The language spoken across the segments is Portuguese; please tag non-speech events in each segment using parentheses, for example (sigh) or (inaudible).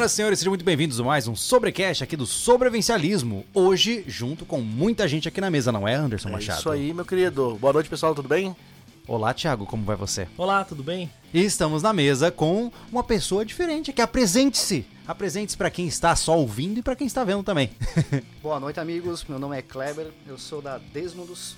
Senhoras e senhores, sejam muito bem-vindos a mais um Sobrecast aqui do Sobrevencialismo. Hoje, junto com muita gente aqui na mesa, não é, Anderson É Machado? isso aí, meu querido. Boa noite, pessoal, tudo bem? Olá, Thiago, como vai você? Olá, tudo bem? E estamos na mesa com uma pessoa diferente aqui. Apresente-se! Apresente-se para quem está só ouvindo e para quem está vendo também. (laughs) Boa noite, amigos. Meu nome é Kleber. Eu sou da Desmodus,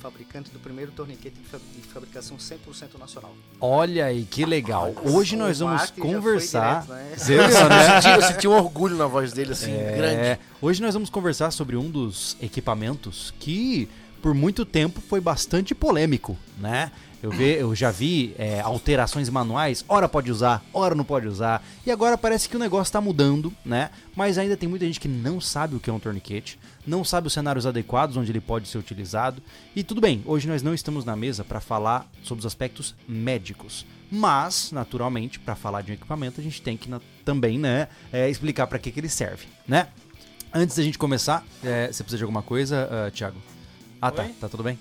fabricante do primeiro torniquete de fa- de fabricação 100% nacional. Olha aí, que legal. Hoje nós O vamos já foi conversar. direto, né? Você viu, Eu né? senti, eu senti um orgulho na voz dele, assim, grande. É, hoje nós vamos conversar sobre um dos equipamentos que por muito tempo foi bastante polêmico, né? Eu, ve, eu já vi é, alterações manuais, ora pode usar, ora não pode usar, e agora parece que o negócio tá mudando, né? Mas ainda tem muita gente que não sabe o que é um torniquete, não sabe os cenários adequados onde ele pode ser utilizado. E tudo bem, hoje nós não estamos na mesa para falar sobre os aspectos médicos. Mas, naturalmente, para falar de um equipamento, a gente tem que na- também, né, é, explicar para que, que ele serve, né? Antes da gente começar, é, você precisa de alguma coisa, ah, Thiago? Ah, tá, Oi? tá tudo bem.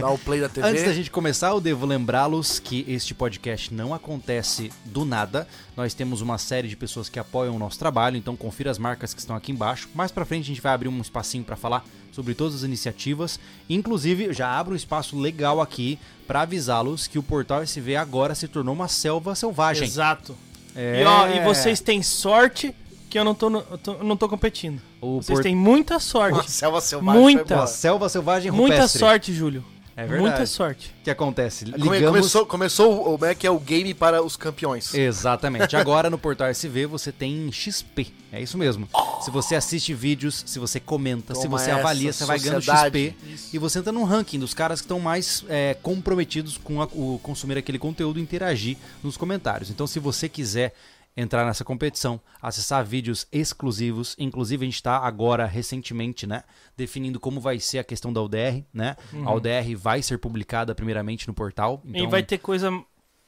Dá o play da (laughs) TV. Antes da gente começar, eu devo lembrá-los que este podcast não acontece do nada. Nós temos uma série de pessoas que apoiam o nosso trabalho, então confira as marcas que estão aqui embaixo. Mais pra frente a gente vai abrir um espacinho pra falar sobre todas as iniciativas. Inclusive, já abro um espaço legal aqui pra avisá-los que o Portal SV agora se tornou uma selva selvagem. Exato. É. E, ó, e vocês têm sorte que eu não tô, no- eu tô- eu não tô competindo. O Vocês por- têm muita Uma sorte. selva selvagem. Muita. Uma selva selvagem Muita rupestre. sorte, Júlio. É verdade. Muita sorte. O que acontece? Ligamos... Começou, começou o, como é que é o game para os campeões. Exatamente. (laughs) Agora no Portal SV você tem XP. É isso mesmo. Se você assiste vídeos, se você comenta, se Toma você essa, avalia, você vai ganhando. XP. E você entra num ranking dos caras que estão mais é, comprometidos com a- o consumir aquele conteúdo e interagir nos comentários. Então, se você quiser entrar nessa competição, acessar vídeos exclusivos, inclusive a gente está agora recentemente, né, definindo como vai ser a questão da UDR, né? A UDR vai ser publicada primeiramente no portal. Então, E vai ter coisa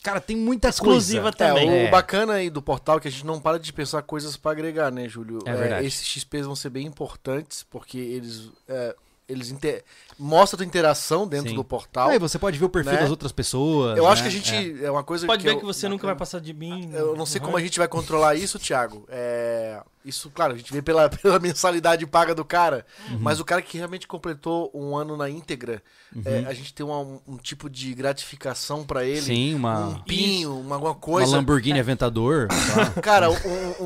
cara, tem muita exclusiva coisa. É, também. o É. bacana aí do portal é que a gente não para de pensar coisas pra agregar, né, Júlio? É verdade. esses XPs vão ser bem importantes, porque eles, é, eles inter... mostram a tua interação dentro Sim. do portal. Aí você pode ver o perfil né? das outras pessoas. Eu acho né? que a gente. É, uma coisa Pode que ver eu- que você nunca vai passar de mim. Eu não sei Uhum. como a gente vai controlar isso, Thiago. É, Isso, claro, a gente vê pela, (laughs) pela mensalidade paga do cara. Uhum. Mas o cara que realmente completou um ano na íntegra, é, a gente tem uma- um, um tipo de gratificação pra ele. Sim, uma, Um pinho, uma alguma uma coisa. Lamborghini Aventador. (laughs) tá? Cara, um,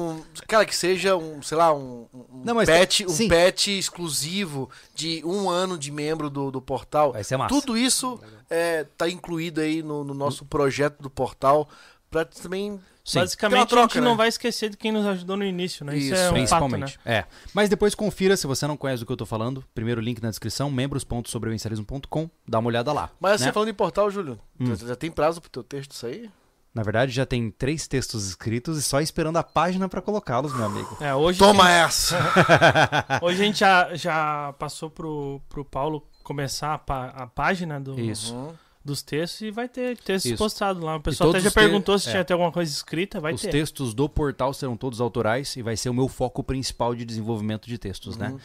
um- Cara, que seja um, sei lá, um, um Não, mas pet, tá- um pet exclusivo de um ano de membro do, do portal. Vai ser massa. Tudo isso é, tá incluído aí no, no nosso projeto do portal. Pra também Sim, Basicamente, troca, a gente não né? vai esquecer de quem nos ajudou no início, né? Isso, Isso, é um fato, né? principalmente. É. Mas depois confira, se você não conhece o que eu tô falando, primeiro link na descrição, membros.sobrevencialismo.com, dá uma olhada lá. Mas né? você falando em portal, Júlio, Hum. já, tem prazo pro teu texto sair? Na verdade, já tem três textos escritos e só esperando a página pra colocá-los, meu amigo. É, hoje Toma essa! (laughs) Hoje a gente já, já passou pro, pro Paulo começar a, pá- a página do- Isso. Uhum. dos textos e vai ter textos Isso. postados lá. O pessoal até já os perguntou se é. tinha até alguma coisa escrita, vai Os ter. textos do portal serão todos autorais e vai ser o meu foco principal de desenvolvimento de textos, né?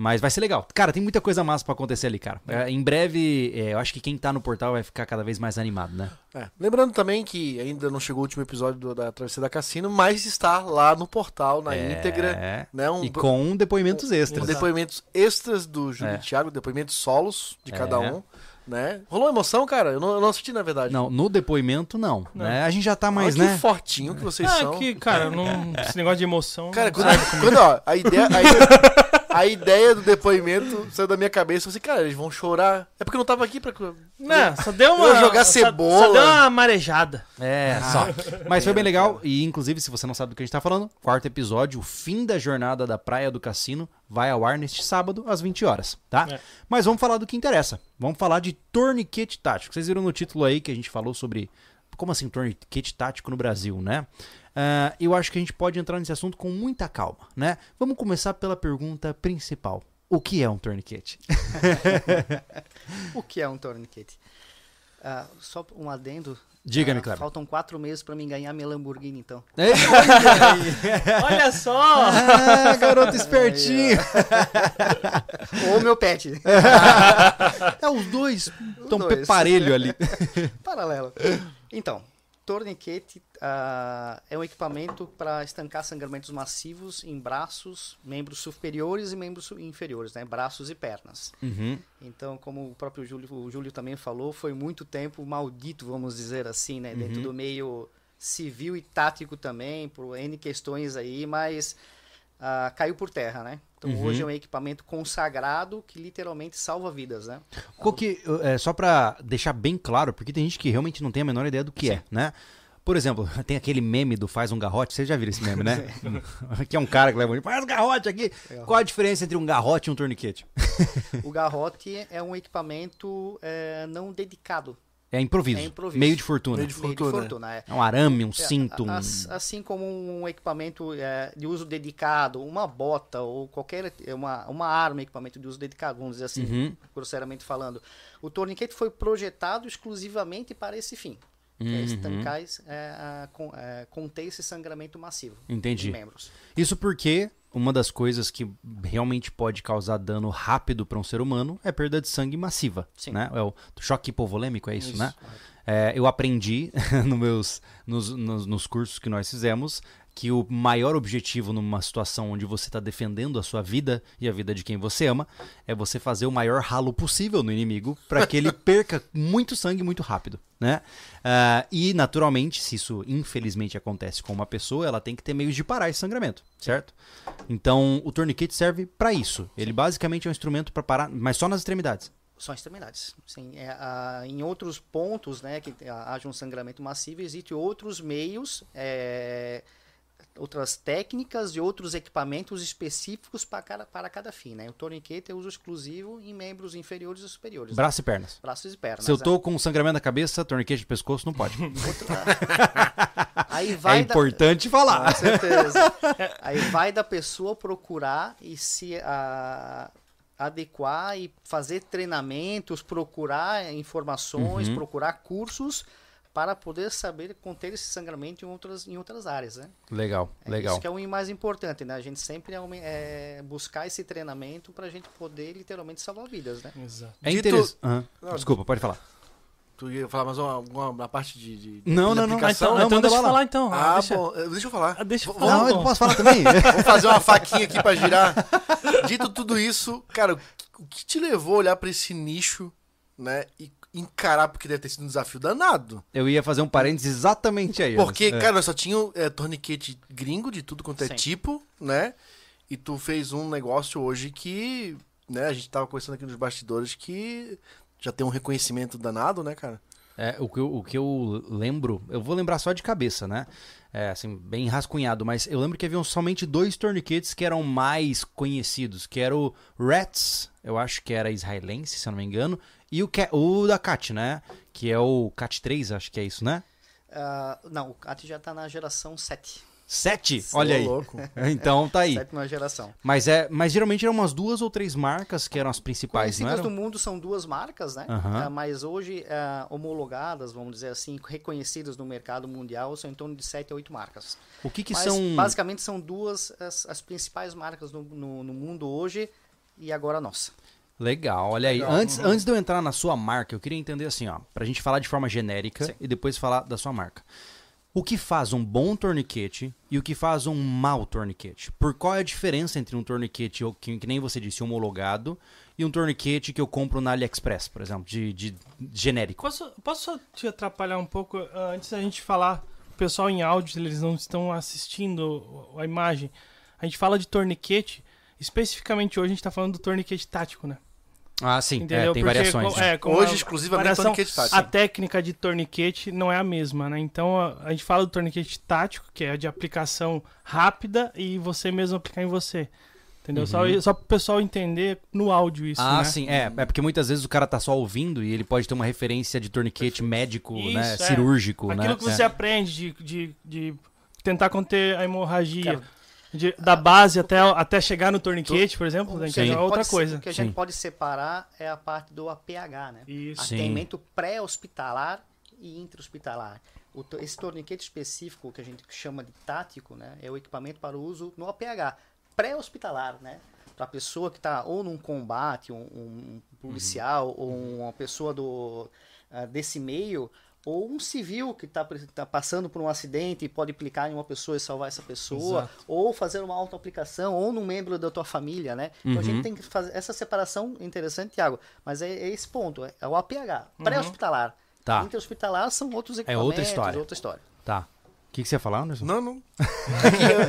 Mas vai ser legal. Cara, tem muita coisa massa pra acontecer ali, cara. É, em breve, é, eu acho que quem tá no portal vai ficar cada vez mais animado, né? É. Lembrando também que ainda não chegou o último episódio do- da Travessia da Cassino, mas está lá no portal, na É. íntegra. Né? Um, E com depoimentos com extras. depoimentos extras do Júlio É. e Thiago, depoimentos solos de cada É. um. Né? Rolou emoção, cara? Eu não, eu não assisti, na verdade. Não, no depoimento não, né? A gente já tá mais, Olha né? que fortinho que vocês Ah, são. que, cara, não, esse negócio de emoção. Cara, não quando, comigo. quando, ó, a ideia, a, ideia, (laughs) a ideia do depoimento saiu da minha cabeça. Eu falei, cara, eles vão chorar. É porque eu não tava aqui pra. Não, só deu uma. Eu jogar só- cebola. Só deu uma marejada. É, só. Mas foi bem legal. E, inclusive, se você não sabe do que a gente tá falando, quarto episódio, o fim da jornada da Praia do Cassino, vai ao ar neste sábado, às 20 horas, tá? É. Mas vamos falar do que interessa. Vamos falar de torniquete tático. Vocês viram no título aí que a gente falou sobre. Como assim, torniquete tático no Brasil, né? Ah, eu acho que a gente pode entrar nesse assunto com muita calma, né? Vamos começar pela pergunta principal. O que é um torniquete? (laughs) O que é um torniquete? Ah, só um adendo. Diga-me, Ah, Kleber. Faltam quatro meses pra mim ganhar minha Lamborghini, então. (laughs) Ei, olha aí. Olha só! Ah, garoto espertinho. (laughs) Ou meu pet. É, os dois estão parelho ali. Paralelo. Então, torniquete ah, é um equipamento para estancar sangramentos massivos em braços, membros superiores e membros inferiores, né? Braços e pernas. Uhum. Então, como o próprio Júlio, o Júlio também falou, foi muito tempo maldito, vamos dizer assim, né? Uhum. Dentro do meio civil e tático também, por N questões aí, mas ah, caiu por terra, né? Então, Uhum. hoje é um equipamento consagrado que literalmente salva vidas, né? É, só pra deixar bem claro, porque tem gente que realmente não tem a menor ideia do que é, né? Por exemplo, (laughs) tem aquele meme do faz um garrote, vocês já viram esse meme, né? (laughs) (laughs) que é um cara que leva um faz um garrote aqui. Qual a diferença entre um garrote e um torniquete? O garrote é um equipamento eh, não dedicado. É improviso, É improviso. meio de fortuna. Meio de meio de fortuna. fortuna, é. É um arame, um É, cinto, um... as- Assim como um equipamento eh, de uso dedicado, uma bota ou qualquer uma, uma arma, equipamento de uso dedicado, vamos dizer assim, Uhum. grosseiramente falando. O torniquete foi projetado exclusivamente para esse fim. Que é Uhum. estancar, esse- é, é, conter esse sangramento massivo Entendi. em membros. Isso porque uma das coisas que realmente pode causar dano rápido para um ser humano é perda de sangue massiva, Sim. né? É o choque hipovolêmico, é isso, Isso. né? É, eu aprendi (laughs) no meus, nos, nos, nos cursos que nós fizemos que o maior objetivo numa situação onde você está defendendo a sua vida e a vida de quem você ama é você fazer o maior ralo possível no inimigo para que ele (laughs) perca muito sangue muito rápido, né? Ah, e naturalmente, se isso infelizmente acontece com uma pessoa, ela tem que ter meios de parar esse sangramento, certo? Então o torniquete serve para isso. Ele basicamente é um instrumento para parar, mas só nas extremidades. São extremidades. Sim, é, ah, em outros pontos, né, que ah, haja um sangramento massivo, existem outros meios, é, outras técnicas e outros equipamentos específicos para cada, para cada fim. Né? O torniquete é uso exclusivo em membros inferiores e superiores. né? Braço e pernas. Braços e pernas. Se eu né? tô com sangramento na cabeça, torniquete de pescoço, não pode. (laughs) Aí é vai da- importante falar. Com certeza. Aí vai da pessoa procurar e se ah, adequar e fazer treinamentos, procurar informações, Uhum. procurar cursos para poder saber conter esse sangramento em outras, em outras áreas, né? Legal, É legal. Isso que é o mais importante, né? A gente sempre é, é buscar esse treinamento para a gente poder literalmente salvar vidas, né? Exato. É interessante. Não, Desculpa, pode falar. Tu ia falar mais uma, alguma uma parte de, de Não, de não, não. Ah, então, Não, então deixa eu falar então. Ah, deixa, bom, eh, deixa eu falar. Ah, deixa eu falar. Não, eu posso falar (laughs) também? Vamos fazer uma faquinha aqui pra girar. Dito tudo isso, cara, o que te levou a olhar pra esse nicho, né? E encarar, porque deve ter sido um desafio danado. Eu ia fazer um parênteses exatamente aí. Porque. É. cara, eu só tinha é, torniquete gringo de tudo quanto é Sim. tipo, né? E tu fez um negócio hoje que, né, a gente tava conversando aqui nos bastidores que já tem um reconhecimento danado, né, cara? É, o, que eu, o que eu lembro, eu vou lembrar só de cabeça, né? É, assim, bem rascunhado, mas eu lembro que haviam somente dois torniquetes que eram mais conhecidos, que era o Rats, eu acho que era israelense, se eu não me engano, e o, Ca- o da Cat, né? Que é o Cat 3, acho que é isso, né? Ah, não, o CAT já está na geração 7. Sete? Olha Ô, aí. louco. (laughs) Então tá aí. Sétima geração. Mas, é, mas geralmente eram umas duas ou três marcas que eram as principais, eram? do mundo são duas marcas, né? Ah, mas hoje ah, homologadas, vamos dizer assim, reconhecidas no mercado mundial, são em torno de 7 a 8 marcas. O que que mas são... basicamente são duas as, as principais marcas no, no- no mundo hoje e agora a nossa. Legal, olha aí. Antes, antes de eu entrar na sua marca, eu queria entender assim, ó, pra gente falar de forma genérica Sim. e depois falar da sua marca. O que faz um bom torniquete e o que faz um mau torniquete? Por qual é a diferença entre um torniquete, que, que nem você disse, homologado, e um torniquete que eu compro na AliExpress, por exemplo, de, de genérico? Posso, posso só te atrapalhar um pouco ah, antes da gente falar? O pessoal em áudio, eles não estão assistindo a imagem. A gente fala de torniquete. Especificamente hoje a gente tá falando do torniquete tático, né? Ah, sim, Entendeu? é, tem Porque, variações. né? é, Hoje, a exclusivamente, variação, torniquete tático. A técnica de torniquete não é a mesma, né? Então a, a gente fala do torniquete tático, que é de aplicação rápida e você mesmo aplicar em você. Entendeu? Só, só pro pessoal entender no áudio isso, Uhum. Ah, né? sim, é, é porque muitas vezes o cara tá só ouvindo e ele pode ter uma referência de torniquete médico, né, Isso, é. cirúrgico, Aquilo né? que você É. aprende de, de, de tentar conter a hemorragia. Cara, de- da base até, até chegar no torniquete, por exemplo, né, que Sim. é outra Pode coisa. O que a Sim. gente pode separar é a parte do APH, né? Isso. Sim. Atendimento pré-hospitalar e intra-hospitalar. Esse torniquete específico que a gente chama de tático, né, é o equipamento para o uso no APH pré-hospitalar, né? Para a pessoa que está ou num combate, um, um policial ou uma pessoa do ah, desse meio, ou um civil que está passando por um acidente e pode aplicar em uma pessoa e salvar essa pessoa, Exato. ou fazer uma autoaplicação, ou num membro da tua família, né? Então a Uhum. gente tem que fazer essa separação interessante, Thiago. Mas é, é esse ponto, é, é o APH, pré-hospitalar. Tá. Intra-hospitalar são outros É equipamentos, outra história. outra história. Tá. O que, que você ia falar, Anderson? Não, não. (laughs)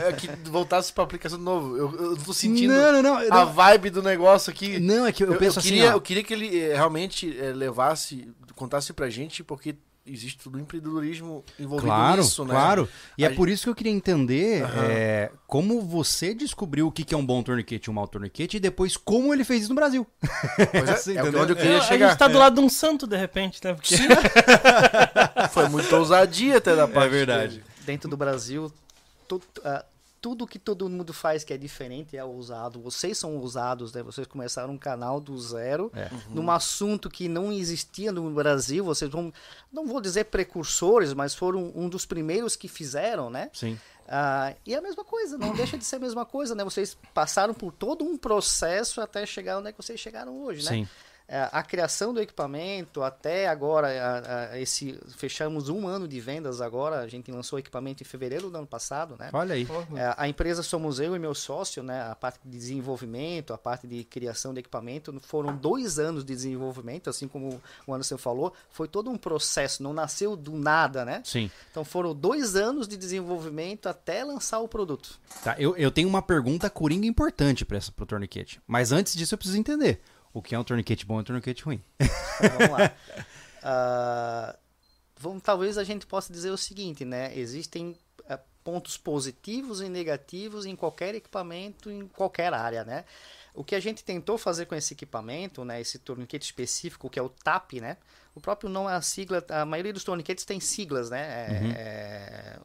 É que, é que voltasse pra aplicação de novo. Eu, eu tô sentindo Não, não, não. a vibe do negócio aqui. Não, é que eu, Eu, penso eu assim, queria, ó. eu queria que ele eh, realmente eh, levasse, contasse pra gente, porque existe todo o empreendedorismo envolvido Claro, nisso, né? claro. E A é gente- por isso que eu queria entender Aham. é, como você descobriu o que que é um bom torniquete e um mau torniquete e depois como ele fez isso no Brasil. Pois é, (laughs) Você é entendeu? onde eu É, queria a chegar. gente tá do lado de um santo, de repente, né? Porque (laughs) Foi muita ousadia até da parte verdade. dele. Dentro do Brasil, tu- ah, tudo que todo mundo faz que é diferente é ousado. Vocês são ousados, né? Vocês começaram um canal do zero, É. num assunto que não existia no Brasil. Vocês vão, não vou dizer precursores, mas foram um dos primeiros que fizeram, né? Sim. Ah, e é a mesma coisa, não deixa de ser a mesma coisa, né? Vocês passaram por todo um processo até chegar onde é que vocês chegaram hoje, né? Sim. É, a criação do equipamento até agora a- a- esse fechamos um ano de vendas agora a gente lançou o equipamento em fevereiro do ano passado né? Olha aí. É, a empresa somos eu e meu sócio né? A parte de desenvolvimento a parte de criação de equipamento foram dois anos de desenvolvimento assim como o Anderson falou. Foi todo um processo não nasceu do nada né? Sim. então foram dois anos de desenvolvimento até lançar o produto. Tá, eu, eu tenho uma pergunta coringa importante para essa pro torniquete. Mas antes disso eu preciso entender o que é um torniquete bom e um torniquete ruim. Então, vamos lá. (laughs) Ah, vamos, talvez a gente possa dizer o seguinte, né? Existem ah, pontos positivos e negativos em qualquer equipamento, em qualquer área, né? O que a gente tentou fazer com esse equipamento, né, esse torniquete específico, que é o TAP, né? O próprio não é a sigla, a maioria dos torniquetes tem siglas, né? É- é-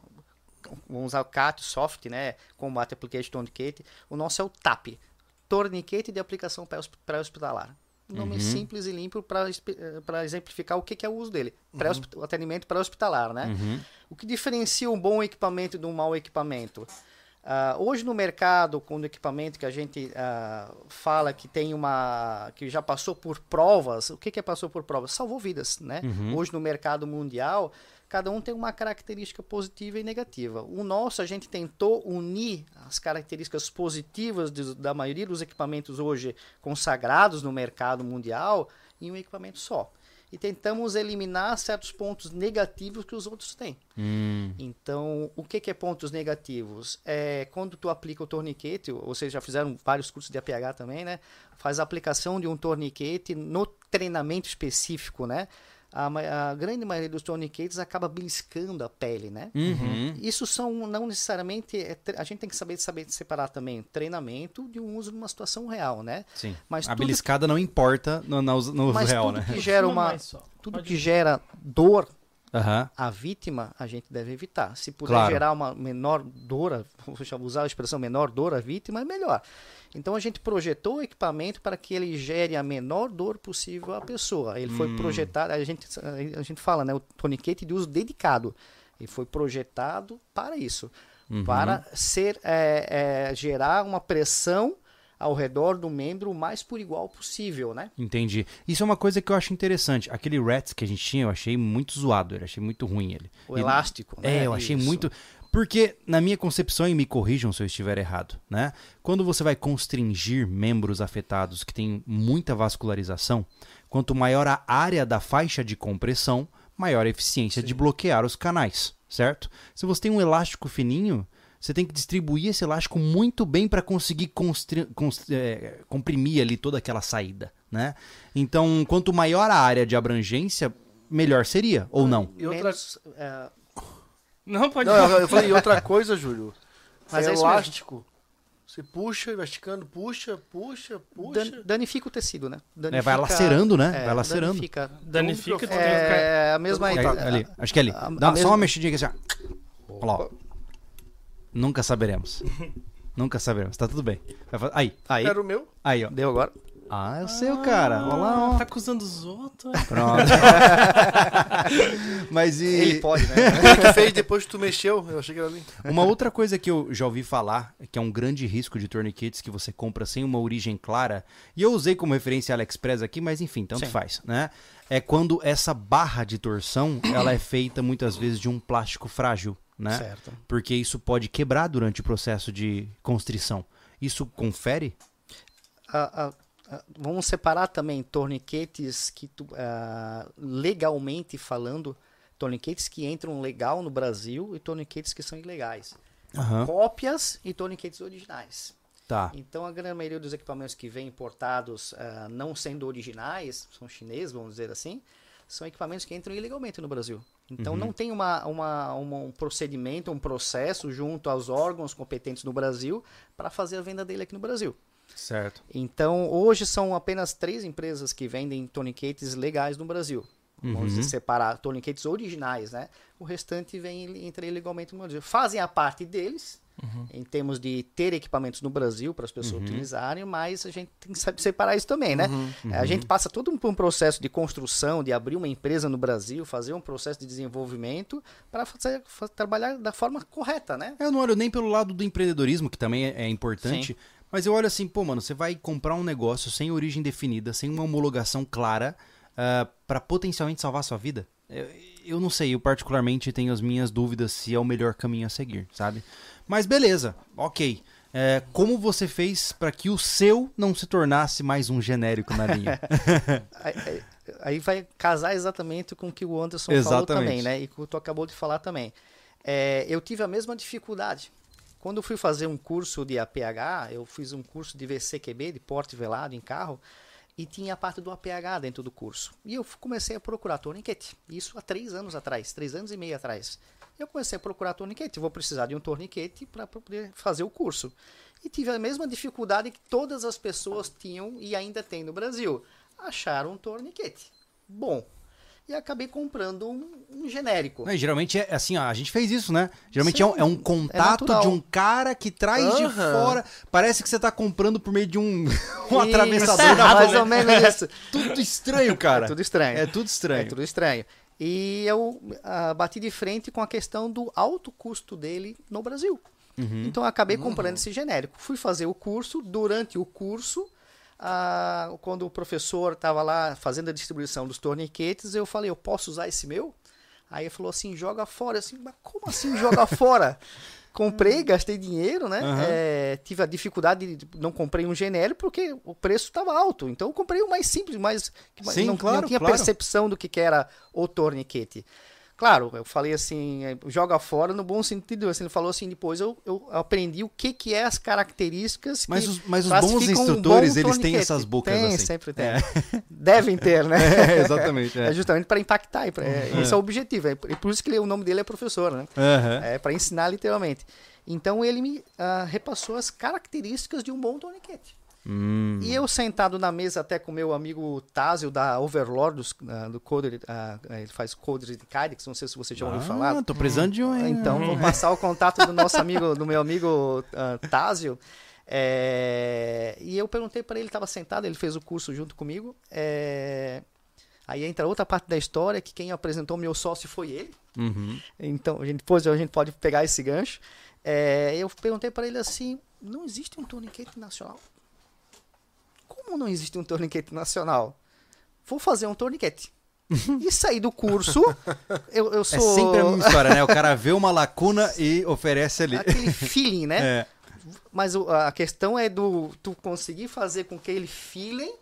vamos usar o CAT, soft, né? Combat Application Tourniquet. O nosso é o TAP, Torniquete de Aplicação Pré-hosp- Pré-Hospitalar. Nome simples e limpo para exemplificar o que, que é o uso dele. Pré-hosp- o atendimento pré-hospitalar, né? Uhum. O que diferencia um bom equipamento de um mau equipamento? Ah, hoje no mercado, com o equipamento que a gente ah, fala que tem uma. que já passou por provas, o que, que é passou por provas? Salvou vidas, né? Hoje no mercado mundial, cada um tem uma característica positiva e negativa. O nosso, a gente tentou unir as características positivas de- da maioria dos equipamentos hoje consagrados no mercado mundial em um equipamento só. E tentamos eliminar certos pontos negativos que os outros têm. Hum, Então, o que, que é pontos negativos? É quando tu aplica o torniquete, ou vocês já fizeram vários cursos de APH também, né? Faz a aplicação de um torniquete no treinamento específico, né? A, a grande maioria dos torniquetes acaba beliscando a pele, né? uhum. Isso são não necessariamente. é a gente tem que saber, saber separar também treinamento de um uso numa situação real, né? Sim. Mas a beliscada não importa no, no, uso- no Mas real, tudo né? que gera uma. Tudo Pode que ir. gera dor Aham. a vítima, a gente deve evitar. Se puder Claro. gerar uma menor dor, vou usar a expressão menor dor à vítima, é melhor. Então a gente projetou o equipamento para que ele gere a menor dor possível à pessoa. Ele Hum. foi projetado, a gente, a gente fala, né, o toniquete de uso dedicado. Ele foi projetado para isso, Uhum. para ser é, é, gerar uma pressão ao redor do membro o mais por igual possível, né? Entendi. Isso é uma coisa que eu acho interessante. Aquele Rats que a gente tinha, eu achei muito zoado. Eu achei muito ruim ele. O elástico. né? É, eu achei Isso. muito. Porque, na minha concepção, e me corrijam se eu estiver errado, né? Quando você vai constringir membros afetados que têm muita vascularização, quanto maior a área da faixa de compressão, maior a eficiência de bloquear os canais, certo? Se você tem um elástico fininho, você tem que distribuir esse elástico muito bem para conseguir é, comprimir ali toda aquela saída, né? Então, quanto maior a área de abrangência, melhor seria, ou não? E outra- Menos, é, Não, pode Não, eu, eu falei, outra coisa, Júlio. Mas é é elástico. Você puxa, esticando, puxa, puxa, puxa. Dan- danifica o tecido, né? É, vai Danifica- lacerando, né? é, vai lacerando. Danifica. Danifica, ficar... É a mesma É, ideia. ali, acho que é ali. A- a Dá só mesma- uma mexidinha aqui assim, ó. Olha lá. Nunca saberemos. (laughs) Nunca saberemos. Tá tudo bem. Aí, aí, Era o meu. aí, ó. Deu agora? Ah, eu sei o cara. Olha lá, ó. Tá acusando os outros. Pronto. (laughs) Mas e. Ele pode, né? Ele que fez depois que tu mexeu, eu achei que era ali. Uma outra coisa que eu já ouvi falar, que é um grande risco de tourniquets que você compra sem uma origem clara, e eu usei como referência a AliExpress aqui, mas enfim, tanto Sim. faz, né? É quando essa barra de torção, (coughs) ela é feita muitas vezes de um plástico frágil, né? Certo. Porque isso pode quebrar durante o processo de constrição. Isso confere? Ah, ah, ah, vamos separar também torniquetes que tu, ah, legalmente falando, torniquetes que entram legal no Brasil e torniquetes que são ilegais. Aham. Cópias e torniquetes originais. Tá. Então a grande maioria dos equipamentos que vêm importados ah, não sendo originais, são chineses, vamos dizer assim, são equipamentos que entram ilegalmente no Brasil. Então não tem uma, uma- uma- um procedimento, um processo junto aos órgãos competentes no Brasil para fazer a venda dele aqui no Brasil. Certo. Então, hoje são apenas três empresas que vendem torniquetes legais no Brasil. Vamos Uhum. separar torniquetes originais, né? O restante vem entra ilegalmente no Brasil. Fazem a parte deles, em termos de ter equipamentos no Brasil para as pessoas utilizarem, mas a gente tem que saber separar isso também, né? A gente passa todo um, um processo de construção, de abrir uma empresa no Brasil, fazer um processo de desenvolvimento para trabalhar da forma correta, né? Eu não olho nem pelo lado do empreendedorismo, que também é, é importante, mas eu olho assim, pô, mano, você vai comprar um negócio sem origem definida, sem uma homologação clara, ah, pra potencialmente salvar a sua vida. Eu, eu não sei, eu particularmente tenho as minhas dúvidas se é o melhor caminho a seguir, sabe? Mas beleza, ok. É, como você fez pra que o seu não se tornasse mais um genérico na linha? (laughs) aí, aí- aí vai casar exatamente com o que o Anderson falou Exatamente. também, né? E que tu acabou de falar também. É, eu tive a mesma dificuldade. Quando eu fui fazer um curso de APH, eu fiz um curso de VCQB, de porte velado em carro, e tinha a parte do APH dentro do curso. E eu comecei a procurar torniquete. Isso há três anos atrás, três anos e meio atrás. Eu comecei a procurar torniquete. Vou precisar de um torniquete para poder fazer o curso. E tive a mesma dificuldade que todas as pessoas tinham e ainda tem no Brasil. Acharam um torniquete. Bom. E acabei comprando um, um genérico. Não, geralmente é assim, ó, a gente fez isso, né? Geralmente é um, Sim, é um contato natural. de um cara que traz de Aham. fora. Parece que você tá comprando por meio de um, (laughs) um Isso, atravessador na mais ou né? menos isso. (laughs) Tudo estranho, cara. É tudo estranho. É tudo estranho. É tudo estranho. E eu ah, bati de frente com a questão do alto custo dele no Brasil. Uhum. Então eu acabei comprando esse genérico. Fui fazer o curso. Durante o curso, ah, quando o professor estava lá fazendo a distribuição dos torniquetes, eu falei: Eu posso usar esse meu? Aí ele falou assim: Joga fora. Eu assim, mas como assim joga (laughs) fora? Comprei, gastei dinheiro, né? Aham. É, tive a dificuldade de não comprei um genérico porque o preço estava alto. Então eu comprei o mais simples, mais que Sim, não, claro, não tinha claro. percepção do que, que era o torniquete. Claro, eu falei assim, é, joga fora no bom sentido. Assim, ele falou assim, depois eu, eu aprendi o que, que é as características que Mas os, mas os bons classificam um instrutores, bom eles têm essas bocas tem, assim. sempre tem. É. (laughs) Devem ter, né? (laughs) É, exatamente. É É. justamente para impactar. pra- é, Esse é o objetivo. É por é por isso que ele- o nome dele é professor, né? Aham. É para ensinar literalmente. Então ele me ah, repassou as características de um bom torniquete. Hum. E eu sentado na mesa até com meu amigo Tásio da Overlord, ah, do Coder, ah, ele faz Coder de Kydex, não sei se você já ouviu falar. Ah, tô precisando de um. hein? Então, vou passar o contato do nosso amigo, do meu amigo ah, Tásio. É, e eu perguntei para ele, ele estava sentado, ele fez o curso junto comigo. é, aí entra outra parte da história, que quem apresentou meu sócio foi ele. Uhum. Então, a gente, depois a gente pode pegar esse gancho. É, eu perguntei para ele assim: não existe um torniquete nacional? Como não existe um torniquete nacional? Vou fazer um torniquete. (laughs) e saí do curso. Eu, eu É sou. sempre a mesma (laughs) história, né? O cara vê uma lacuna e oferece ali. aquele feeling, né? (laughs) É. Mas a questão é do tu conseguir fazer com que aquele feeling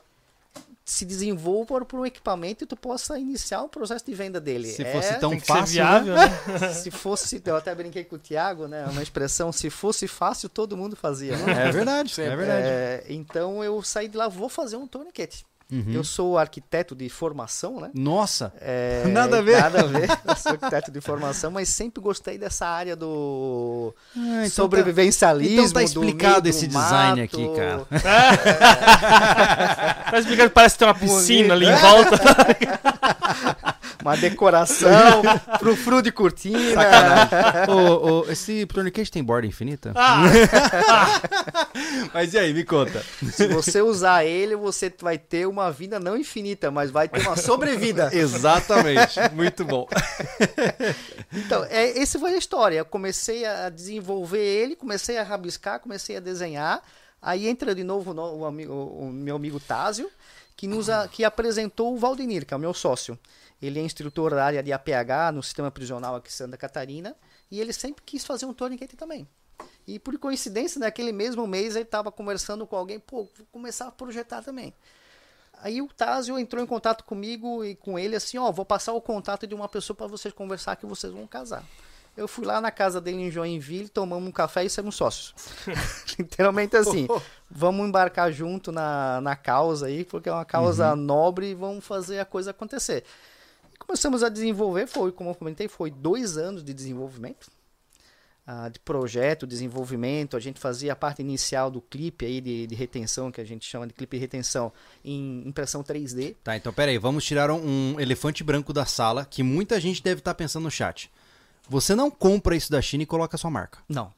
se desenvolva por um equipamento e tu possa iniciar o processo de venda dele. Se É- fosse tão fácil. viável, né? né? (laughs) se fosse, eu até brinquei com o Thiago, né? Uma expressão, se fosse fácil, todo mundo fazia. né? É verdade, é verdade. É, então eu saí de lá, vou fazer um torniquete. Uhum. Eu sou arquiteto de formação, né? Nossa, É, (laughs) Nada a ver. Nada a ver. (laughs) Eu sou arquiteto de formação, mas sempre gostei dessa área do Ah, então sobrevivencialismo. então tá do explicado meio esse do design mato. aqui, cara. (laughs) Tá explicando que parece ter uma piscina ali em volta. Uma decoração, (laughs) frufru de cortina. Sacanagem. Ô, ô, esse tourniquet tem borda infinita? Ah, (laughs) Mas e aí, me conta. Se você usar ele, você vai ter uma vida não infinita, mas vai ter uma (laughs) sobrevida. Exatamente. Muito bom. Então, é, esse foi a história. Eu comecei a desenvolver ele, comecei a rabiscar, comecei a desenhar. Aí entra de novo no- o, amigo- o meu amigo Tásio, que, nos a- que apresentou o Valdenir, que é o meu sócio. Ele é instrutor da área de APH no sistema prisional aqui em Santa Catarina. E ele sempre quis fazer um tourniquet também. E por coincidência, naquele mesmo mês, ele estava conversando com alguém, pô, vou começar a projetar também. Aí o Tásio entrou em contato comigo e com ele assim, ó, vou passar o contato de uma pessoa para vocês conversar que vocês vão casar. Eu fui lá na casa dele em Joinville, tomamos um café e saímos sócios. (laughs) Literalmente assim, vamos embarcar junto na, na causa aí, porque é uma causa nobre e vamos fazer a coisa acontecer. Começamos a desenvolver, foi, como eu comentei, foi dois anos de desenvolvimento ah, de projeto, desenvolvimento. A gente fazia a parte inicial do clipe aí de, de retenção, que a gente chama de clipe de retenção, em impressão 3D. Tá, então peraí, vamos tirar um, um elefante branco da sala que muita gente deve estar pensando no chat. Você não compra isso da China e coloca a sua marca. Não.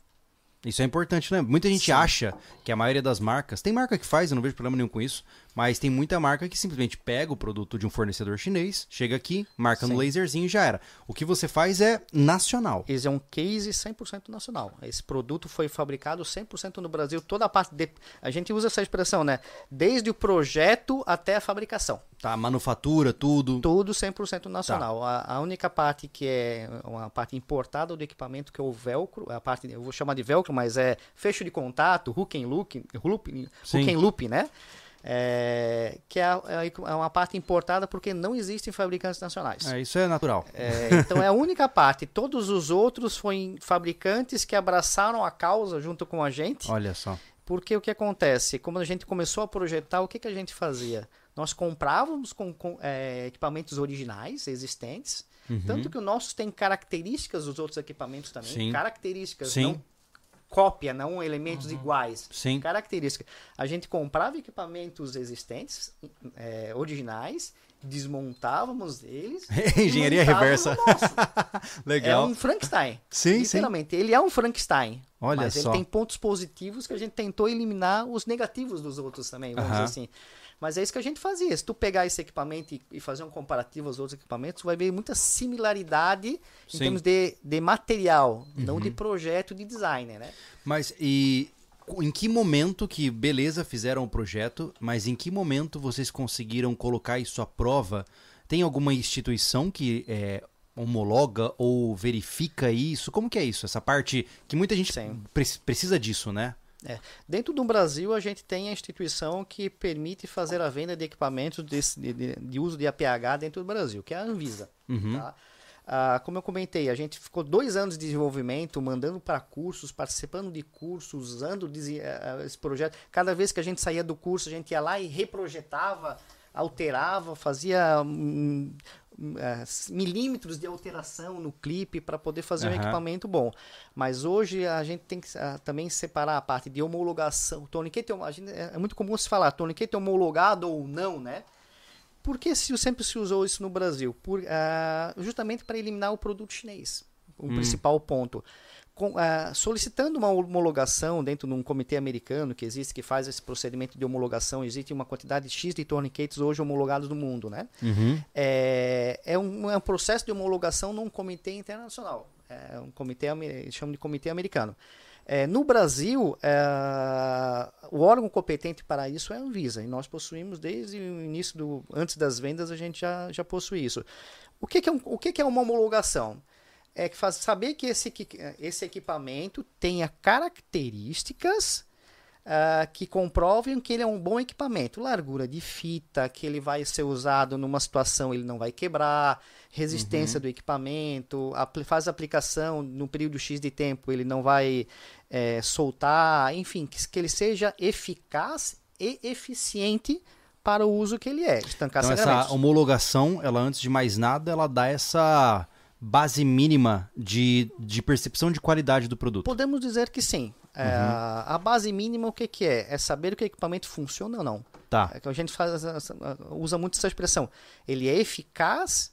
Isso é importante, né? Muita gente acha que a maioria das marcas. Tem marca que faz, eu não vejo problema nenhum com isso. Mas tem muita marca que simplesmente pega o produto de um fornecedor chinês, chega aqui, marca no Sim. laserzinho e já era. O que você faz é nacional. Esse é um case 100% nacional. Esse produto foi fabricado 100% no Brasil. Toda a parte de... A gente usa essa expressão, né? Desde o projeto até a fabricação. Tá, manufatura, tudo. Tudo 100% nacional. A, a única parte que é uma parte importada do equipamento, que é o velcro, a parte, eu vou chamar de velcro, mas é fecho de contato, hook and loop, loop, Sim. hook and loop, né? É, que é, a- é uma parte importada porque não existem fabricantes nacionais. É, isso é natural. É, então é a única parte. Todos os outros foram fabricantes que abraçaram a causa junto com a gente. Olha só. Porque o que acontece? Como a gente começou a projetar, o que, que a gente fazia? Nós comprávamos com, com, é, equipamentos originais, existentes. Tanto que o nosso tem características dos outros equipamentos também. Sim. Características, Sim. não cópia, não elementos iguais. Sim. Característica. A gente comprava equipamentos existentes, é, originais, desmontávamos eles. (laughs) Engenharia reversa. nosso. (laughs) É Legal. um Frankenstein. Sim, sim. Literalmente. Ele é um Frankenstein. Olha mas só. ele tem pontos positivos que a gente tentou eliminar os negativos dos outros também, vamos Aham. dizer assim. Mas é isso que a gente fazia. Se tu pegar esse equipamento e, e fazer um comparativo aos outros equipamentos, tu vai ver muita similaridade em Sim. Uhum. termos de, de material, não de projeto de design, né? Mas e em que momento que, beleza, fizeram o projeto, mas em que momento vocês conseguiram colocar isso à prova? Tem alguma instituição que é, homologa ou verifica isso? Como que é isso? Essa parte que muita gente pre- precisa disso, né? É. Dentro do Brasil, a gente tem a instituição que permite fazer a venda de equipamentos de, de- de uso de APH dentro do Brasil, que é a Anvisa. Uhum. tá? Ah, como eu comentei, a gente ficou dois anos de desenvolvimento, mandando para cursos, participando de cursos, usando dese- eh, esse projeto. Cada vez que a gente saía do curso, a gente ia lá e reprojetava, alterava, fazia hum, hum, eh, milímetros de alteração no clipe para poder fazer um Aham. equipamento bom. Mas hoje a gente tem que ah, também separar a parte de homologação. Tourniquet, a gente- é é muito comum se falar tourniquet homologado ou não, né? Por que se, sempre se usou isso no Brasil? Por, ah, justamente para eliminar o produto chinês, o principal ponto. Com- ah, solicitando uma homologação dentro de um comitê americano que existe, que faz esse procedimento de homologação, existe uma quantidade X de tourniquets hoje homologados no mundo, né? Uhum. É, é, um, é um processo de homologação num comitê internacional. É um comitê, chamam de comitê americano. É, no Brasil, é, o órgão competente para isso é a Anvisa, e nós possuímos desde o início do. Antes das vendas, a gente já, já possui isso. O que, que é, um- o que, que é uma homologação? É que faz, saber que esse, esse equipamento tenha características ah, que comprovem que ele é um bom equipamento. Largura de fita, que ele vai ser usado numa situação, ele não vai quebrar, resistência do equipamento, apl- faz aplicação no período X de tempo, ele não vai eh, soltar, enfim, que, que ele seja eficaz e eficiente para o uso que ele é. Estancar Então essa homologação, ela antes de mais nada, ela dá essa base mínima de, de percepção de qualidade do produto. Podemos dizer que sim. É, a base mínima, o que, que é? É saber que o equipamento funciona ou não. Tá. É que a gente faz, essa- usa muito essa expressão. Ele é eficaz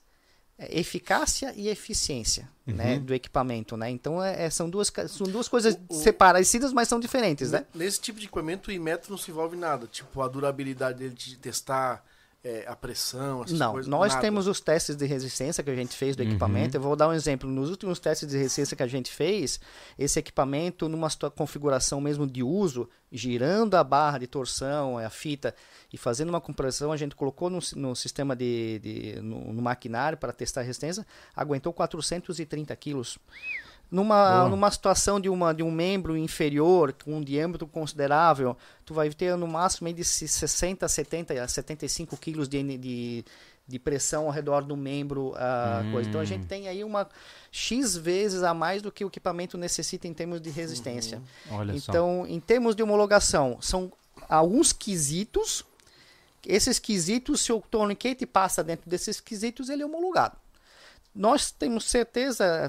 é, eficácia e eficiência né, do equipamento, né? Então é, é- são, duas, são duas coisas O- separadas, mas são diferentes, né? Nesse tipo de equipamento, o Imetro não se envolve em nada. Tipo, a durabilidade dele de testar é, a pressão, essas Não, coisas. nós nada. temos os testes de resistência que a gente fez do Uhum. equipamento. Eu vou dar um exemplo. Nos últimos testes de resistência que a gente fez, esse equipamento, numa configuração mesmo de uso, girando a barra de torção, a fita, e fazendo uma compressão, a gente colocou no, no sistema de, de- no, no maquinário para testar a resistência, aguentou 430 quilos. Numa, Boa. numa situação de, uma, de um membro inferior, com um diâmetro considerável, tu vai ter no máximo de se- 60, 70, a 75 quilos de, de, de pressão ao redor do membro. ah, coisa. Então a gente tem aí uma X vezes a mais do que o equipamento necessita em termos de resistência. Só. Então, em termos de homologação, são alguns quesitos. Esses quesitos, se o tourniquet passa dentro desses quesitos, ele é homologado. Nós temos certeza,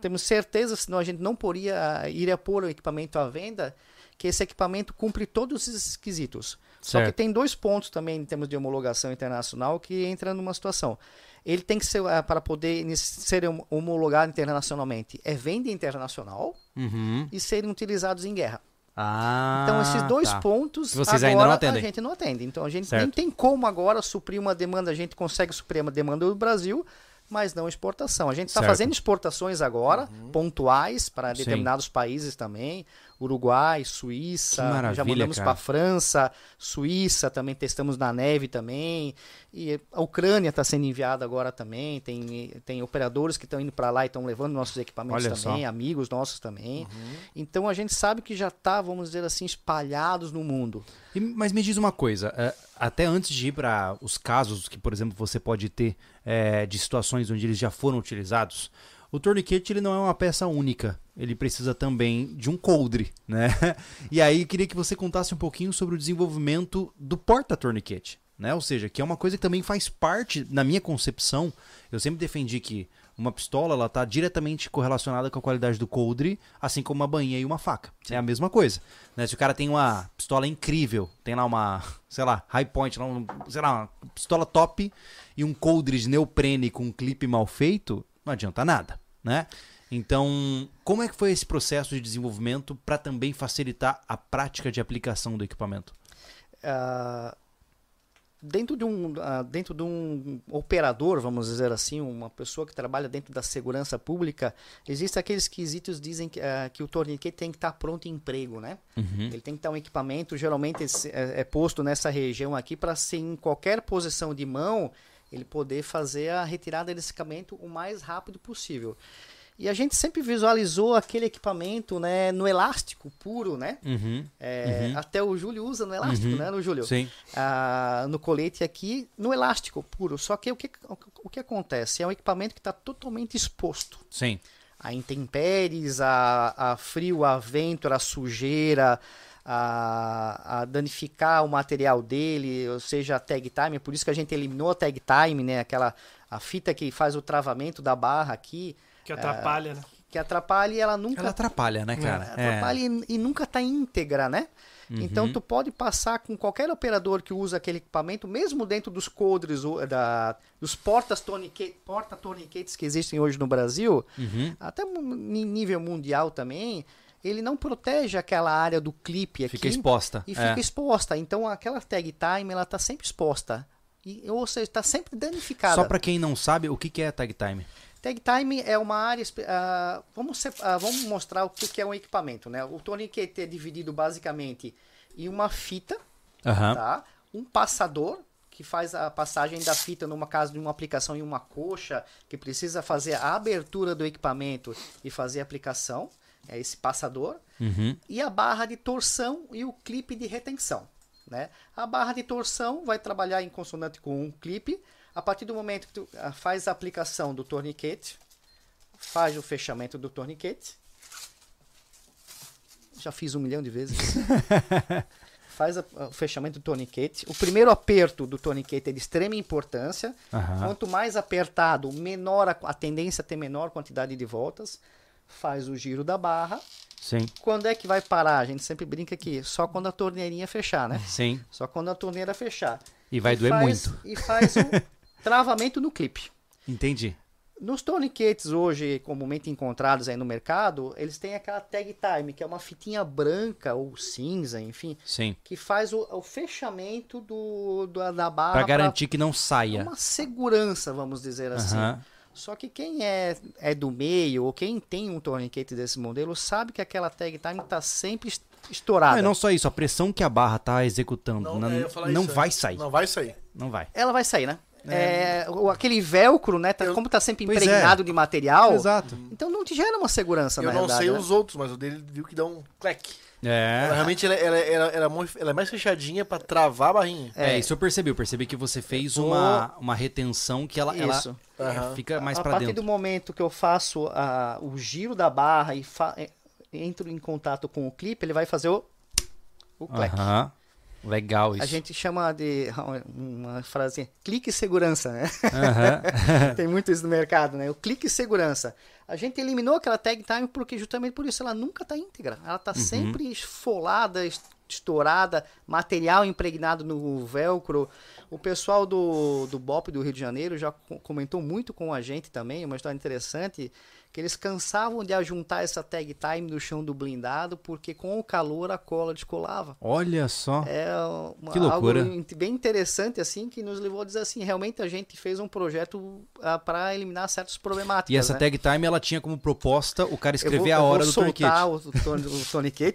temos certeza, senão a gente não poderia ir a pôr o equipamento à venda, que esse equipamento cumpre todos esses quesitos. Só que Certo. tem dois pontos também em termos de homologação internacional que entra numa situação. Ele tem que ser, ah, para poder ser hom- homologado internacionalmente, é venda internacional Uhum. e serem utilizados em guerra. Ah, Então, esses dois tá. pontos Vocês agora a gente não atende. Então, a gente Certo. nem tem como agora suprir uma demanda. A gente consegue suprir uma demanda do Brasil, mas não exportação. A gente está fazendo exportações agora, pontuais, para Sim. determinados países também. Uruguai, Suíça, já mandamos para França, Suíça, também testamos na neve também. E a Ucrânia está sendo enviada agora também. Tem, tem operadores que estão indo para lá e estão levando nossos equipamentos Olha também, só. amigos nossos também. Uhum. Então a gente sabe que já está, vamos dizer assim, espalhados no mundo. E- mas me diz uma coisa, é, até antes de ir para os casos que, por exemplo, você pode ter é, de situações onde eles já foram utilizados, o torniquete ele não é uma peça única, ele precisa também de um coldre, né? (laughs) E aí queria que você contasse um pouquinho sobre o desenvolvimento do porta-torniquete, né? Ou seja, que é uma coisa que também faz parte, na minha concepção, eu sempre defendi que uma pistola ela está diretamente correlacionada com a qualidade do coldre, assim como uma bainha e uma faca. É a mesma coisa. Né? Se o cara tem uma pistola incrível, tem lá uma, (laughs) sei lá, high point, sei lá, uma pistola top e um coldre de neoprene com um clipe mal feito, não adianta nada, né? Então, como é que foi esse processo de desenvolvimento para também facilitar a prática de aplicação do equipamento? Ah, dentro de um ah, dentro de um operador vamos dizer assim uma pessoa que trabalha dentro da segurança pública existem aqueles quesitos que dizem que, ah, que o torniquete tem que estar pronto em emprego né ele tem que estar um equipamento geralmente é, é posto nessa região aqui para ser em qualquer posição de mão ele poder fazer a retirada desse equipamento o mais rápido possível e a gente sempre visualizou aquele equipamento né no elástico puro né Uhum. É, até o Júlio usa no elástico né no Júlio Sim. ah, no colete aqui no elástico puro. Só que o que, o que acontece? É um equipamento que está totalmente exposto Sim. a intempéries, a, a frio, a vento, a sujeira, a, a danificar o material dele, ou seja, a tag time. Por isso que a gente eliminou a tag time, né? Aquela a fita que faz o travamento da barra aqui, Que atrapalha, né? que atrapalha e ela nunca Ela atrapalha, né, cara? É. atrapalha e, e nunca está íntegra, né? Uhum. Então tu pode passar com qualquer operador que usa aquele equipamento, mesmo dentro dos coldres, o- da, dos portas torniquete, porta torniquetes que existem hoje no Brasil, Uhum. até nível mundial também, ele não protege aquela área do clipe aqui Fica exposta. e é. fica exposta. Então aquela tag time ela está sempre exposta. E, ou seja, está sempre danificada. Só para quem não sabe, o que que é tag time? Tag time é uma área. ah, vamos, ah, vamos mostrar o que que é um equipamento. Né? O torniquete é dividido basicamente em uma fita, Aham. tá? um passador, que faz a passagem da fita numa casa de uma aplicação em uma coxa, que precisa fazer a abertura do equipamento e fazer a aplicação. É esse passador. Uhum. E a barra de torção e o clipe de retenção. Né? A barra de torção vai trabalhar em consonante com um clipe. A partir do momento que tu ah, faz a aplicação do torniquete, faz o fechamento do torniquete. Já fiz um milhão de vezes. (laughs) faz a- o fechamento do torniquete. O primeiro aperto do torniquete é de extrema importância. Aham. Quanto mais apertado, menor a, a tendência a ter menor quantidade de voltas. Faz o giro da barra. Sim. Quando é que vai parar? A gente sempre brinca aqui, só quando a torneirinha fechar, né? Sim. Só quando a torneira fechar. E vai E doer faz- muito. E faz o (laughs) travamento no clipe. Entendi. Nos torniquetes hoje comumente encontrados aí no mercado, eles têm aquela tag time, que é uma fitinha branca ou cinza, enfim, Sim. que faz o, o fechamento do, do- da barra Pra pra- garantir que não saia. uma segurança, vamos dizer assim. Aham. Só que quem é, é do meio ou quem tem um torniquete desse modelo sabe que aquela tag time está sempre est- estourada. Não, e não só isso, a pressão que a barra tá executando não, é, eu ia falar não isso, é. vai sair. Não vai sair. Não vai. Ela vai sair, né? É, o- aquele velcro, né? tá- Eu- como tá sempre é. impregnado de material, Exato. então não te gera uma segurança, Eu na não realidade, sei né? os outros, mas o dele viu que dá um clack. Ela, É. realmente ela, ela, ela, ela é ela é mais fechadinha pra travar a barrinha. É, isso eu percebi. Eu percebi que você fez uma, uma retenção que ela, ela Isso. é, Aham. fica mais a pra partir dentro. do momento que eu faço a- o giro da barra e fa- é, entro em contato com o clipe, ele vai fazer o, o clack. Aham. Legal isso. A gente chama de (laughs) uma frase clique segurança, né? Aham. (laughs) Tem muito isso no mercado, né? O clique segurança. A gente eliminou aquela tag time porque justamente por isso ela nunca está íntegra. Ela está sempre esfolada, es- estourada, material impregnado no velcro. O pessoal do, do BOP do Rio de Janeiro já co- comentou muito com a gente também, uma história interessante, que eles cansavam de ajuntar essa tag time no chão do blindado porque com o calor a cola descolava. Olha só. É uma, Que loucura. algo bem interessante, assim, que nos levou a dizer assim, realmente a gente fez um projeto para eliminar certas problemáticas. E essa né? tag time ela tinha como proposta o cara Eu escrever vou- a eu hora vou do torniquete. soltar o, o, o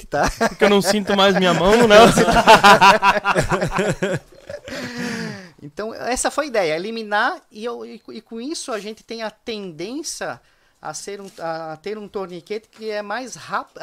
tá? (laughs) Porque eu não sinto mais minha mão, né? (laughs) Então, essa foi a ideia, eliminar, e, eu- e, e com isso a gente tem a tendência a, ser um, a ter um torniquete que é mais rápido.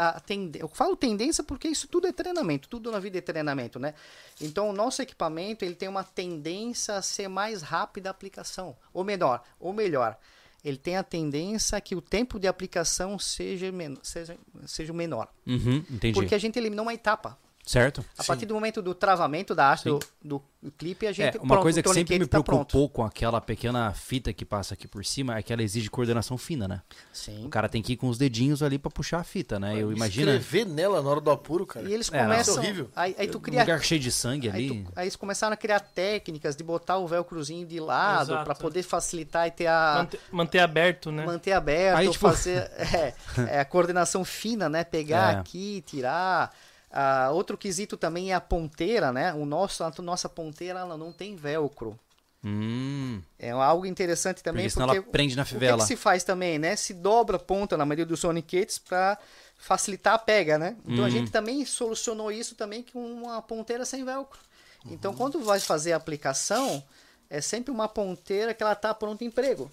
Eu falo tendência porque isso tudo é treinamento, tudo na vida é treinamento, né? Então, o nosso equipamento ele tem uma tendência a ser mais rápida a aplicação, ou menor, ou melhor. Ele tem a tendência a que o tempo de aplicação seja, men seja, seja menor. Uhum, entendi. Porque a gente eliminou uma etapa. Certo? A partir do momento do travamento da arte Sim. do, do clipe, a É, gente uma pronto, coisa que sempre me tá pronto. preocupou com aquela pequena fita que passa aqui por cima é que ela exige coordenação fina, né? Sim. O cara tem que ir com os dedinhos ali pra puxar a fita, né? Eu imagino. Escrever nela na hora do apuro, cara. E eles É, começam. É horrível. Aí, aí tu Um cria. lugar cheio de sangue Aí, ali. tu- aí eles começaram a criar técnicas de botar o velcrozinho de lado para poder facilitar e ter a. Manter, manter aberto, né? Manter aberto, Aí, tipo- fazer (laughs) é, é, a coordenação fina, né? Pegar É. aqui, tirar. Ah, outro quesito também é a ponteira, né? O nosso, a nossa ponteira ela não tem velcro. Hum, É algo interessante também porque porque ela prende na o que, fivela. que se faz também, né? Se dobra a ponta na maioria dos soniquetes para facilitar a pega, né? Então a Uhum. gente também solucionou isso também com uma ponteira sem velcro. Uhum. Então quando vai fazer a aplicação, é sempre uma ponteira que ela tá pronto emprego.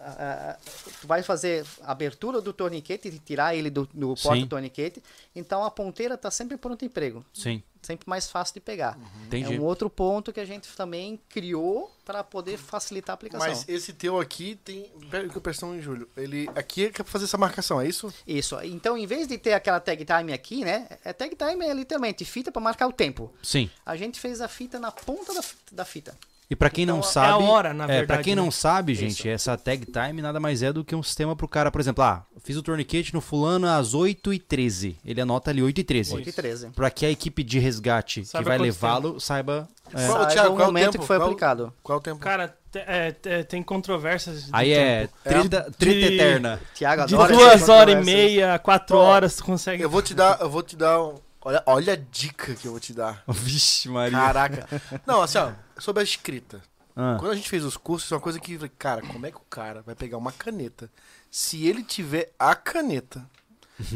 Ah, ah, tu vai fazer a abertura do torniquete e tirar ele do, do porta-torniquete. Então a ponteira tá sempre pronto emprego. Sim, Sempre mais fácil de pegar. entendi. É um outro ponto que a gente também criou para poder facilitar a aplicação. Mas esse teu aqui tem. Pera que eu prestei em julho. Ele aqui é pra fazer essa marcação, é isso? Isso. Então, em vez de ter aquela tag time aqui, né? É tag time é literalmente fita para marcar o tempo. Sim. A gente fez a fita na ponta da, da fita. E pra quem não Então, é a sabe, hora, na é, pra verdade, quem né? não sabe, gente, Isso. essa tag time nada mais é do que um sistema pro cara, por exemplo, ah, fiz o torniquete no fulano às 8h13. Ele anota ali 8h13. 8 e 13. Pra que a equipe de resgate Saiba que vai levá-lo saiba. é. Qual, Saiba Thiago, o qual é o momento tempo? que foi Qual- aplicado. Qual é o tempo? Cara, é, te- tem controvérsias. de Aí é treta, treta De- eterna. Tiago De duas horas e meia a quatro Ó, horas tu consegue. Eu vou te dar. Eu vou te dar um. Olha, olha a dica que eu vou te dar. (laughs) Vixe, Maria. Caraca. Não, assim, ó, sobre a escrita. Ah, Quando a gente fez os cursos, é uma coisa que, eu falei, cara, como é que o cara vai pegar uma caneta? Se ele tiver a caneta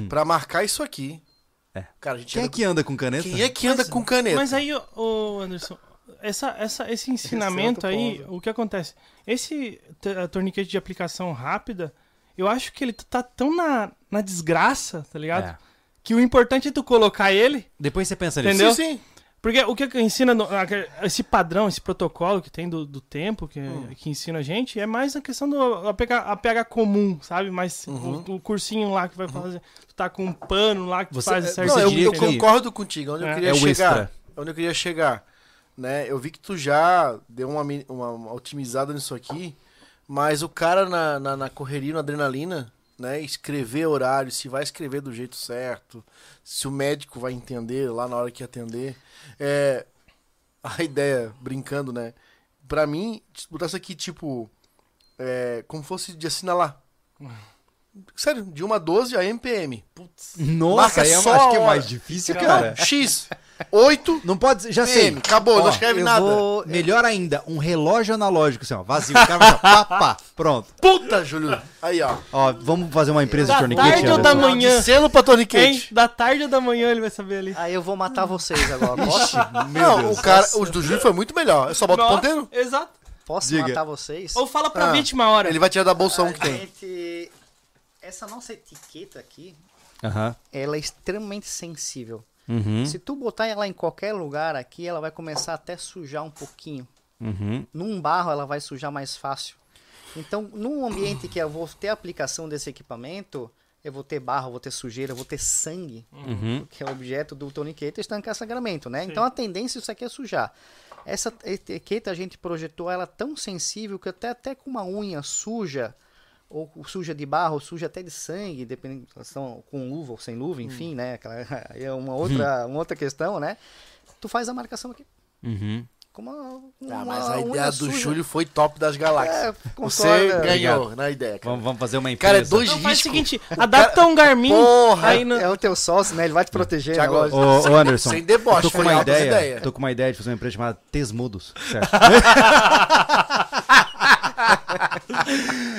pra marcar isso aqui. É. Cara, a gente Quem é que anda com caneta? quem é que anda com caneta? Mas aí, ô, Anderson, essa, essa, esse ensinamento outro aí, ponto. o que acontece? Esse torniquete de aplicação rápida, eu acho que ele tá tão na, na desgraça, tá ligado? É. Que o importante é tu colocar ele, Depois você pensa nisso. Entendeu? Sim, sim. Porque o que que ensina, esse padrão, esse protocolo que tem do, do tempo, que, que ensina a gente, é mais a questão do APH, APH comum, sabe? Mas Uhum. o, o cursinho lá que vai fazer, tu tá com um pano lá que Você- faz é, certo. Não, eu, eu concordo contigo. Onde eu É. queria É o chegar. extra. Onde eu queria chegar. Né? Eu vi que tu já deu uma, uma, uma otimizada nisso aqui, mas o cara na, na, na correria, na adrenalina, né? Escrever horário, se vai escrever do jeito certo, se o médico vai entender lá na hora que atender. É, a (laughs) ideia, brincando, né? Pra mim, se botasse aqui, tipo, é, como fosse de assinalar. Sério, de 1 a 12 a MPM. Putz. Nossa, Marca aí é, só acho que é mais difícil, Cara. cara. X, 8 Não pode, já sei. Acabou, Ó, não escreve eu nada. vou- Melhor ainda, um relógio analógico, assim, ó, vazio. O cara vai pá, pá, pronto. Puta, Júlio. Aí, ó. Ó, vamos fazer uma empresa Da de torniquete? tarde ou Anderson? da manhã? De selo pra Hein? torniquete. Da tarde ou da manhã ele vai saber ali. Aí eu vou matar vocês agora. Posso? Não, o cara, o do Júlio foi muito melhor. Eu só boto o Nossa, ponteiro. Exato. Posso Diga. matar vocês? Ou fala pra Ah, vítima a hora. Ele vai tirar da bolsa um A que tem. gente- Essa nossa etiqueta aqui, Aham. ela é extremamente sensível. Uhum. Se tu botar ela em qualquer lugar aqui, ela vai começar até a sujar um pouquinho. Uhum. Num barro ela vai sujar mais fácil. Então, num ambiente que eu vou ter a aplicação desse equipamento, eu vou ter barro, eu vou ter sujeira, eu vou ter sangue, Uhum. que é o objeto do torniquete, estancar sangramento, né? Então a tendência isso aqui é sujar. Essa etiqueta a gente projetou ela tão sensível que até, até com uma unha suja, ou suja de barro, ou suja até de sangue, dependendo se estão com luva ou sem luva, enfim, né? Aquela, (laughs) aí é uma outra, uma outra questão, né? Tu faz a marcação aqui. Uhum. Com uma, Ah, uma mas a ideia do suja. Júlio foi top das galáxias. É, Você ganhou na ideia, cara. Vamos, vamos fazer uma empresa. Cara, é dois Então faz o riscos. seguinte, adapta um Garmin Porra, aí no... É o teu sócio, né? Ele vai te proteger. Thiago, na loja. Ô, ô Anderson, Sem deboche, tô com foi uma ideia, ideias. tô com uma ideia de fazer uma empresa chamada Tesmudos, certo? (laughs)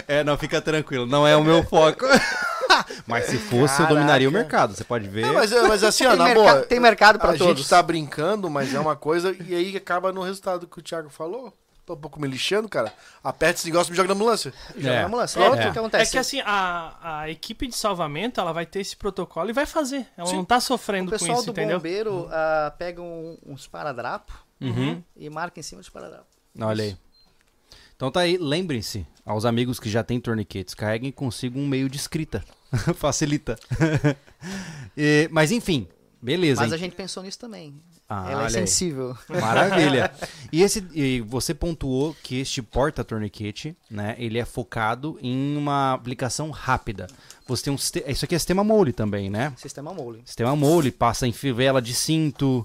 é, não, fica tranquilo, não é o meu foco. (laughs) Mas se fosse, eu dominaria o Caraca. mercado, você pode ver. Não, mas, mas assim, ó, Tem na merca- boa. tem mercado pra a todos. gente tá brincando, mas é uma coisa. E aí acaba no resultado que o Thiago falou. Tô um pouco me lixando, cara. Aperta esse negócio e me joga na ambulância. Já É. vamos lá. Só É. o que É acontece? que assim, a, a equipe de salvamento, ela vai ter esse protocolo e vai fazer. Ela Sim. não tá o sofrendo com pessoal isso, do entendeu? bombeiro ah, pega um- uns paradrapos Uhum. e marca em cima dos paradrapos. Olha aí. Então tá aí, lembrem-se, aos amigos que já têm torniquetes, carreguem consigo um meio de escrita. (laughs) Facilita. (laughs) E- mas enfim, beleza. Mas a hein? gente pensou nisso também. Ah, Ela é olha aí. sensível. Maravilha. (laughs) E, esse, e você pontuou que este porta-torniquete, né, ele é focado em uma aplicação rápida. Você tem um isso aqui é sistema mole também, né? Sistema mole. Sistema mole, passa em fivela de cinto,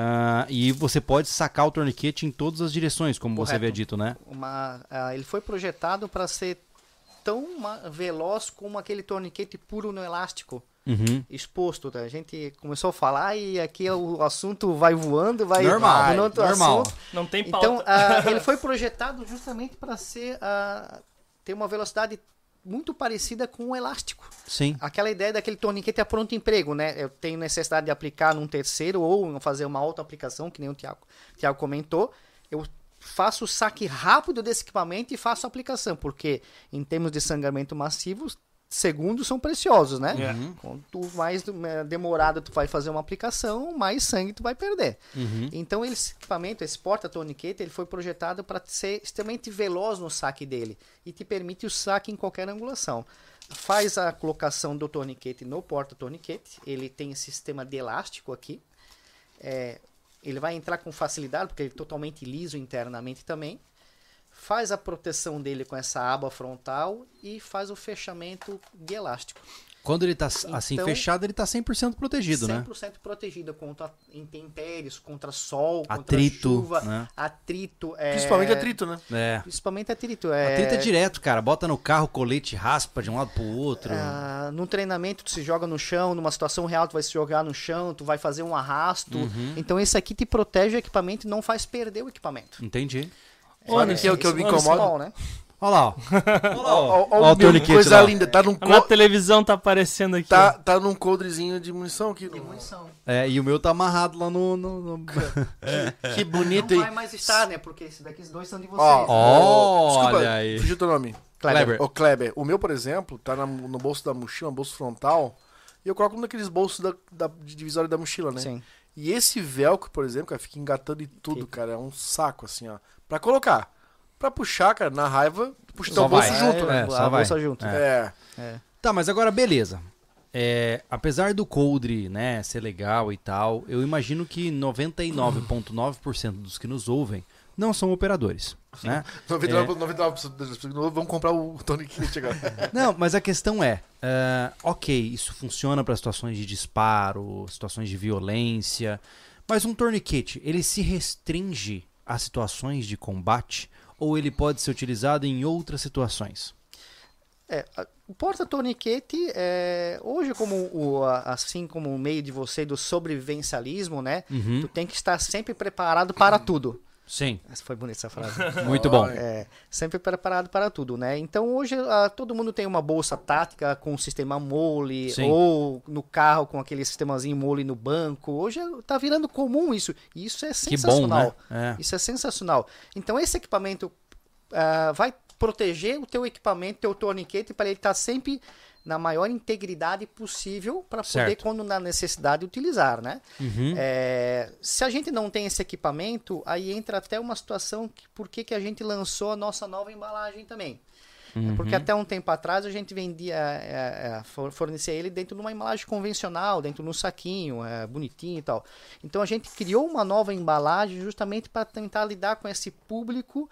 ah, e você pode sacar o torniquete em todas as direções, como você Correto. havia dito, né? Uma, ah, ele foi projetado para ser tão veloz como aquele torniquete puro no elástico. Uhum. exposto. tá? A gente começou a falar e aqui o assunto vai voando, vai Normal, no outro normal. assunto. Não tem pauta. Então, ah, (laughs) ele foi projetado justamente para ser ah, ter uma velocidade muito parecida com o elástico. Sim. Aquela ideia daquele torniquete a pronto emprego, né? Eu tenho necessidade de aplicar num terceiro ou fazer uma outra aplicação, que nem o Tiago, Tiago comentou. Eu faço o saque rápido desse equipamento e faço a aplicação, porque em termos de sangramento massivo, segundos são preciosos, né? É. Uhum. Quanto mais eh, demorado tu vai fazer uma aplicação, mais sangue tu vai perder. Uhum. Então esse equipamento, esse porta-torniquete, ele foi projetado para ser extremamente veloz no saque dele e te permite o saque em qualquer angulação. Faz a colocação do torniquete no porta-torniquete, ele tem esse sistema de elástico aqui. É, ele vai entrar com facilidade, porque ele é totalmente liso internamente também. Faz a proteção dele com essa aba frontal e faz o fechamento de elástico. Quando ele tá assim Então- fechado, ele tá 100% protegido, né? 100% protegida contra intempéries, contra sol, contra Atrito, chuva, né? atrito. É... Principalmente atrito, né? É. Principalmente atrito. É... Atrito é direto, cara. Bota no carro, colete, raspa de um lado pro outro. Ah, no treinamento tu se joga no chão, numa situação real tu vai se jogar no chão, tu vai fazer um arrasto. Uhum. Então esse aqui te protege o equipamento e não faz perder o equipamento. Entendi. Sabe que é o que eu me esse incomodo? né? Olha lá, ó. Olha lá, ó. Ó, ó, Ó o meu, coisa lá. linda. Tá num, Na co... televisão tá aparecendo aqui. tá, tá num coldrezinho de munição aqui. Munição. É, e o meu tá amarrado lá no. no- no- (laughs) Que bonito, Não hein? vai mais estar, né? Porque esses daqui os dois são de vocês. Ó, né? Ó, desculpa, olha aí. fugiu teu nome. Kleber. Ô, Kleber, o meu, por exemplo, tá na- no bolso da mochila, no bolso frontal, e eu coloco um daqueles bolsos da, da- de divisória da mochila, né? Sim. E esse velcro, por exemplo, cara, fica engatando em tudo, cara. É um saco, assim, ó. Pra colocar. Pra puxar, cara, na raiva, puxa teu bolso junto, É, né? a só vai. bolsa junto. É. É. Tá, mas agora beleza. É, apesar do coldre, né, ser legal e tal, eu imagino que 99,9% dos que nos ouvem não são operadores, né? 99%, 99% das pessoas vão comprar o (laughs) Tony Kit agora. (laughs) Não, mas a questão é, ah, ok, isso funciona para situações de disparo, situações de violência, mas um torniquete, ele se restringe a situações de combate ou ele pode ser utilizado em outras situações? É, o porta-torniquete, é, hoje, como o, a- assim como o meio de você do sobrevivencialismo, né? Uhum. Tu tem que estar sempre preparado para tudo. Sim, foi bonita essa frase. (laughs) muito bom. É, sempre preparado para tudo, né? Então hoje ah, todo mundo tem uma bolsa tática com o sistema mole Sim. ou no carro com aquele sistemazinho mole no banco. Hoje tá virando comum isso. E isso é Que bom, sensacional. né? É. Isso é sensacional. Então esse equipamento ah, vai proteger o teu equipamento, teu torniquete para ele estar sempre na maior integridade possível para poder quando na necessidade utilizar, né? Uhum. É, se a gente não tem esse equipamento, aí entra até uma situação que por que que a gente lançou a nossa nova embalagem também. É Porque até um tempo atrás a gente vendia, é, é, for- fornecia ele dentro de uma embalagem convencional, dentro de um saquinho, é, bonitinho e tal. Então a gente criou uma nova embalagem justamente para tentar lidar com esse público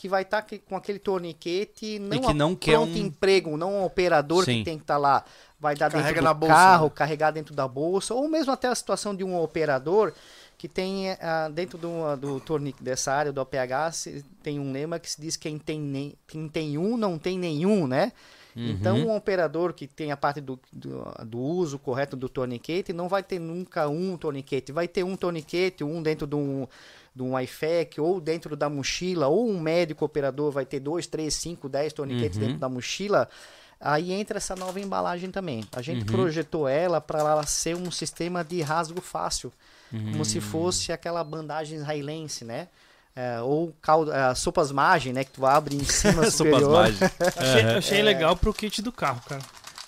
que vai estar com aquele torniquete, não, que a não quer pronto um- emprego, não um operador Sim. que tem que estar lá, vai dar Carrega dentro na do bolsa, carro, né? carregar dentro da bolsa, ou mesmo até a situação de um operador que tem ah, dentro do, do torniquete dessa área do OPH tem um lema que se diz que quem tem, nem, quem tem um não tem nenhum, né? Então, um operador que tem a parte do, do, do uso correto do torniquete não vai ter nunca um torniquete, vai ter um torniquete, um dentro de um, de um IFEC, ou dentro da mochila, ou um médico operador vai ter dois, três, cinco, dez torniquetes dentro da mochila. Aí entra essa nova embalagem também. A gente projetou ela para ela ser um sistema de rasgo fácil, como se fosse aquela bandagem israelense, né? É, ou caldo, é, sopas Maggi, né? Que tu abre em cima (laughs) Sopas superior. mágicas. (laughs) Achei, achei legal pro kit do carro, cara.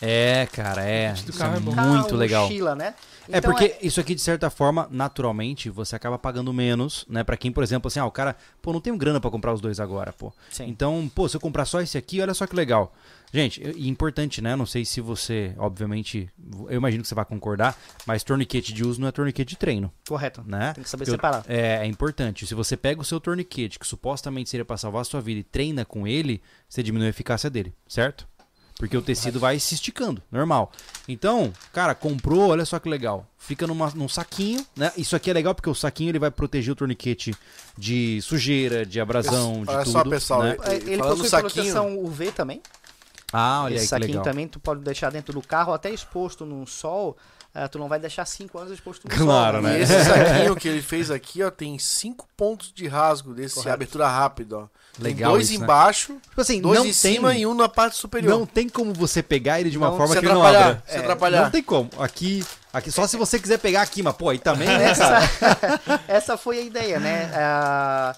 É, cara, é. do Isso carro é é bom. muito Carro, legal. mochila, né? É Então, porque isso aqui, de certa forma, naturalmente, você acaba pagando menos, né? Pra quem, por exemplo, assim, ah, o cara, pô, não tenho grana pra comprar os dois agora, pô. Sim. Então, pô, se eu comprar só esse aqui, olha só que legal. Gente, e importante, né? Não sei se você, obviamente, eu imagino que você vai concordar, mas torniquete de uso não é torniquete de treino, Correto. né? Tem que saber Porque separar. É, é importante. Se você pega o seu torniquete, que supostamente seria pra salvar a sua vida, e treina com ele, você diminui a eficácia dele, certo? Porque o tecido vai se esticando, normal. Então, cara, comprou, olha só que legal. Fica numa, num saquinho, né? Isso aqui é legal porque o saquinho ele vai proteger o torniquete de sujeira, de abrasão, de Olha tudo. só, pessoal, né? É, Ele Falando possui saquinho- proteção UV também. Ah, olha Esse aí que saquinho legal. também tu pode deixar dentro do carro, até exposto no sol. ah, tu não vai deixar 5 anos exposto no Claro, sol. né? E esse (laughs) saquinho que ele fez aqui, ó, tem cinco pontos de rasgo desse Correto. abertura rápida, ó. Tem Legal dois isso, né? embaixo, Tipo assim, dois não em cima tem, e um na parte superior. não tem como você pegar ele de uma Não, forma que ele não atrapalhar, abra. se atrapalhar. Não tem como. Aqui, aqui, só se você quiser pegar aqui, mas pô, aí também, né? Essa, (laughs) essa foi a ideia, né? Ah,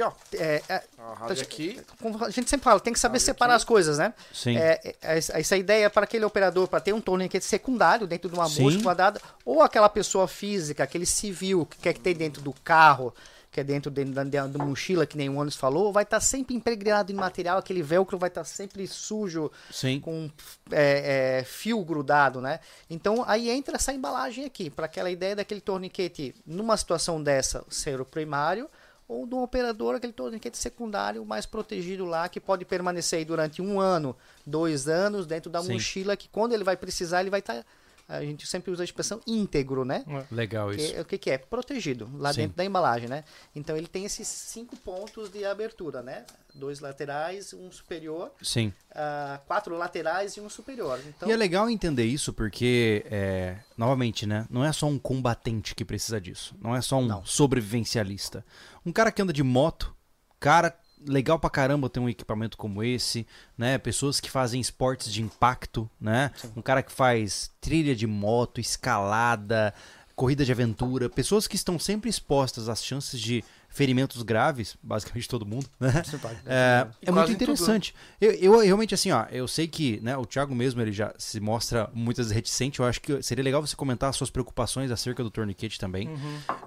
Aqui, ó. é, é, Ó, rasga aqui. como a gente sempre fala, tem que saber separar as coisas, né? Sim. É, é, essa ideia é para aquele operador, para ter um torniquete secundário dentro de uma Sim. bolsa quadrada, ou aquela pessoa física, aquele civil que quer que tem dentro do carro, que é dentro, dentro da, da- mochila, que nem o Anis falou, vai estar sempre impregnado em material, aquele velcro vai estar sempre sujo, Sim. com é, é, fio grudado, né? Então aí entra essa embalagem aqui, para aquela ideia daquele torniquete, numa situação dessa, ser o primário, ou de um operador, aquele torniquete secundário mais protegido lá, que pode permanecer aí durante um ano, dois anos, dentro da Sim. mochila, que quando ele vai precisar, ele vai estar. A gente sempre usa a expressão íntegro, né? Legal Que, isso. é- o que, que é? Protegido, lá Sim. dentro da embalagem, né? Então ele tem esses cinco pontos de abertura, né? Dois laterais, um superior, Sim. ah, quatro laterais e um superior. Então, E é legal entender isso porque, é, novamente, né? Não é só um combatente que precisa disso. Não é só um Não. sobrevivencialista. Um cara que anda de moto, cara legal pra caramba ter um equipamento como esse, né? Pessoas que fazem esportes de impacto, né? Um cara que faz trilha de moto, escalada, corrida de aventura, pessoas que estão sempre expostas às chances de ferimentos graves, (laughs) basicamente todo mundo, né? É, é muito interessante. Eu, eu realmente, assim, ó, eu sei que né, o Thiago mesmo ele já se mostra muitas vezes reticente. Eu acho que seria legal você comentar as suas preocupações acerca do tourniquet também.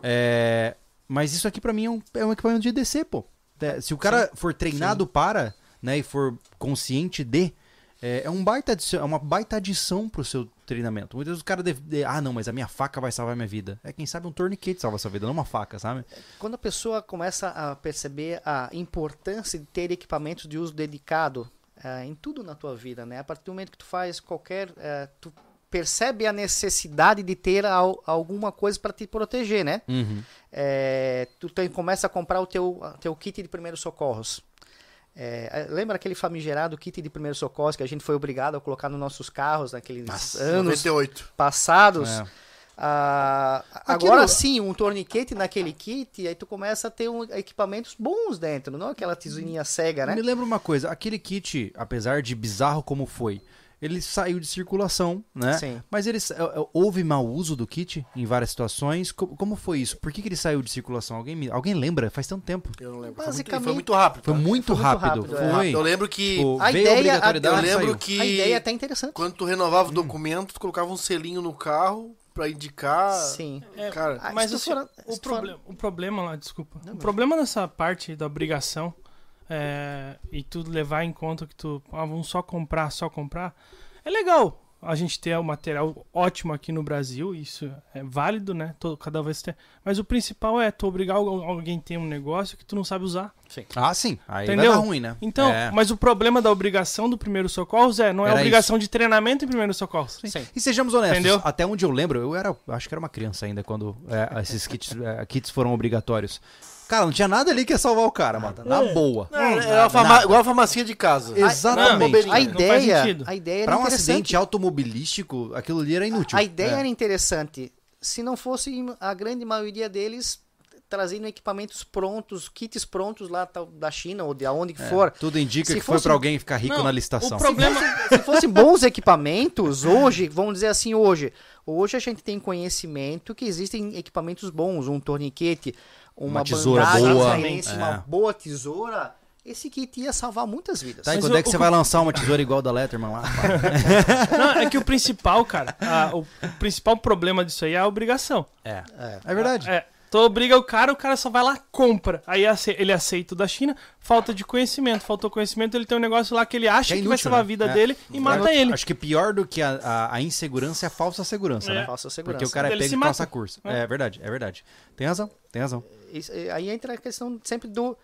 É, mas isso aqui pra mim é um, é um equipamento de DC, pô. É, se o cara for treinado para, né, e for consciente de, é, é um baita adição, é uma baita adição pro seu treinamento. Muitas vezes o cara deve, de- ah, não, mas a minha faca vai salvar minha vida. É quem sabe um tourniquet salva a sua vida, não uma faca, sabe? quando a pessoa começa a perceber a importância de ter equipamentos de uso dedicado ah, em tudo na tua vida, né? A partir do momento que tu faz qualquer, eh, tu percebe a necessidade de ter al- alguma coisa para te proteger, né? Uhum. É, tu tem, começa a comprar o teu, teu kit de primeiros socorros. É, lembra aquele famigerado kit de primeiros socorros que a gente foi obrigado a colocar nos nossos carros naqueles anos 98. passados? É. Ah, agora sim, um torniquete naquele kit, aí tu começa a ter um, equipamentos bons dentro, não aquela tesourinha cega, né? Me lembra uma coisa, aquele kit, apesar de bizarro como foi, ele saiu de circulação, né? Sim. Mas ele, é, é, houve mau uso do kit em várias situações. Co- Como, foi isso? Por que, que ele saiu de circulação? Alguém, me- alguém lembra? Faz tanto tempo. Eu não lembro. Foi muito, Basicamente- foi muito rápido. Foi muito Foi muito rápido. rápido, é. Foi. Eu lembro que Tipo, A ideia- a obrigatoriedade, eu lembro saiu. que A ideia é até interessante. quando tu renovava Hum. o documento, tu colocava um selinho no carro pra indicar. Sim. Cara, Ah, Mas assim, for- o, for- problema, o problema lá, desculpa. Não, o mas- problema nessa parte da obrigação é, e tu levar em conta que tu ah, vamos só comprar, só comprar, é legal a gente ter o material ótimo aqui no Brasil, isso é válido, né? Todo, cada vez tem. Mas o principal é tu obrigar al- alguém a ter um negócio que tu não sabe usar. Ah, sim. Aí Entendeu? vai dar ruim, né? Então, É. mas o problema da obrigação do primeiro socorros é, não é Era obrigação de treinamento em primeiro socorros. Sim. E sejamos honestos, Entendeu? até onde eu lembro, eu era, acho que era uma criança ainda quando é, esses kits, é, kits foram obrigatórios. Cara, não tinha nada ali que ia salvar o cara, mano. Na boa. Não, era nada, farma- igual a farmacia de casa. Exatamente. A Não faz ideia, a ideia era Pra um acidente automobilístico, aquilo ali era inútil. A ideia É. era interessante. Se não fosse a grande maioria deles trazendo equipamentos prontos, kits prontos lá da China ou de onde que for. Tudo indica Se que foi fosse- pra alguém ficar rico Não, na licitação. o problema- Se fossem bons equipamentos, hoje, vamos dizer assim, hoje, hoje a gente tem conhecimento que existem equipamentos bons, um torniquete, uma, Uma tesoura bandagem boa, é. uma boa tesoura. Esse kit ia salvar muitas vidas. Tá, e Mas quando o- é que o você vai lançar uma tesoura igual da Letterman lá? (laughs) Não, é que o principal, cara, a- o, principal problema disso aí é a obrigação. É. É verdade. É, tu obriga o cara, o cara só vai lá, compra. Aí ele aceita o da China, falta de conhecimento. Faltou conhecimento, ele tem um negócio lá que ele acha Que é que vai inútil, salvar né? a vida É. dele e mata Acho- ele. Acho que pior do que a, a- a insegurança é a falsa segurança, É. né? Falsa segurança. Porque o cara é Ele pego e mata. calça curso. É. É. verdade, é verdade. Tem razão, tem razão. Isso- eh, aí entra a questão sempre do,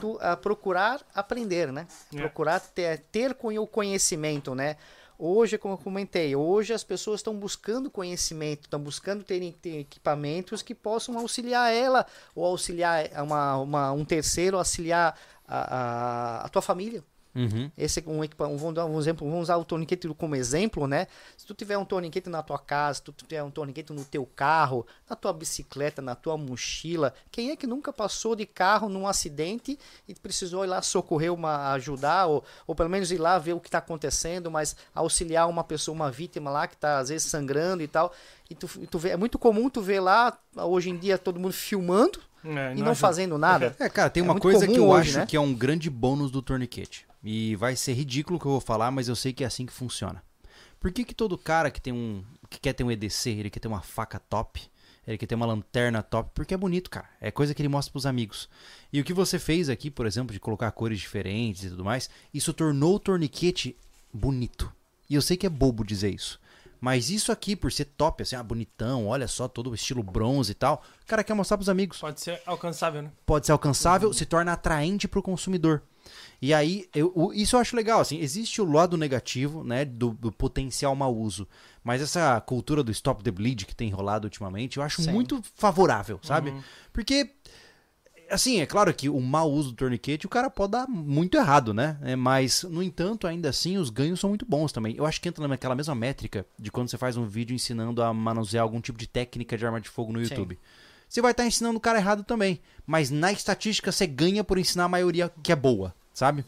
do ah, procurar aprender, né? É. Procurar ter, ter o conhecimento, né? Hoje, como eu comentei, hoje as pessoas estão buscando conhecimento, estão buscando ter, ter equipamentos que possam auxiliar ela ou auxiliar uma, uma- um terceiro, auxiliar a, a, a tua família. Uhum. Esse é um equipamento, vamos dar um exemplo, vamos usar o torniquete como exemplo, né? Se tu tiver um torniquete na tua casa, se tu tiver um torniquete no teu carro, na tua bicicleta, na tua mochila, quem é que nunca passou de carro num acidente e precisou ir lá socorrer uma ajudar ou, ou pelo menos ir lá ver o que está acontecendo, mas auxiliar uma pessoa, uma vítima lá que está às vezes sangrando e tal. E tu, tu vê, é muito comum tu ver lá hoje em dia todo mundo filmando É, e não, ajuda. fazendo nada. É, cara, tem É uma coisa que eu hoje, acho né? que é um grande bônus do torniquete. E vai ser ridículo o que eu vou falar, mas eu sei que é assim que funciona. Por que, que todo cara que tem um. que quer ter um EDC, ele quer ter uma faca top, ele quer ter uma lanterna top? Porque é bonito, cara. É coisa que ele mostra pros amigos. E o que você fez aqui, por exemplo, de colocar cores diferentes e tudo mais, isso tornou o torniquete bonito. E eu sei que é bobo dizer isso. Mas isso aqui, por ser top, assim, ah, bonitão, olha só, todo estilo bronze e tal, o cara quer mostrar pros amigos Pode ser alcançável, né? pode ser alcançável, se torna atraente para o consumidor. E aí, eu- isso eu acho legal, assim, existe o lado negativo, né, do, do potencial mau uso, mas essa cultura do stop the bleed que tem rolado ultimamente, eu acho Sim. muito favorável, sabe? Porque, assim, é claro que o mau uso do torniquete, o cara pode dar muito errado, né? É, mas, no entanto, ainda assim, os ganhos são muito bons também. Eu acho que entra naquela mesma métrica de quando você faz um vídeo ensinando a manusear algum tipo de técnica de arma de fogo no Sim. YouTube. Você vai estar ensinando o cara errado também. Mas na estatística você ganha por ensinar a maioria que é boa, sabe?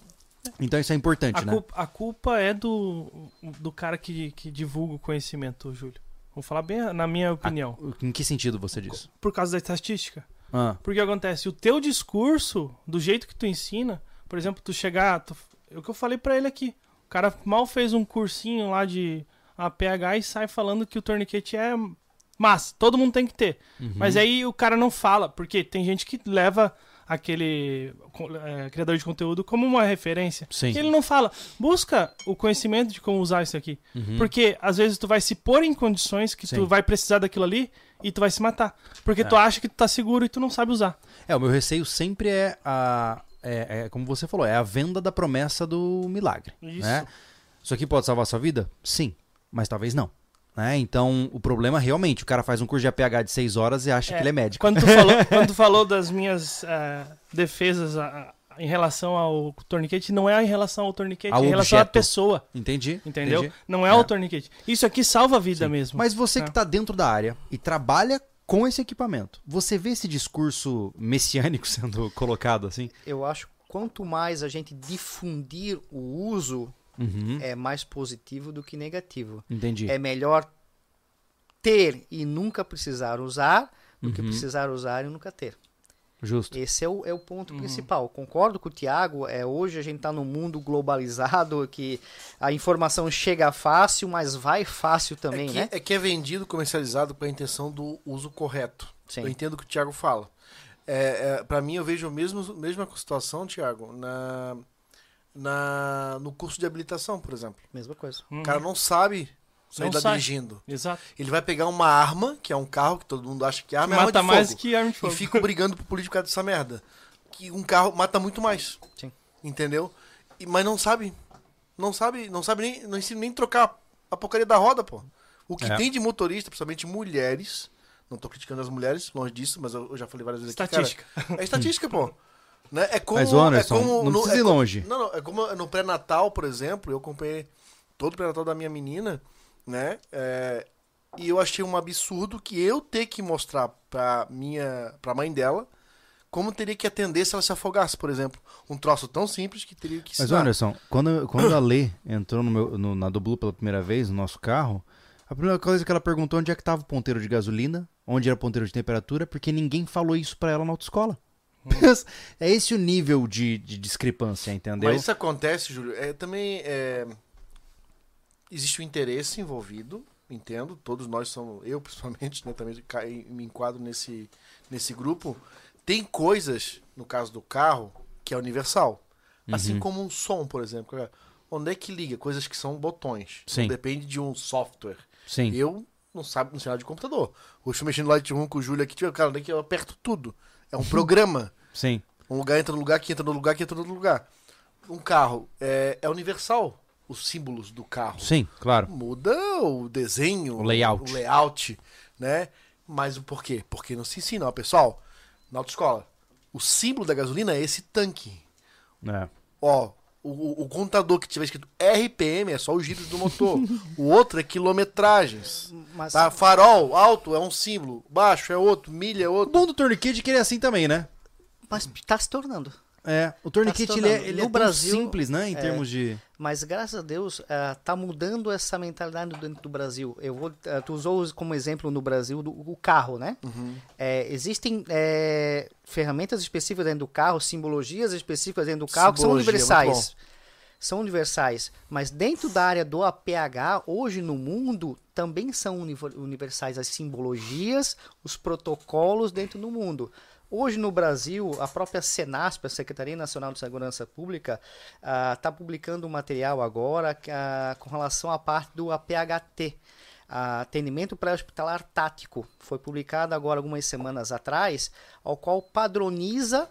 Então isso é importante, A, né? culpa, a culpa é do, do cara que, que divulga o conhecimento, Júlio. Vou falar bem na minha opinião. Em que sentido você diz? Por causa da estatística. Ah, Porque acontece, o teu discurso, do jeito que tu ensina, por exemplo, tu chegar. Tu, é o que eu falei pra ele aqui. O cara mal fez um cursinho lá de APH e sai falando que o torniquete é massa. Todo mundo tem que ter. Uhum. Mas aí o cara não fala, porque tem gente que leva aquele é, criador de conteúdo como uma referência. Sim. E ele não fala, busca o conhecimento de como usar isso aqui. Uhum. Porque às vezes tu vai se pôr em condições que Sim. tu vai precisar daquilo ali e tu vai se matar. Porque tu acha que tu tá seguro e tu não sabe usar. É, o meu receio sempre é a. É, é como você falou, é a venda da promessa do milagre. Isso. Né? Isso aqui pode salvar a sua vida? Sim. Mas talvez não. Né? Então, o problema realmente, o cara faz um curso de APH de 6 horas e acha É, que ele é médico. Quando tu falou, (laughs) quando tu falou das minhas eh, defesas a- a- em relação ao torniquete, não é em relação ao torniquete, Ao é em relação à objeto. pessoa. Entendi? Entendeu? entendi. Não é, É. o torniquete. Isso aqui salva a vida mesmo. Mas você É. que tá dentro da área e trabalha com esse equipamento, você vê esse discurso messiânico (laughs) sendo colocado assim? Eu acho que quanto mais a gente difundir o uso, Uhum. é mais positivo do que negativo. Entendi. É melhor ter e nunca precisar usar do que Uhum. precisar usar e nunca ter. Justo. Esse é o, é o ponto Uhum. principal. Concordo com o Tiago, é, hoje a gente está num mundo globalizado (laughs) que a informação chega fácil, mas vai fácil também, é, que, né? é que é vendido, comercializado com a intenção do uso correto. Sim. Eu entendo o que o Thiago fala. É, é, para mim, eu vejo a mesma, mesma situação, Thiago, na, na, no curso de habilitação, por exemplo. Mesma coisa. Uhum. O cara não sabe sair Não tá dirigindo. Exato. Ele vai pegar uma arma, que é um carro, que todo mundo acha que arma é arma Mata de mais fogo, que arma de e fogo. fica brigando pro político por causa dessa merda. Que um carro mata muito mais. Sim. Entendeu? E- mas não sabe. Não sabe, não sabe nem, não ensina nem trocar a porcaria da roda, pô. O que É. tem de motorista, principalmente mulheres, não tô criticando as mulheres, longe disso, mas eu, eu já falei várias vezes Estatística. aqui, cara, é estatística, pô. (laughs) Né? É como, Mas, ô, Anderson, é como não no- precisa é ir co- longe. Não, não, é como no pré-natal, por exemplo, eu acompanhei todo o pré-natal da minha menina, né? É, e eu achei um absurdo que eu ter que mostrar pra minha, pra mãe dela como teria que atender se ela se afogasse, por exemplo. Um troço tão simples que teria que Mas, ensinar. Anderson, quando, quando a Lê entrou no meu, no- na Doblu pela primeira vez, no nosso carro, a primeira coisa que ela perguntou onde é que tava o ponteiro de gasolina, onde era o ponteiro de temperatura, porque ninguém falou isso pra ela na autoescola. (laughs) É esse o nível de, de discrepância, entendeu? Mas isso acontece, Júlio, é, também é, existe o interesse envolvido, entendo, todos nós somos, eu principalmente, né, também me enquadro nesse, nesse grupo. Tem coisas, no caso do carro, que é universal. Assim Uhum. como um som, por exemplo. Onde é que liga? Coisas que são botões. Sim. Não depende de um software. Sim. Eu não sabe não sei nada de computador. Hoje eu mexendo no Lightroom com o Júlio aqui, tipo, cara, onde é que eu aperto tudo? É um (laughs) programa. Sim. Um lugar entra no lugar, que entra no lugar, que entra no outro lugar. Um carro é, é universal, os símbolos do carro. Sim, claro. Muda o desenho, O layout. o layout, né? Mas o porquê? Porque não se ensina, ó, pessoal, na autoescola. O símbolo da gasolina é esse tanque. É. Ó, o, o- o contador que tiver escrito RPM é só os giros do motor. o outro é quilometragens. Mas Tá? Farol alto é um símbolo, baixo é outro, milha é O outro. bom do Tourniquet é que ele é assim também, né? Mas tá se tornando. É, o Tourniquet Tá ele é, ele No é Brasil, simples, né, em é, termos de... Mas graças a Deus está mudando essa mentalidade dentro do Brasil. Eu vou, eh, tu usou como exemplo no Brasil do, o carro, né? Uhum. É, existem é, ferramentas específicas dentro do carro, simbologias específicas dentro do carro que são Simbologia, universais. São universais. Mas dentro da área do APH, hoje no mundo, também são univer- universais as simbologias, os protocolos dentro do mundo. Hoje no Brasil, a própria Senasp, a Secretaria Nacional de Segurança Pública, está publicando um material agora ah, com relação à parte do APHT, ah, atendimento pré-hospitalar tático. Foi publicado agora algumas semanas atrás, ao qual padroniza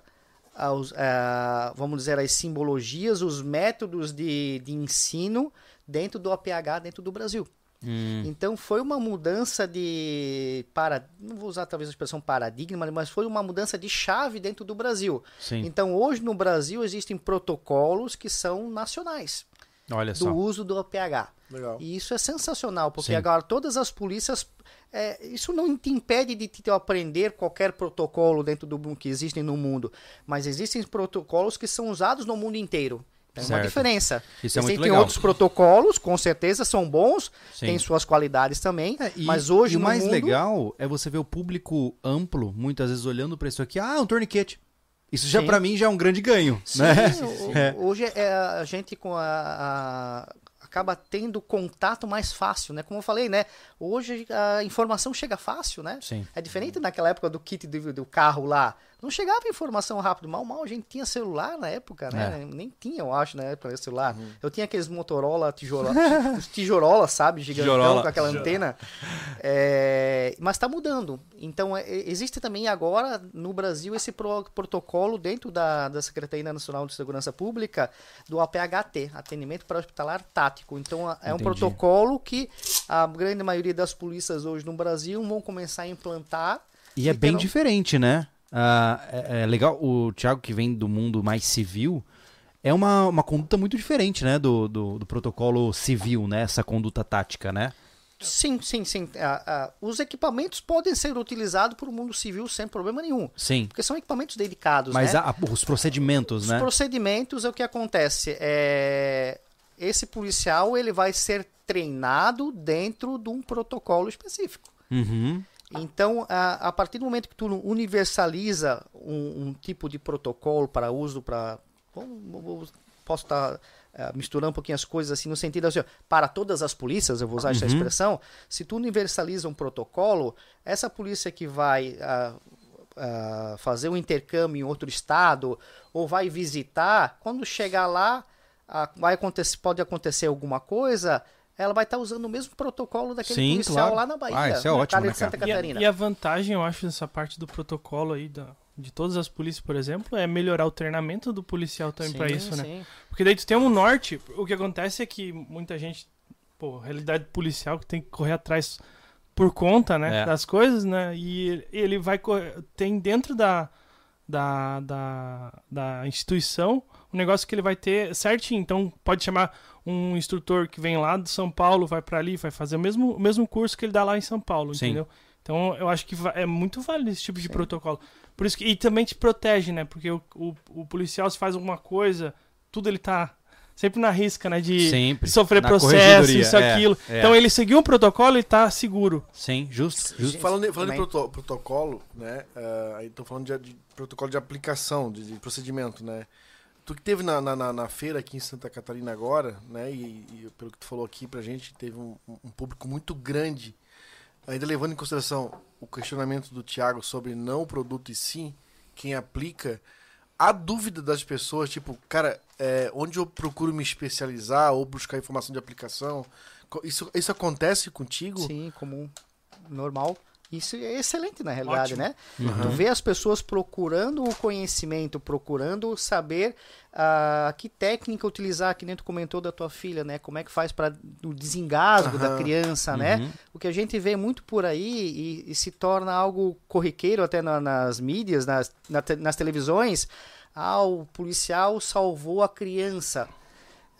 aos, ah, vamos dizer, as simbologias, os métodos de, de ensino dentro do APH dentro do Brasil. Hum, Então foi uma mudança de para, não vou usar talvez a expressão paradigma, mas foi uma mudança de chave dentro do Brasil. sim, Então hoje no Brasil existem protocolos que são nacionais olha só. do uso do APH. Legal. E isso é sensacional, porque Sim. agora todas as polícias. é, isso não te impede de te aprender qualquer protocolo dentro do mundo que existem no mundo, mas existem protocolos que são usados no mundo inteiro. Tem uma Certo. diferença. Isso é muito Existem legal. outros protocolos, com certeza são bons, Sim. têm suas qualidades também, É, e, mas hoje e o mais mundo, legal é você ver o público amplo, muitas vezes olhando pra isso aqui, ah, um torniquete. Isso já Sim. pra mim já é um grande ganho, Sim, né? o- (laughs) É. hoje é, a gente com a, a- acaba tendo contato mais fácil, né? Como eu falei, né? Hoje a informação chega fácil, né? Sim. É diferente naquela época do kit do, do carro lá. Não chegava informação rápido. Mal, mal a gente tinha celular na época, né? É. Nem tinha, eu acho, na época, celular. Uhum. Eu tinha aqueles Motorola tijolo, (laughs) os tijorola, sabe? Gigantão, Tijorola. com aquela antena. É, mas está mudando. Então, é, existe também agora no Brasil esse pro- protocolo dentro da, da Secretaria Nacional de Segurança Pública do APHT, Atendimento para Hospitalar Tático. Então, é um Entendi. protocolo que a grande maioria das polícias hoje no Brasil vão começar a implantar. E é bem diferente, né? Ah, é, é legal, o Thiago que vem do mundo mais civil, é uma, uma conduta muito diferente, né? Do, do, do protocolo civil, né? Essa conduta tática, né? Sim, sim, sim. Ah, ah, os equipamentos podem ser utilizados por o mundo civil sem problema nenhum. Sim. Porque são equipamentos dedicados, Mas né? a- os procedimentos, Os né? procedimentos é o que acontece. É... Esse policial ele vai ser treinado dentro de um protocolo específico. Uhum. Então, a, a partir do momento que tu universaliza um, um tipo de protocolo para uso para posso estar eh, misturando um pouquinho as coisas assim no sentido assim, ó, para todas as polícias, eu vou usar essa Uhum. expressão, se tu universaliza um protocolo, essa polícia que vai fazer um intercâmbio em outro estado ou vai visitar, quando chegar lá, vai acontecer, pode acontecer alguma coisa, ela vai estar usando o mesmo protocolo daquele Sim, policial claro. lá na Bahia, Ah, isso é na ótimo, né, de Santa cara? E a, Catarina. e a vantagem, eu acho, nessa parte do protocolo aí, da, de todas as polícias, por exemplo, é melhorar o treinamento do policial também pra Sim, isso, né? sim. Porque daí tu tem um norte, o que acontece é que muita gente, pô, realidade policial que tem que correr atrás por conta, né, É. das coisas, né? E ele vai correr, tem dentro da, da, da, da instituição um negócio que ele vai ter certinho. Então pode chamar um instrutor que vem lá de São Paulo, vai pra ali, vai fazer o mesmo, o mesmo curso que ele dá lá em São Paulo, Sim. entendeu? Então eu acho que é muito válido esse tipo de protocolo. Por isso que, e também te protege, né? Porque o, o, o policial se faz alguma coisa, tudo ele tá sempre na risca, né? De Sempre. sofrer Na processo, isso, é, aquilo. é. Então ele seguiu um protocolo e tá seguro. Sim, justo. justo. Falando, em- falando em proto- protocolo, né? ah, aí tô falando de, de protocolo de aplicação, de, de procedimento, né? Tu que teve na, na, na- na feira aqui em Santa Catarina agora, né? E, e pelo que tu falou aqui pra gente, teve um, um público muito grande. Ainda levando em consideração o questionamento do Thiago sobre não o produto e sim quem aplica, a dúvida das pessoas, tipo, cara, é, onde eu procuro me especializar ou buscar informação de aplicação? Isso, isso acontece contigo? Sim, comum, normal. Isso é excelente na realidade, Ótimo. né? Tu vê as pessoas procurando o conhecimento, procurando saber ah, que técnica utilizar, que nem tu comentou da tua filha, né? Como é que faz para o desengasgo da Aham. criança, né? Uhum. O que a gente vê muito por aí e, e se torna algo corriqueiro até na- nas mídias, nas, na te- nas televisões. Ah, o policial salvou a criança.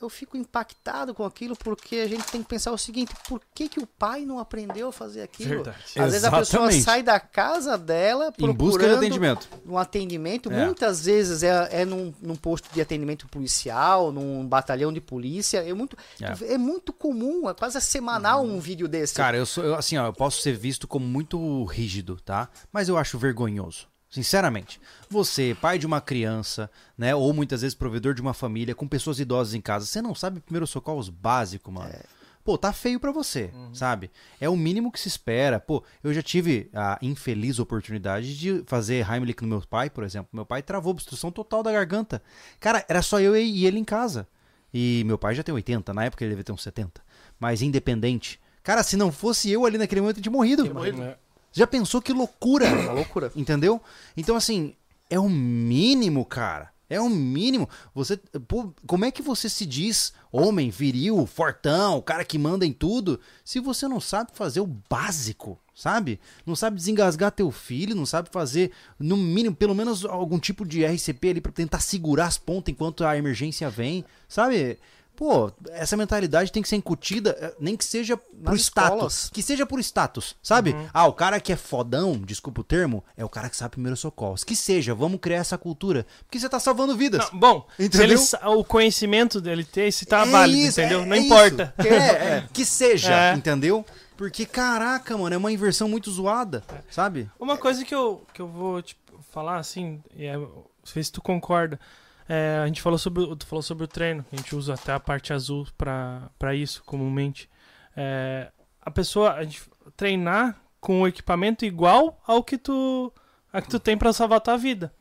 Eu fico impactado com aquilo porque a gente tem que pensar o seguinte: por que, que o pai não aprendeu a fazer aquilo? Verdade. Às vezes a pessoa Exatamente. sai da casa dela Em busca de procurando atendimento. um atendimento. É. Muitas vezes é, é num, num posto de atendimento policial, num batalhão de polícia. É muito, É. é. muito comum, é quase semanal um vídeo desse. Cara, eu sou, eu, assim, ó, eu posso ser visto como muito rígido, tá? Mas eu acho vergonhoso. Sinceramente, você, pai de uma criança, né, ou muitas vezes provedor de uma família com pessoas idosas em casa, você não sabe primeiros socorros básicos, mano. Pô, tá feio pra você, sabe? É o mínimo que se espera. Pô, eu já tive a infeliz oportunidade de fazer Heimlich no meu pai, por exemplo. Meu pai travou obstrução total da garganta. Cara, era só eu e ele em casa. E meu pai já tem 80, na época ele devia ter uns 70. Mas independente. Cara, se não fosse eu ali naquele momento, eu tinha morrido. É. Já pensou que loucura? Uma loucura. Entendeu? Então, assim, é o mínimo, cara. É o mínimo. Você, pô, como é que você se diz homem, viril, fortão, cara que manda em tudo, se você não sabe fazer o básico, sabe? Não sabe desengasgar teu filho, não sabe fazer, no mínimo, pelo menos algum tipo de RCP ali pra tentar segurar as pontas enquanto a emergência vem, sabe? Pô, essa mentalidade tem que ser incutida, eh, nem que seja por Nas status. escolas. Que seja por status, sabe? Ah, o cara que é fodão, desculpa o termo, é o cara que sabe primeiros socorros. Que seja, vamos criar essa cultura. Porque você tá salvando vidas. Não, bom, ele, o conhecimento dele ter, se tá É válido, isso, entendeu? é- não é importa. É, que seja, (laughs) É. entendeu? Porque, caraca, mano, é uma inversão muito zoada, sabe? Uma coisa que eu, que eu vou tipo, falar assim, é, não sei se tu concorda. É, a gente falou sobre, o- tu falou sobre o treino, a gente usa até a parte azul pra isso comumente. É, a pessoa a gente treinar com o equipamento igual ao que tu a que tu tem pra salvar a tua vida.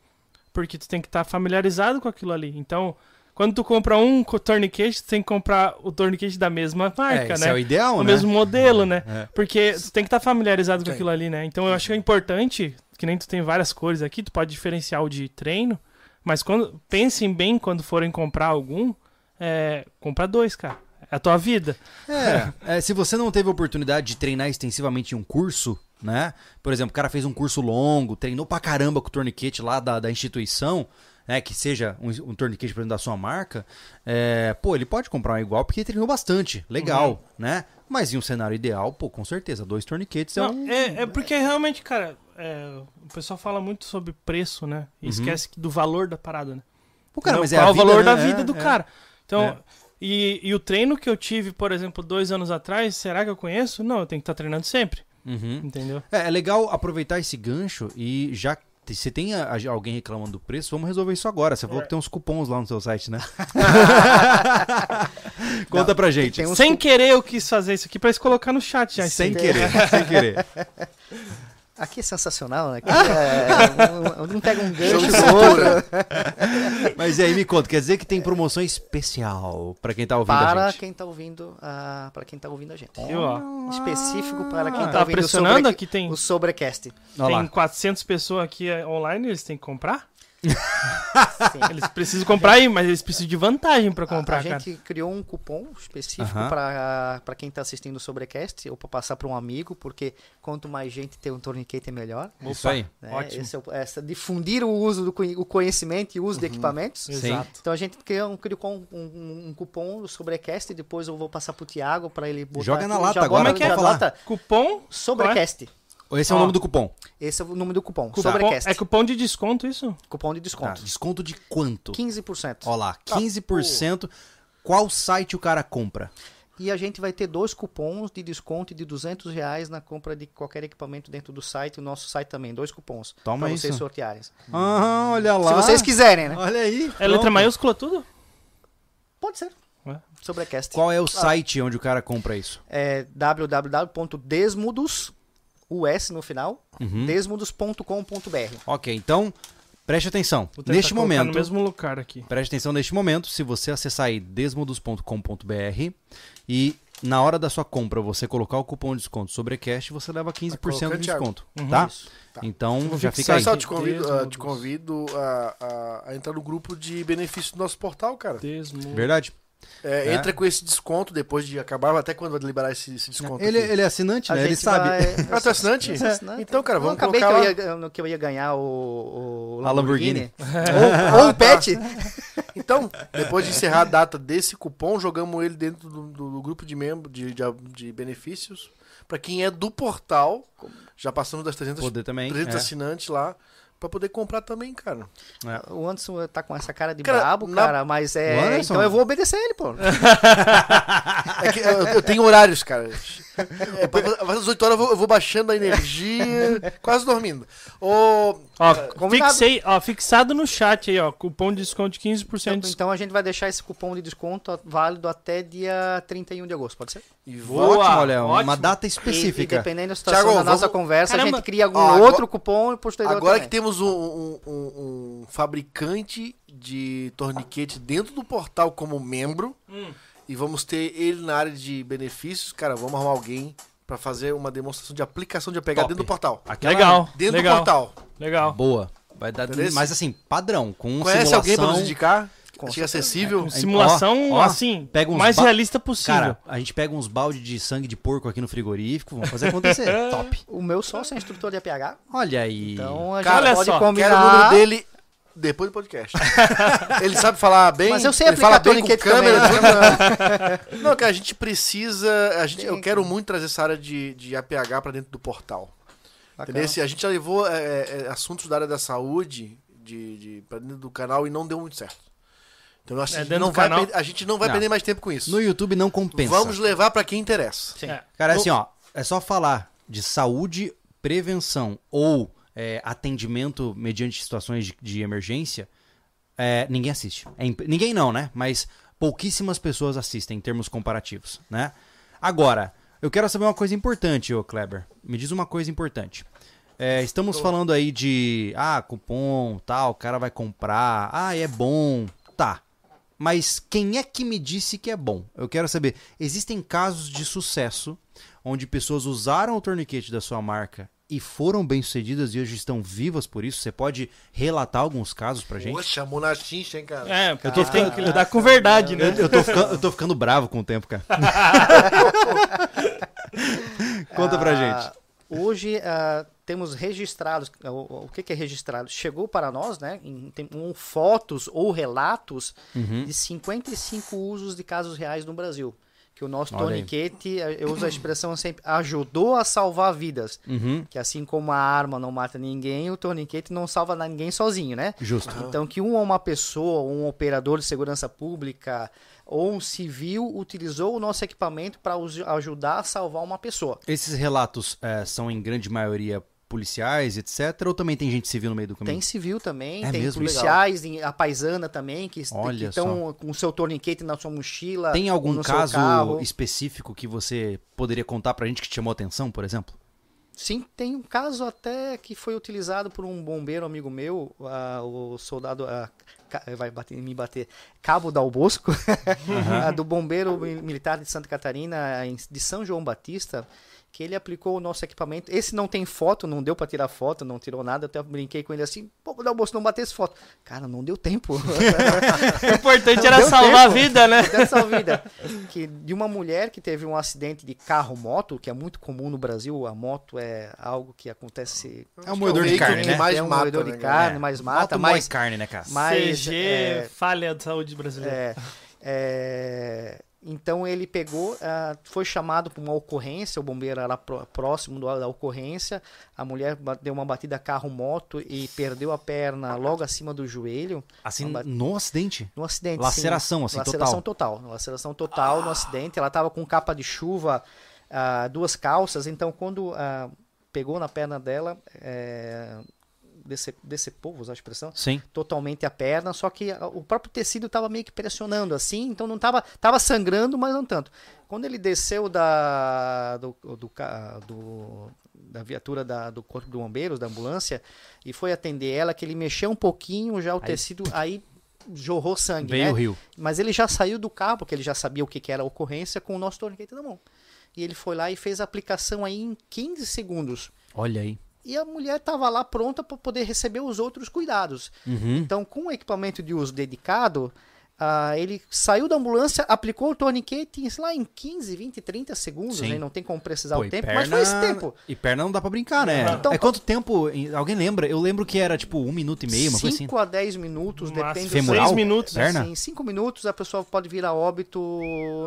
Porque tu tem que estar familiarizado com aquilo ali. Então, quando tu compra um tourniquet, tu tem que comprar o tourniquet da mesma É, marca, esse né? é o ideal, o né? mesmo modelo, né? É. Porque tu tem que estar familiarizado com aquilo ali, né? Então eu acho que é importante, que nem tu tem várias cores aqui, tu pode diferenciar o de treino, mas quando pensem bem quando forem comprar algum, é, compra dois, cara. É a tua vida. É, é, se você não teve oportunidade de treinar extensivamente em um curso, né? Por exemplo, o cara fez um curso longo, treinou pra caramba com o torniquete lá da, da instituição, né? Que seja um, um torniquete, por exemplo, da sua marca. é, pô, ele pode comprar um igual porque ele treinou bastante. Legal, né? Mas em um cenário ideal, pô, com certeza, dois torniquetes é Não, um. é, é porque realmente, cara, é, o pessoal fala muito sobre preço, né? E esquece que- do valor da parada, né? Pô, cara, mas é Qual a o vida, valor né? da vida É, do é. cara. Então, É. e, e o treino que eu tive, por exemplo, dois anos atrás, será que eu conheço? Não, eu tenho que estar treinando sempre, Uhum. entendeu? É, é legal aproveitar esse gancho e já se tem a- a- alguém reclamando do preço, vamos resolver isso agora. Você falou que tem uns cupons lá no seu site, né? (laughs) Conta pra gente. Sem querer eu quis fazer isso aqui pra eles colocar no chat já. Sem querer, sem querer. (laughs) Aqui é sensacional, né? (laughs) Aqui é, um, um pega um gancho outro. (laughs) Mas e aí, me conta, quer dizer que tem promoção especial pra quem tá ouvindo a Para gente? quem tá ouvindo, a, para quem tá ouvindo a gente. Específico para quem Ah, tá, tá ouvindo pressionando sobre, aqui, tem- o sobrecast. Tem lá. 400 pessoas aqui é, online, eles têm que comprar? Sim. Eles precisam comprar aí, mas eles precisam de vantagem pra A- comprar, a, cara. gente criou um cupom específico Aham. para para quem está assistindo o Sobrecast ou para passar para um amigo, porque quanto mais gente tem um torniquete, melhor. Isso aí. né? Ótimo. Esse é o- essa, difundir o uso do o conhecimento e o uso de equipamentos. Sim. Exato. Então a gente criou um, criou um, um- um cupom do Sobrecast e depois eu vou passar pro Thiago para ele botar Joga na lata agora, bota pode na falar. lata. Cupom Sobrecast. Esse é o Ó. nome do cupom. Esse é o nome do cupom. Cupom- Sobrecast. É cupom de desconto isso? Cupom de Tá, desconto. desconto de quanto? 15%. Ó lá, 15%. Qual site o cara compra? E a gente vai ter dois cupons de desconto de 200 reais na compra de qualquer equipamento dentro do site. O nosso site também, dois cupons. Toma pra isso. vocês sortearem. Ah, olha lá. Se vocês quiserem, né? Olha aí. É letra pronto. maiúscula tudo? Pode ser. Ué? Sobrecast. Qual é o site onde o cara compra isso? É www.desmudos, US no final, Uhum. desmudos.com.br. Ok, então preste atenção. Neste momento, no mesmo lugar aqui. preste atenção neste momento. Se você acessar aí desmodos.com.br e na hora da sua compra você colocar o cupom de desconto sobrecast, você leva 15% de desconto, Uhum. tá? Isso. Então Vou já fixar fica aí. Só te convido, Desmodos. ah, te convido a, a- a entrar no grupo de benefícios do nosso portal, cara. Desmo... Verdade. É, É. Entra com esse desconto depois de acabar. Até quando vai liberar esse, esse desconto? Ele, aqui? ele é assinante, A né? Ele sabe. vai- (laughs) Ah, tu é assinante? Eu. Então, cara, Eu vamos acabei colocar que lá. eu, ia, que eu ia ganhar o, o A Lamborghini. (laughs) ou, ou o pet. Então, depois de encerrar a data desse cupom, jogamos ele dentro do, do- do grupo de membros de, de, de benefícios. Pra quem é do portal, já passamos das 300, Poder também. 300 é. assinantes lá. Pra poder comprar também, cara. O Anderson tá com essa cara de Cara, brabo, na- cara, mas é. Anderson? Então eu vou obedecer ele, pô. (laughs) É que eu, eu tenho horários, cara. É, pra- às 18 horas eu vou, eu vou baixando a energia, quase dormindo. Ô, Ó, combinado. fixei, ó, fixado no chat aí, ó. Cupom de desconto de 15% de desconto. Então a gente vai deixar esse cupom de desconto válido até dia 31 de agosto, pode ser? E Boa, Ótimo, olha, uma ótimo. data E, e específica. dependendo da situação Thiago, da nossa vamos- conversa, a Caramba. gente cria algum Ó, agora- outro cupom e posterior Agora também. que temos um, um- um- um fabricante de torniquete dentro do portal como membro Hum. e vamos ter ele na área de benefícios, cara, vamos arrumar alguém pra fazer uma demonstração de aplicação de APH Top. dentro do portal. Aquela- Legal, Dentro legal, do portal. legal. Boa. Vai dar, mas assim, padrão, com Conhece simulação. alguém pra nos indicar? Com Achei acessível. Com simulação, Ó, ó, assim, pega uns mais realista possível. Cara, a gente pega uns balde de sangue de porco aqui no frigorífico, vamos fazer acontecer. (laughs) Top. O meu sócio é instrutor de APH, Olha aí. então a gente Cara, pode só, combinar. Quero o número dele depois do podcast. (laughs) ele sabe falar bem. Mas eu sei ele fala bem com câmera. também, né? tudo. (laughs) Não, cara, a gente precisa. A gente, eu quero que- muito trazer essa área de, de APH pra dentro do portal. A gente já levou é, é, assuntos da área da saúde de, de, pra dentro do canal e não deu muito certo. Então acho que É, a gente dentro não vai, canal? a gente não vai Não. perder mais tempo com isso. No YouTube não compensa. Vamos levar pra quem interessa. Sim. É. Cara, No- assim, ó, é só falar de saúde, prevenção ou é, atendimento mediante situações de, de emergência, é, ninguém assiste. É imp- ninguém não, né? Mas pouquíssimas pessoas assistem em termos comparativos, né? Agora, eu quero saber uma coisa importante, ô Kleber. Me diz uma coisa importante. É, estamos falando aí de, ah, cupom, tal, o cara vai comprar, ah, é bom, tá. Mas quem é que me disse que é bom? Eu quero saber, existem casos de sucesso onde pessoas usaram o tourniquet da sua marca e foram bem-sucedidas e hoje estão vivas por isso? Você pode relatar alguns casos pra gente? Poxa, chamou na chincha, hein, cara? É, Eu tô ficando- que lidar com verdade, né? Eu, eu tô ficando, eu tô ficando bravo com o tempo, cara. (laughs) Conta pra Ah, gente. Hoje ah, temos registrados, o, o que, que é registrado? Chegou para nós, né, em, tem, um, fotos ou relatos Uhum. de 55 usos de casos reais no Brasil. Que o nosso Olha toniquete, eh, eu uso a expressão sempre, ajudou a salvar vidas. Uhum. Que assim como a arma não mata ninguém, o torniquete não salva ninguém sozinho, né? Justo. Então, que um, uma pessoa, um operador de segurança pública ou um civil utilizou o nosso equipamento para ajudar a salvar uma pessoa. Esses relatos é, são em grande maioria policiais, etc. Ou também tem gente civil no meio do caminho? Tem civil também, É tem mesmo? policiais, em- a paisana também, que estão com o seu torniquete na sua mochila. Tem algum caso específico que você poderia contar pra gente que te chamou atenção, por exemplo? Sim, tem um caso até que foi utilizado por um bombeiro amigo meu, ah, o soldado. ca- vai bater, me bater. Cabo Dal Bosco, (laughs) ah, do bombeiro mi- militar de Santa Catarina, em- de São João Batista, que ele aplicou o nosso equipamento. Esse não tem foto, não deu pra tirar foto, não tirou nada. Eu até brinquei com ele assim: pô, Dal Bosco, não batesse foto. Cara, não deu tempo. (laughs) O importante era salvar a tempo. vida, né? dessa vida. Que de uma mulher que teve um acidente de carro-moto, que é muito comum no Brasil, a moto é algo que acontece. É um moedor de carne, que né? mais é um mata, moedor né, de carne, mais mata, Moto mas, carne, né, cara? mas CG, é, falha da saúde brasileira. é, é, então ele pegou, ah, foi chamado para uma ocorrência, o bombeiro era pró- próximo da ocorrência, a mulher deu uma batida carro-moto e perdeu a perna logo acima do joelho, Assim, Uma- no acidente? no acidente. Laceração, sim. assim, Laceração total. Laceração total no acidente. Ela estava com capa de chuva, ah, duas calças. Então, quando ah, pegou na perna dela, dece- decepou, vou usar a expressão, Sim. totalmente a perna. Só que o próprio tecido estava meio que pressionando assim. Então, não estava tava sangrando, mas não tanto. Quando ele desceu da, do, do, do- da viatura da- do corpo de bombeiros, da ambulância, e foi atender ela, que ele mexeu um pouquinho, já o Aí- tecido, aí jorrou sangue, Veio né? o rio. Mas ele já saiu do carro, porque ele já sabia o que, que era a ocorrência, com o nosso torniquete na mão. E ele foi lá e fez a aplicação aí em 15 segundos. Olha aí. E a mulher estava lá pronta para poder receber os outros cuidados. Uhum. Então, com o equipamento de uso dedicado, ah, ele saiu da ambulância, aplicou o torniquete sei lá, em 15, 20, 30 segundos, né? não tem como precisar Pô, o tempo, perna- mas foi esse tempo. E perna não dá pra brincar, né? Então- é quanto tempo? em- Alguém lembra? Eu lembro que era tipo um minuto e meio, uma coisa assim. 5 a 10 minutos, No máximo. depende Femoral? Seis minutos. Perna? Em 5 minutos a pessoa pode vir a óbito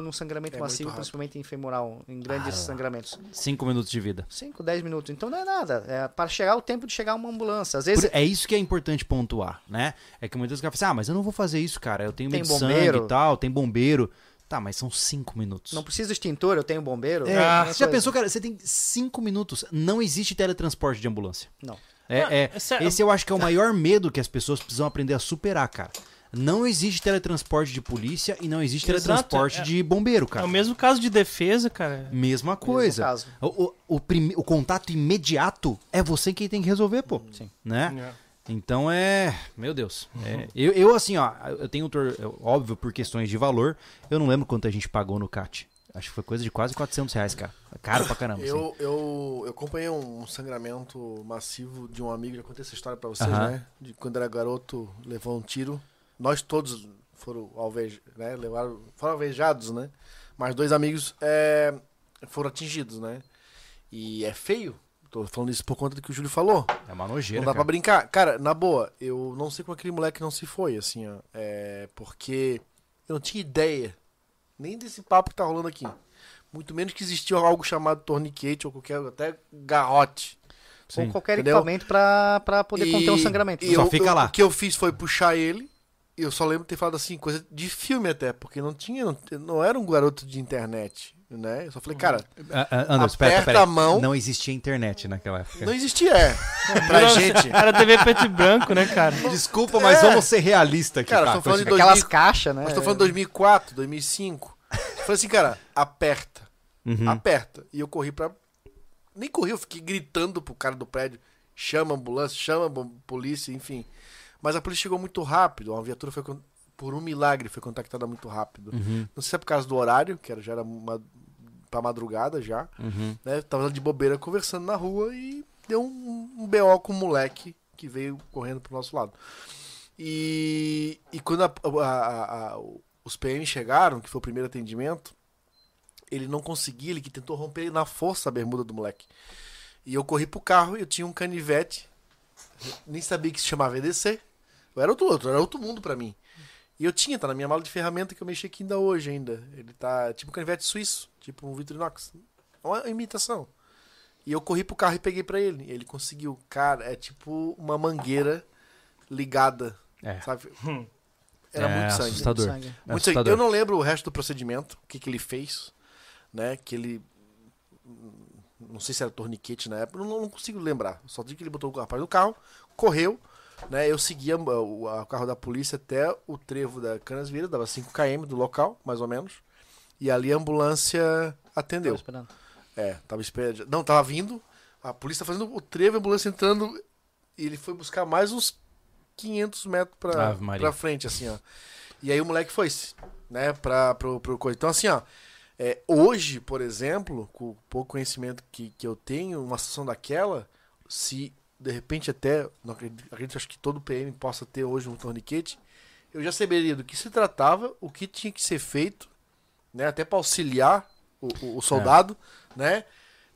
no sangramento É massivo, principalmente em femoral, em grandes sangramentos. Cinco minutos de vida. 5, 10 minutos. Então não é nada. É para chegar o tempo de chegar uma ambulância. Às vezes Por- é isso que é importante pontuar, né? É que muitas vezes o cara fala assim, ah, mas eu não vou fazer isso, cara. Eu tenho Tem de bombeiro. sangue e tal, tem bombeiro. Tá, mas são cinco minutos. não precisa de extintor, eu tenho bombeiro. É, Ah, você já coisa. pensou, cara? Você tem cinco minutos. Não existe teletransporte de ambulância. Não. É, Ah, é- é sério. esse eu acho que é o maior medo que as pessoas precisam aprender a superar, cara. Não existe teletransporte de polícia e não existe Exato, teletransporte é- de bombeiro, É cara. o mesmo caso de defesa, cara. Mesma coisa. caso. O, o, o prime- o contato imediato é você quem tem que resolver, pô. Sim. Né? Então é. Meu Deus. É, eu, eu, assim, ó, eu tenho. tor- eu- Óbvio, por questões de valor, eu não lembro quanto a gente pagou no CAT. Acho que foi coisa de quase 400 reais, cara. Caro pra caramba. assim. Eu, eu, eu acompanhei um sangramento massivo de um amigo, já contei essa história pra vocês, Aham. né? De quando era garoto, levou um tiro. Nós todos foram, alvej, né? Levaram, foram alvejados, né? Mas dois amigos é, foram atingidos, né? E é feio. Tô falando isso por conta do que o Júlio falou. É uma nojeira. Não dá pra cara. brincar. Cara, na boa, eu não sei como aquele moleque não se foi, assim, ó. É, porque eu não tinha ideia nem desse papo que tá rolando aqui. Muito menos que existia algo chamado torniquete ou qualquer, até garrote. Sim. Ou qualquer Entendeu? equipamento para poder conter um sangramento. e Só eu- fica eu- lá. O que eu fiz foi puxar ele. e Eu só lembro de ter falado assim, coisa de filme até, porque não tinha, não, não era um garoto de internet, né? Eu só falei, cara, ah, Anderson, pera, Aperta pera aí. a mão. Não existia internet naquela época. não existia, é. pra gente. (laughs) Era TV preto e branco, né, cara? Desculpa, mas É. vamos ser realistas aqui. Cara, tá? tô falando de Continua. Aquelas 2000 caixas, né? Mas tô falando de 2004, 2005. Eu falei assim, cara, aperta. Uhum. Aperta. E eu corri pra. Nem corri, eu fiquei gritando pro cara do prédio. chama a ambulância, chama polícia, enfim. Mas a polícia chegou muito rápido, uma viatura foi, por um milagre, foi contactada muito rápido. Uhum, Não sei se é por causa do horário, que era, já era uma, pra madrugada já, uhum. né? Tava de bobeira conversando na rua e deu um, um BO com um moleque que veio correndo pro nosso lado. E, e quando a- a- a- os PM chegaram, que foi o primeiro atendimento, ele não conseguia, ele que tentou romper na força a bermuda do moleque. E eu corri pro carro e eu tinha um canivete, nem sabia que se chamava EDC. Eu era outro, outro era outro mundo pra mim. E eu tinha, tá na minha mala de ferramenta que eu mexi aqui ainda hoje ainda. Ele tá tipo um canivete suíço, tipo um Victorinox. É uma imitação. E eu corri pro carro e peguei pra ele. Ele conseguiu. Cara, é tipo uma mangueira ligada, É. sabe? Era É muito sangue. assustador. Sangue. É Muito sangue. assustador. Eu não lembro o resto do procedimento, o que, que ele fez, né? Que ele. Não sei se era torniquete na época, não, não consigo lembrar. Só digo que ele botou o rapaz no carro, correu, né? Eu seguia o, o carro da polícia até o trevo da Canas Vieiras, dava 5 km do local, mais ou menos. E ali a ambulância atendeu. Tava esperando. É, tava esperando. Não, tava vindo. A polícia fazendo o trevo, a ambulância entrando. E ele foi buscar mais uns 500 metros pra, pra frente, assim, ó. E aí o moleque foi-se, né, pra, pro, pro coisa. Então, assim, ó. é, hoje, por exemplo, com o pouco conhecimento que, que eu tenho, uma situação daquela, se de repente até, não acredito, acredito, acho que todo PM possa ter hoje um torniquete, eu já saberia do que se tratava, o que tinha que ser feito, né, até pra auxiliar o, o- o soldado, né?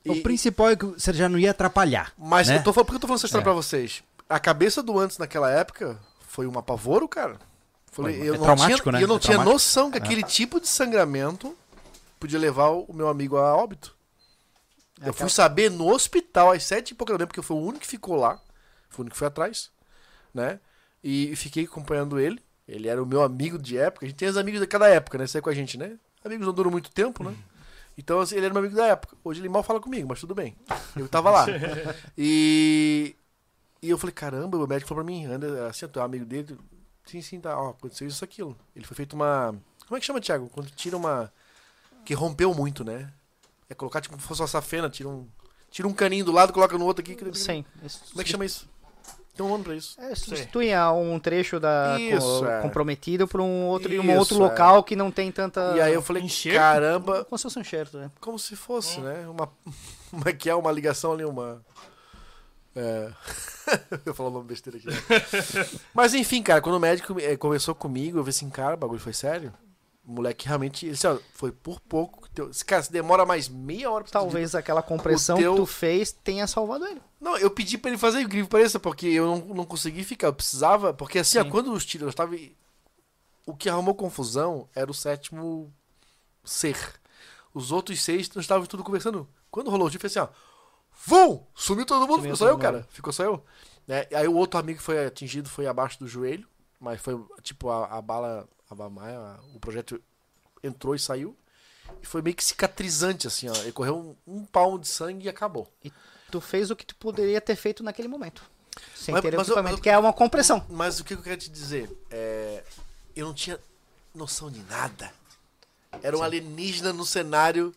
O E- principal é que você já não ia atrapalhar. mas né? eu tô falando, por que eu tô falando essa história É. pra vocês? A cabeça do antes naquela época foi um apavoro, cara. Falei, Foi- eu é não traumático, tinha, né? eu não É tinha noção que aquele tipo de sangramento podia levar o meu amigo a óbito. É eu fui saber no hospital às sete e pouco da manhã, porque eu fui o único que ficou lá. Fui o único que foi atrás, né? E fiquei acompanhando ele. Ele era o meu amigo de época. A gente tem os amigos de cada época, né? Sai com a gente, né? Amigos não duram muito tempo, né? Então, assim, ele era meu amigo da época. Hoje ele mal fala comigo, mas tudo bem. Eu tava lá. (laughs) E, e eu falei, caramba, o médico falou pra mim, anda, assim, tu é amigo dele? Sim, sim, tá. Ó, aconteceu isso, aquilo. Ele foi feito uma. Como é que chama, Thiago? Quando tira uma. Que rompeu muito, né? É colocar tipo como se fosse uma safena, tira um. Tira um caninho do lado, coloca no outro aqui. que- Sim. Como é que chama isso? Tem um nome pra isso. É, substitui um trecho da Isso, co- é. comprometido por um outro, um Isso, outro é. local que não tem tanta. E aí eu falei, enxerto? caramba, Como se fosse um enxerto, né? como se fosse, né? Uma, (laughs) uma que é uma ligação ali, uma. É. (laughs) eu falo uma besteira aqui. né? (laughs) Mas enfim, cara, quando o médico eh, conversou comigo, eu falei assim, cara, o bagulho foi sério. O moleque realmente. Ele disse, ó, foi por pouco. Teu- Cara, se demora mais meia hora pra Talvez aquela compressão teu- que tu fez tenha salvado ele. Não, eu pedi pra ele fazer incrível pareça, porque eu não, não consegui ficar. Eu precisava. Porque assim, ó, quando os tiros estavam. O que arrumou confusão era o sétimo ser. Os outros seis nós estavam tudo conversando. Quando rolou o tiro, foi assim, ó. Vum! Sumiu todo mundo, Sumiu ficou só eu, mundo. cara. Ficou só eu. Né? Aí o outro amigo que foi atingido foi abaixo do joelho, mas foi tipo a, a bala, a bamaia, a- o projeto entrou e saiu. E foi meio que cicatrizante, assim, ó. Ele correu um, um palmo de sangue e acabou. Tu fez o que tu poderia ter feito naquele momento. Sem Mas- ter mas eu- equipamento, mas- que é uma compressão. Mas o que eu quero te dizer? É, eu não tinha noção de nada. Era um alienígena no cenário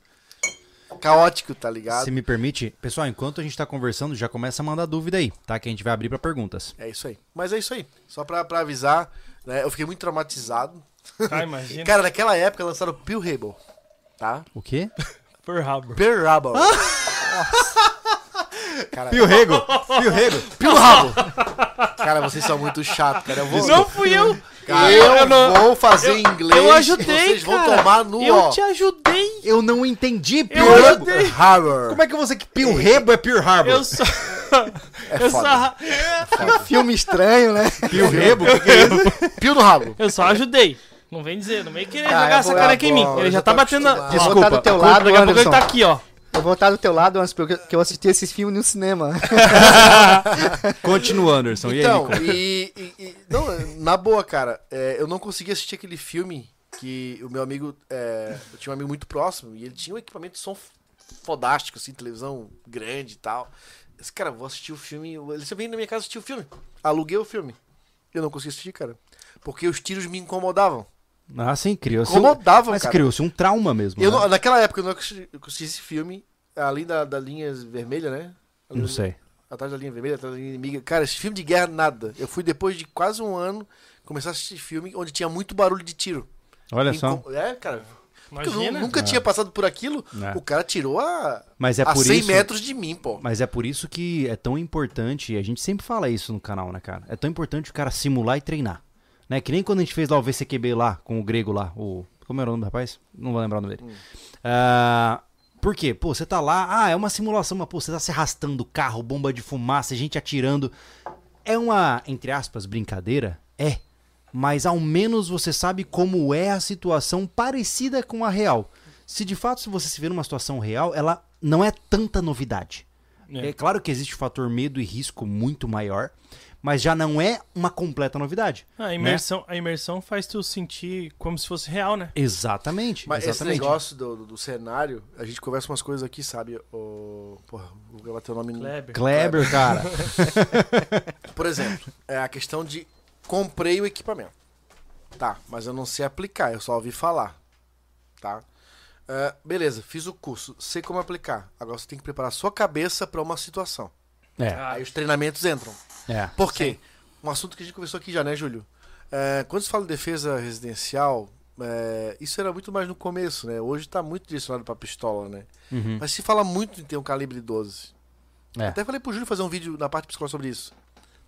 caótico, tá ligado? Se me permite, pessoal, enquanto a gente tá conversando, já começa a mandar dúvida aí, tá? Que a gente vai abrir pra perguntas. É isso aí. Mas é isso aí. Só pra, pra avisar, né? Eu fiquei muito traumatizado. Ah, imagina. (laughs) Cara, naquela época lançaram o Pearl Harbor, tá? O quê? Por rabo. Pearl Harbor. Cara, Pio Rego! Pio Rego! Pearl Harbor. Cara, vocês são muito chatos, cara. Eu vou, Não fui eu! Cara, eu, eu, eu não- vou fazer em inglês. Eu ajudei, Vocês vão cara. tomar no Eu ó. te ajudei! Eu não entendi, Pio Eu. Harbor. Como é que você que Pio Rebo é Pure Harbor? Eu só. É eu, foda. só Filme estranho, né? Pio (laughs) Rebo? É? Pio no rabo. eu só ajudei. Não vem dizer, não vem querer Ah, jogar essa vou- cara aqui em mim. Ele já tá batendo na. vou Desculpa, estar do teu Daqui a lado, pouco ele Anderson. tá aqui, ó. Eu vou estar do teu lado, Anderson, porque eu- que eu assisti esses filmes no cinema. (laughs) Continua, Anderson. e aí, Então, e, e- e- não, na boa, cara, é, eu não consegui assistir aquele filme que o meu amigo, é, eu tinha um amigo muito próximo e ele tinha um equipamento de som fodástico, assim, televisão grande e tal. Esse cara, vou assistir o filme, ele só veio na minha casa assistir o filme, aluguei o filme. Eu não consegui assistir, cara, porque os tiros me incomodavam. Ah, sim, criou-se. Incomodavam, Mas cara. criou-se um trauma mesmo. Eu né? não- naquela época eu não assisti, esse filme, ali da, da linha vermelha, né? Ali- Não sei. Atrás da linha vermelha, atrás da linha inimiga. Cara, esse filme de guerra, nada. Eu fui depois de quase um ano começar a assistir filme onde tinha muito barulho de tiro. Olha Em só. É, cara. Porque eu nunca tinha passado por aquilo. É. O cara tirou a, Mas é a por 100 isso. metros de mim, pô. Mas é por isso que é tão importante, e a gente sempre fala isso no canal, né, cara? É tão importante o cara simular e treinar. Né? Que nem quando a gente fez lá o VCQB lá, com o grego lá, o. Como era o nome do rapaz? Não vou lembrar o nome dele. Ah, por quê? Pô, você tá lá, ah, é uma simulação, mas pô, você tá se arrastando carro, bomba de fumaça, gente atirando. É uma, entre aspas, brincadeira? É. Mas ao menos você sabe como é a situação parecida com a real. Se de fato se você se vê numa situação real, ela não é tanta novidade. É. É claro que existe o fator medo e risco muito maior, mas já não é uma completa novidade. Ah, a, imersão, a imersão faz tu sentir como se fosse real, né? Exatamente. Mas esse exatamente. negócio do, do- do cenário, a gente conversa umas coisas aqui, sabe? O, porra, vou gravar teu nome. no- Kleber. Kleber, cara. (laughs) Por exemplo, é a questão de comprei o equipamento. Tá, mas eu não sei aplicar, eu só ouvi falar. Tá? É, beleza, fiz o curso, sei como aplicar. Agora você tem que preparar a sua cabeça para uma situação. É, Aí os treinamentos entram. É. Por quê? Um assunto que a gente conversou aqui já, né, Júlio? É, quando se fala em defesa residencial, é, isso era muito mais no começo, né? Hoje tá muito direcionado pra pistola, né? Uhum. Mas se fala muito em ter um calibre 12. É. Até falei pro Júlio fazer um vídeo na parte psicológica sobre isso.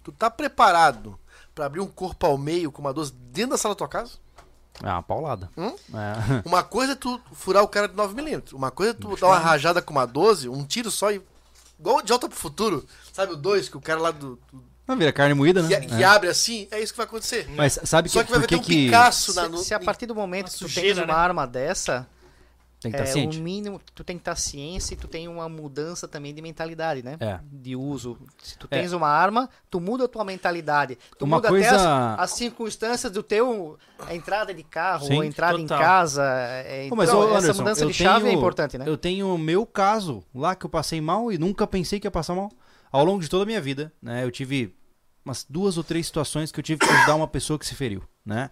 Tu tá preparado pra abrir um corpo ao meio com uma 12 dentro da sala da tua casa? É uma paulada. Hum? É. Uma coisa é tu furar o cara de 9mm. Uma coisa é tu dar uma rajada com uma 12, um tiro só e. Igual de volta pro futuro. Sabe o 2, que o cara lá do. do- Não vira carne moída, né? que, que É. abre assim, é isso que vai acontecer. Mas sabe Só que, que vai ter que um que Picasso na, Se, no, se a partir do momento na que tu tens uma né? arma dessa, tem que estar é, ciente? o mínimo, tu tem que estar ciente e tu tem uma mudança também de mentalidade, né? É. De uso. Se tu É. tens uma arma, tu muda a tua mentalidade. Tu Uma muda coisa- até as, as circunstâncias do teu a entrada de carro, Sim, ou a entrada total. em casa. é, Pô, mas, então, ô, essa Anderson, mudança eu de chave é importante, né? Eu tenho o meu caso lá que eu passei mal e nunca pensei que ia passar mal. Ao longo de toda a minha vida, né? Eu tive umas duas ou três situações que eu tive que ajudar uma pessoa que se feriu, né?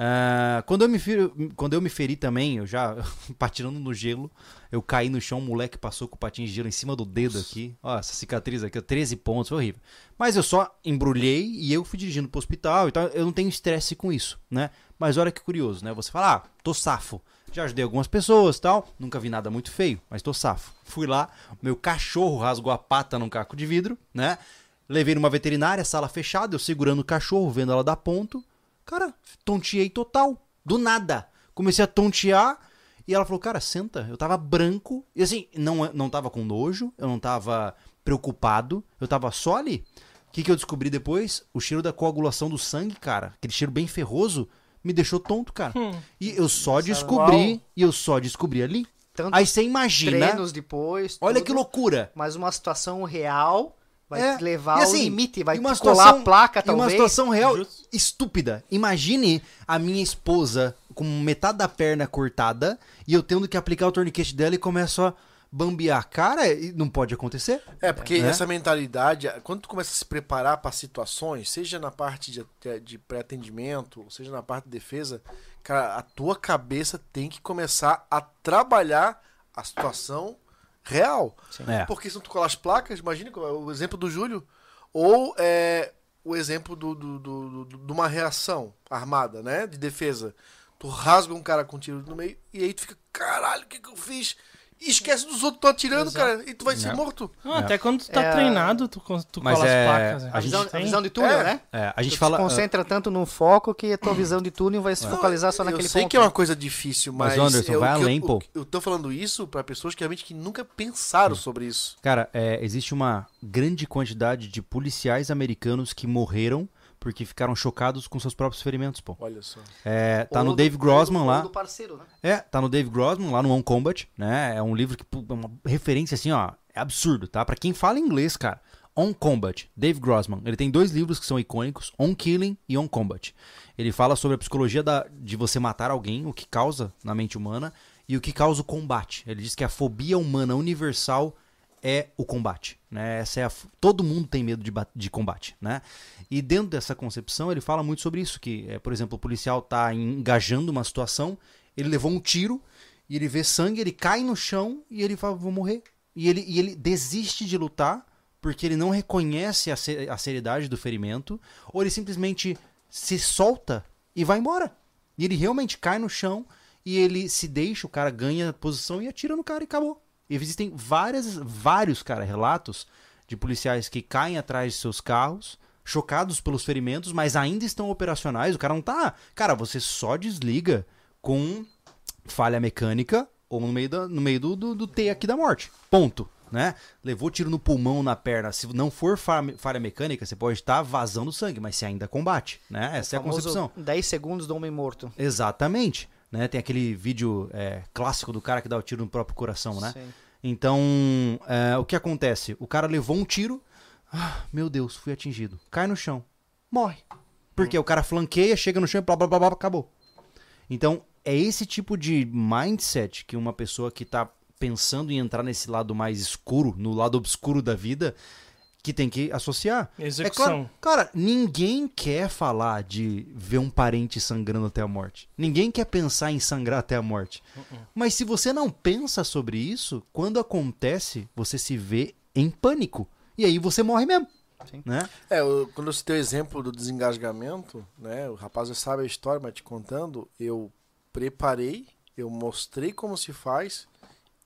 Ah, quando, eu me feri, quando eu me feri também, eu já (laughs) patinando no gelo, eu caí no chão, um moleque passou com o patinho de gelo em cima do dedo aqui. Ó, essa cicatriz aqui, ó, 13 pontos, foi horrível. Mas eu só embrulhei e eu fui dirigindo pro hospital e tal. Eu não tenho estresse com isso, né? Mas olha que curioso, né? Você fala, ah, tô safo. Já ajudei algumas pessoas tal. Nunca vi nada muito feio, mas tô safo. Fui lá, meu cachorro rasgou a pata num caco de vidro, né? Levei numa veterinária, sala fechada, eu segurando o cachorro, vendo ela dar ponto. Cara, tonteei total. Do nada. Comecei a tontear e ela falou, cara, senta. Eu tava branco. E assim, não, não tava com nojo, eu não tava preocupado, eu tava só ali. O que, que eu descobri depois? O cheiro da coagulação do sangue, cara, aquele cheiro bem ferroso, me deixou tonto, cara. E eu só descobri, e eu só descobri ali. Tanto Aí você imagina. treinos depois. Olha tudo, que loucura. Mas uma situação real vai É, te levar e ao assim, limite, vai uma te colar situação- a placa, e talvez. uma situação real Justo. estúpida. Imagine a minha esposa com metade da perna cortada e eu tendo que aplicar o torniquete dela e começo a bambear. Cara, não pode acontecer. É, porque Né? essa mentalidade, quando tu começa a se preparar para situações, seja na parte de, de pré-atendimento, ou seja na parte de defesa, cara, a tua cabeça tem que começar a trabalhar a situação real. É. Porque se tu colar as placas, imagine como é o exemplo do Júlio, ou é, o exemplo do, do- do- do- de uma reação armada, né? De defesa. Tu rasga um cara com um tiro no meio e aí tu fica, caralho, o que, que eu fiz? E esquece dos outros que estão atirando, Exato. cara, e tu vai ser É. morto. Não, Até quando tu tá É. treinado, tu, tu Mas cola é- as placas. né? a A visão, a tem- visão de túnel, É. né? É, a gente tu fala. se concentra tanto no foco que a tua visão de túnel vai se focalizar só eu naquele sei ponto. que é uma coisa difícil, Mas, mas. Anderson, eu, vai eu- além, o- pô. Eu tô falando isso pra pessoas que realmente que nunca pensaram sobre isso. Cara, é, existe uma grande quantidade de policiais americanos que morreram porque ficaram chocados com seus próprios ferimentos, pô. Olha só. É, tá Ou no do- Dave Grossman do- lá. do parceiro, né? É, tá no Dave Grossman, lá no On Combat, né? É um livro que pô, é uma referência assim, ó, é absurdo, tá? Pra quem fala inglês, cara. On Combat, Dave Grossman. Ele tem dois livros que são icônicos, On Killing e On Combat. Ele fala sobre a psicologia da, de você matar alguém, o que causa na mente humana e o que causa o combate. Ele diz que a fobia humana universal é o combate, né? Essa é a, todo mundo tem medo de, de combate, né? E dentro dessa concepção ele fala muito sobre isso, que, é, por exemplo, o policial tá engajando uma situação, ele levou um tiro e ele vê sangue, ele cai no chão e ele fala, vou morrer. E ele, e ele desiste de lutar porque ele não reconhece a, se- a seriedade do ferimento, ou ele simplesmente se solta e vai embora. E ele realmente cai no chão e ele se deixa, o cara ganha posição e atira no cara e acabou. Existem várias, vários, cara, relatos de policiais que caem atrás de seus carros, chocados pelos ferimentos, mas ainda estão operacionais. O cara não tá. Cara, você só desliga com falha mecânica ou no meio, da, no meio do, do, do T aqui da morte. Ponto. Né? Levou tiro no pulmão, na perna. Se não for fa- falha mecânica, você pode estar vazando sangue, mas você ainda combate. Né? Essa é a Famoso concepção. 10 segundos do homem morto. Exatamente. Né? Tem aquele vídeo é, clássico do cara que dá o tiro no próprio coração, né? Sim. Então, é, o que acontece? O cara levou um tiro. Ah, meu Deus, fui atingido. Cai no chão. Morre. Porque o cara flanqueia, chega no chão e blá blá blá blá, acabou. Então, é esse tipo de mindset que uma pessoa que tá pensando em entrar nesse lado mais escuro, no lado obscuro da vida, que tem que associar. Execução. É claro, cara, ninguém quer falar de ver um parente sangrando até a morte. Ninguém quer pensar em sangrar até a morte. Mas se você não pensa sobre isso, quando acontece, você se vê em pânico. E aí você morre mesmo. Sim. Né? É, eu- quando eu citei o exemplo do desengasgamento, né? O rapaz já sabe a história, mas te contando, eu preparei, eu mostrei como se faz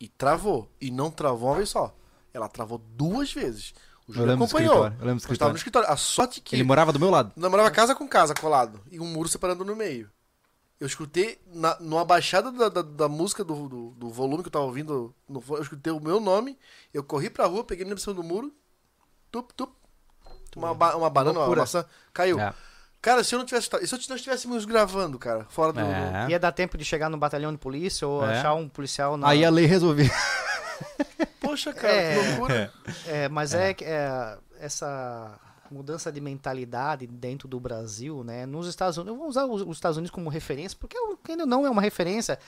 e travou. E não travou uma vez só. Ela travou duas vezes. O Júlio lembro do acompanhou. eu lembro do Eu estava no escritório. A sorte que Ele morava do meu lado. namorava casa com casa colado e um muro separando no meio. Eu escutei, na, numa baixada da, da, da música do, do, do volume que eu tava ouvindo, no eu escutei o meu nome, eu corri pra rua, peguei na cima do muro, tup, tup, uma, ba- uma banana, uma maçã, caiu. É. Cara, se eu não tivesse. Se eu nós estivéssemos gravando, cara, fora do. do- É. Ia dar tempo de chegar no batalhão de polícia ou É. achar um policial na... Aí a lei resolveu. (laughs) Poxa, cara, É. que loucura. É, mas é, que, é, essa mudança de mentalidade dentro do Brasil, né? Nos Estados Unidos, eu vou usar os, os Estados Unidos como referência, porque ainda não é uma referência.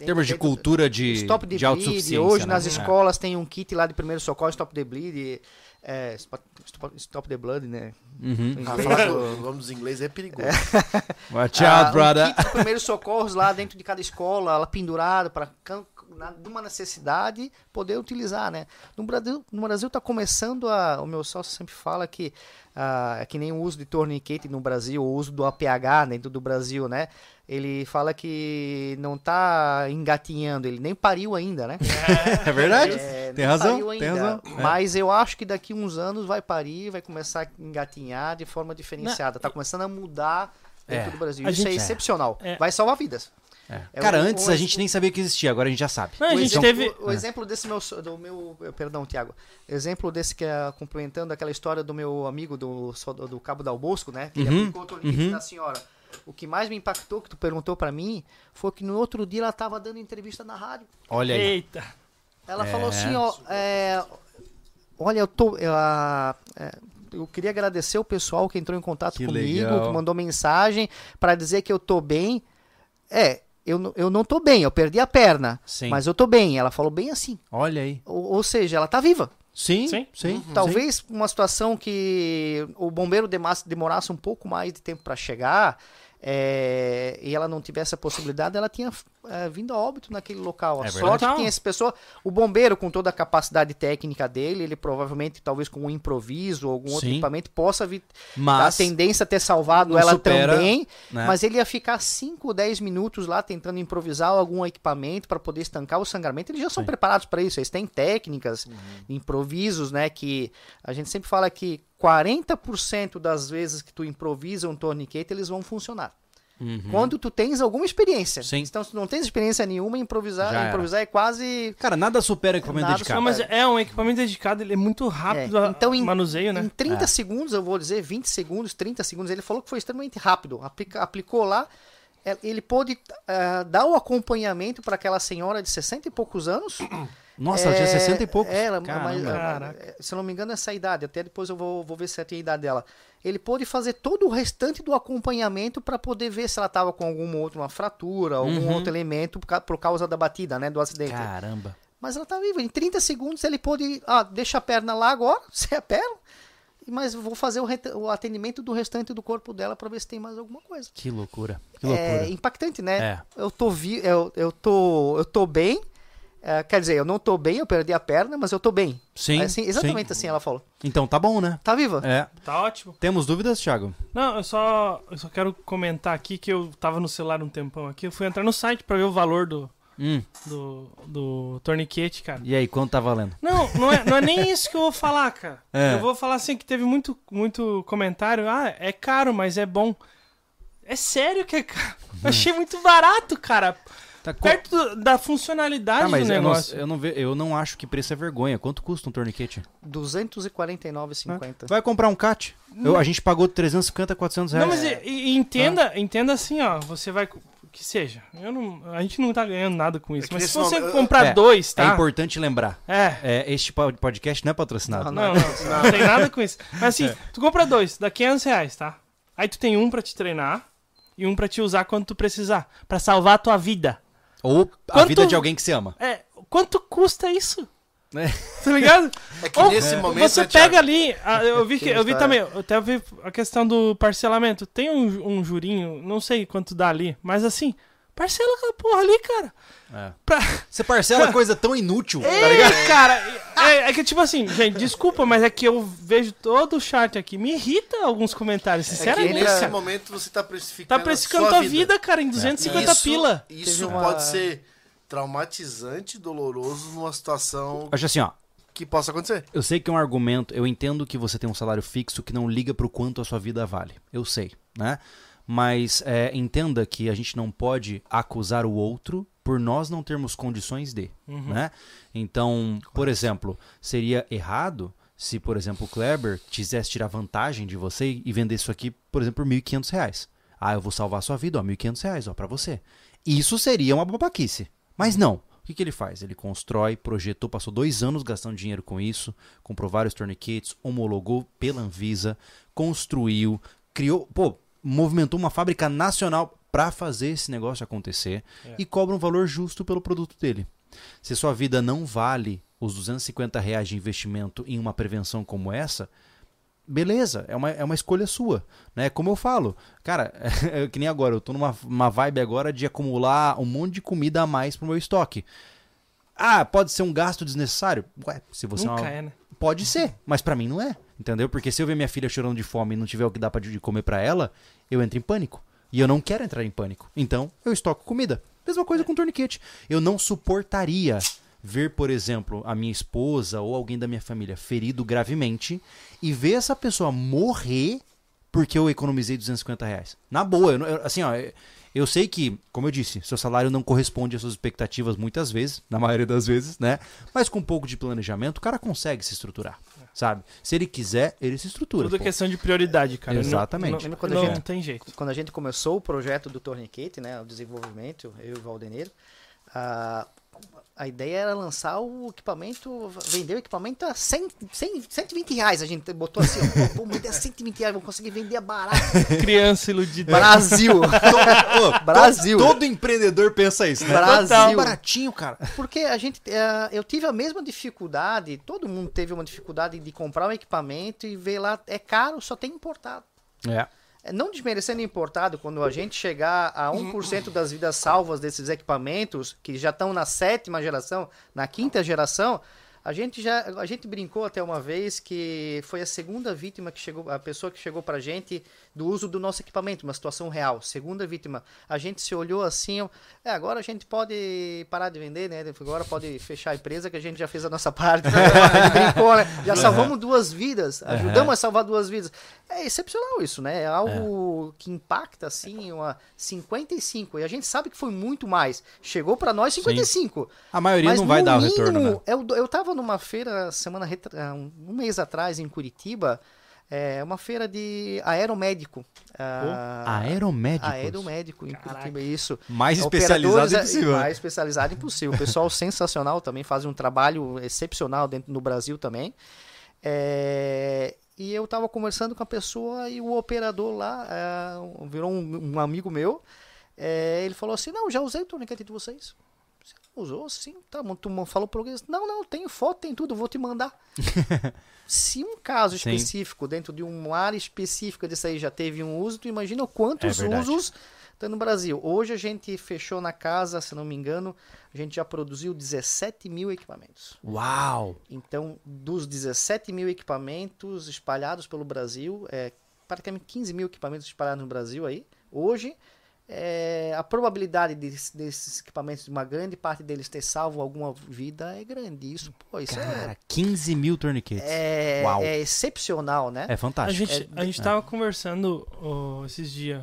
Em termos de cultura de, Stop the de Bleed, autossuficiência. hoje né? nas É. escolas tem um kit lá de primeiro socorro, Stop the Bleed, é, Stop, Stop- the Blood, né? Uhum. Em Ah, falar o- do- o nome dos ingleses é perigoso. Watch Ah, out, brother. Um kit de primeiros socorros lá dentro de cada escola, lá pendurado para de uma necessidade poder utilizar, né? No Brasil, no Brasil tá começando a, o meu sócio sempre fala que ah, é que nem o uso de tourniquet no Brasil, o uso do APH dentro do Brasil, né? Ele fala que não tá engatinhando, ele nem pariu ainda, né? (laughs) É verdade. É, tem razão, pariu tem ainda, razão. É. Mas eu acho que daqui uns anos vai parir, vai começar a engatinhar de forma diferenciada. Tá começando a mudar dentro É. do Brasil. Isso é gente- excepcional. É. Vai salvar vidas. É. É Cara, um- antes um a gente nem sabia que existia, agora a gente já sabe. Não, a o gente exemplo, teve. o exemplo desse meu, do meu, perdão, Tiago, exemplo desse que é complementando aquela história do meu amigo do, do Cabo Dal Bosco, né? Que ele Uhum, aplicou o uhum. na senhora. O que mais me impactou, que tu perguntou pra mim, foi que no outro dia ela tava dando entrevista na rádio. Olha aí. Eita. Ela É. falou assim, ó, é, olha, eu tô, eu, ah, é, eu queria agradecer o pessoal que entrou em contato Que comigo, legal. que mandou mensagem pra dizer que eu tô bem. É, eu, não- eu não tô bem, eu perdi a perna, Sim. mas eu tô bem. Ela falou bem assim. Olha aí. Ou, ou seja, ela tá viva. Sim, Sim. sim. sim. Talvez uma situação que o bombeiro demasse- demorasse um pouco mais de tempo para chegar é, e ela não tivesse a possibilidade, ela tinha é, vindo a óbito naquele local. A É sorte verdade. que tinha essa pessoa, o bombeiro com toda a capacidade técnica dele, ele provavelmente, talvez com um improviso ou algum outro Sim. equipamento, possa vir Mas, a tendência a ter salvado ela supera, também, né? mas ele ia ficar 5 ou 10 minutos lá tentando improvisar algum equipamento para poder estancar o sangramento. Eles já são Sim. preparados para isso, eles têm técnicas, improvisos, né? Que a gente sempre fala que 40% das vezes que tu improvisa um torniquete, eles vão funcionar. Uhum. Quando tu tens alguma experiência. Sim. Então, se tu não tens experiência nenhuma, improvisar, improvisar é quase. Cara, nada supera equipamento Nada dedicado. Não, mas é um equipamento dedicado, ele é muito rápido É, a então, em- manuseio, né? Em 30 É. segundos, eu vou dizer 20 segundos, 30 segundos, ele falou que foi extremamente rápido. Aplica- aplicou lá, é, ele pôde ah, dar o acompanhamento para aquela senhora de 60 e poucos anos. Nossa, ela tinha É, 60 e poucos. Ela, Caramba. mas, Caraca. é, se eu não me engano, essa idade. Até depois eu vou, vou ver se tem a idade dela. Ele pôde fazer todo o restante do acompanhamento para poder ver se ela estava com alguma outra uma fratura, algum Uhum. outro elemento por, por causa da batida, né, do acidente. Caramba. Mas ela tá viva. Em 30 segundos ele pôde. Ah, deixa a perna lá agora, (laughs) sem a perna. Mas vou fazer o, o atendimento do restante do corpo dela para ver se tem mais alguma coisa. Que loucura. Que loucura. É impactante, né? É. Eu tô vi, eu, eu tô, eu tô bem. É, quer dizer, eu não tô bem, eu perdi a perna, mas eu tô bem. Sim. Assim, exatamente assim ela falou. Então tá bom, né? Tá viva? É. Tá ótimo. Temos dúvidas, Thiago? Não, eu só, eu só quero comentar aqui que eu tava no celular um tempão aqui. Eu fui entrar no site pra ver o valor do, Hum. do, do torniquete, cara. E aí, quanto tá valendo? Não, não é, não é nem isso que eu vou falar, cara. (laughs) É. Eu vou falar assim que teve muito, muito comentário. Ah, é caro, mas é bom. É sério que é caro. Eu achei muito barato, cara. Tá, co- Perto do- da funcionalidade Ah, mas do eu não, negócio. eu, não ve- eu não acho que preço é vergonha. Quanto custa um torniquete? 249,50. Vai comprar um CAT. Eu- a gente pagou 350, 400 reais. Não, mas e- e- e entenda, entenda assim, ó. Você vai. Que seja. Eu não, a gente não tá ganhando nada com isso. É mas se você momento- comprar É, dois, É tá? importante lembrar. É. É, este pod- podcast não é patrocinado. Não, não, não, tem nada com isso. Mas assim, tu compra dois, dá 500 reais, tá? Aí tu tem um pra te treinar e um pra te usar quando tu precisar. Pra salvar a tua vida. Ou a Quanto- vida de alguém que se ama. É, quanto custa isso? É. Tá ligado? É que Ou nesse momento. você pega ali, ah, eu (laughs) vi, que, eu vi Sim, também, eu até vi a questão do parcelamento. Tem um, um jurinho, não sei quanto dá ali, mas assim, parcela aquela porra ali, cara. É. Pra... Você parcela (laughs) coisa tão inútil, tá É, ligado? cara, é, é que tipo assim, gente, desculpa, mas é que eu vejo todo o chat aqui, me irrita alguns comentários, É que sinceramente, nesse cara. momento você tá precificando. Tá a precificando sua tua vida, cara, em 250 Isso- pila. Isso uma- pode ser traumatizante, doloroso numa situação Acho assim, ó. que possa acontecer. Eu sei que é um argumento, eu entendo que você tem um salário fixo que não liga pro quanto a sua vida vale. Eu sei, né? Mas é, entenda que a gente não pode acusar o outro por nós não termos condições de, né? Então, por exemplo, seria errado se, por exemplo, o Kleber quisesse tirar vantagem de você e vender isso aqui, por exemplo, por 1.500 reais. Ah, eu vou salvar a sua vida, ó, 1.500 reais, ó, pra você. Isso seria uma babaquice. Mas não. O que, que ele faz? Ele constrói, projetou, passou dois anos gastando dinheiro com isso, comprou vários torniquetes, homologou pela Anvisa, construiu, criou, pô, movimentou uma fábrica nacional para fazer esse negócio acontecer e cobra um valor justo pelo produto dele. Se sua vida não vale os 250 reais de investimento em uma prevenção como essa, beleza, é uma, é uma escolha sua, né? Como eu falo, cara, (laughs) é que nem agora, eu tô numa uma vibe agora de acumular um monte de comida a mais pro meu estoque. Ah, pode ser um gasto desnecessário? Ué, se você Nunca é uma... é, né? Pode ser, mas pra mim não é, entendeu? Porque se eu ver minha filha chorando de fome e não tiver o que pra de comer pra ela, eu entro em pânico. E eu não quero entrar em pânico. Então, eu estoco comida. Mesma coisa com torniquete. Eu não suportaria ver, por exemplo, a minha esposa ou alguém da minha família ferido gravemente e ver essa pessoa morrer porque eu economizei 250 reais. Na boa, eu, eu- assim, ó, eu sei que, como eu disse, seu salário não corresponde às suas expectativas muitas vezes, na maioria das vezes, né? Mas com um pouco de planejamento, o cara consegue se estruturar, sabe? Se ele quiser, ele se estrutura. Tudo é pô. questão de prioridade, cara. Não- Exatamente. Não, quando a não gente- tem jeito. quando a gente começou o projeto do Torniquete, né, o desenvolvimento, eu e o Valdeneiro, a, a ideia era lançar o equipamento, vender o equipamento a 100, 100, 120 reais. A gente botou assim, ó, pô, uma ideia 120 reais, vamos conseguir vender barato. Criança iludida. Brasil! (laughs) Ô, (laughs) Brasil. Todo, todo empreendedor pensa isso, né? Brasil. Total. Baratinho, cara. Porque a gente, eh, eu tive a mesma dificuldade, todo mundo teve uma dificuldade de comprar um equipamento e ver lá, é caro, só tem importado. É. Não desmerecendo importado, quando a gente chegar a 1% das vidas salvas desses equipamentos, que já estão na sétima geração, na quinta geração, a gente já a gente brincou até uma vez que foi a segunda vítima que chegou, a pessoa que chegou pra gente do uso do nosso equipamento, uma situação real. Segunda vítima. A gente se olhou assim, é, agora a gente pode parar de vender, né? Agora pode fechar a empresa que a gente já fez a nossa (laughs) parte. gente brincou, né? Já salvamos duas vidas, ajudamos a salvar duas vidas. É excepcional isso, né? É algo que impacta assim, uma 55. E a gente sabe que foi muito mais. Chegou pra nós 55. A maioria Mas não vai dar o retorno, né? eu, eu tava numa feira semana um mês atrás em Curitiba, é uma feira de aeromédico. ah, Aeromédicos. Aeromédico em Curitiba, isso. Mais Operadores, especializado é, impossível. Mais especializado impossível. O pessoal (laughs) sensacional também, faz um trabalho excepcional dentro no Brasil também. É, e eu tava conversando com a pessoa e o operador lá é, virou um, um amigo meu. É, ele falou assim: Não, já usei o torniquete de vocês. Você usou? Sim, tá. Tu falou português? Não, não, tenho foto, tem tudo, vou te mandar. (laughs) Se um caso Sim. específico, dentro de uma área específica disso aí já teve um uso, tu imagina quantos É usos Então, no Brasil, hoje a gente fechou na casa, se não me engano, a gente já produziu 17 mil equipamentos. Uau! Então, dos 17 mil equipamentos espalhados pelo Brasil, é, praticamente 15 mil equipamentos espalhados no Brasil aí, hoje, é, a probabilidade desses, desses equipamentos, de uma grande parte deles ter salvo alguma vida é grande. Isso, pô, isso Cara, 15 mil tourniquets. é, Uau. é, é excepcional, né? É A fantástico. gente, a gente tava conversando ó, esses dias,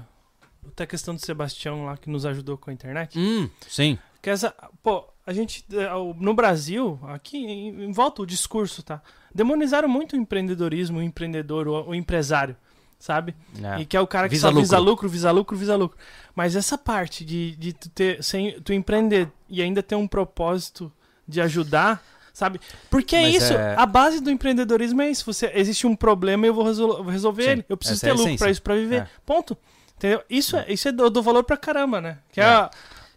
até a questão do Sebastião lá que nos ajudou com a internet. Hum, sim. Que essa, pô, a gente, o- no Brasil, aqui em, em volta o discurso, tá? Demonizaram muito o empreendedorismo, o empreendedor, o, o empresário, sabe? É. E que é o cara que Visa só visa lucro. lucro, visa lucro, visa lucro. Mas essa parte de, de tu, ter, sem, tu empreender e ainda ter um propósito de ajudar, sabe? Porque é Mas isso, é- a base do empreendedorismo é isso. Você, existe um problema e eu vou resol- vou resolver Sim, ele. Eu preciso essa é ter a lucro pra isso, pra viver. É. Ponto. Entendeu? Isso é, isso é do, do valor pra caramba, né? Que é, É. a-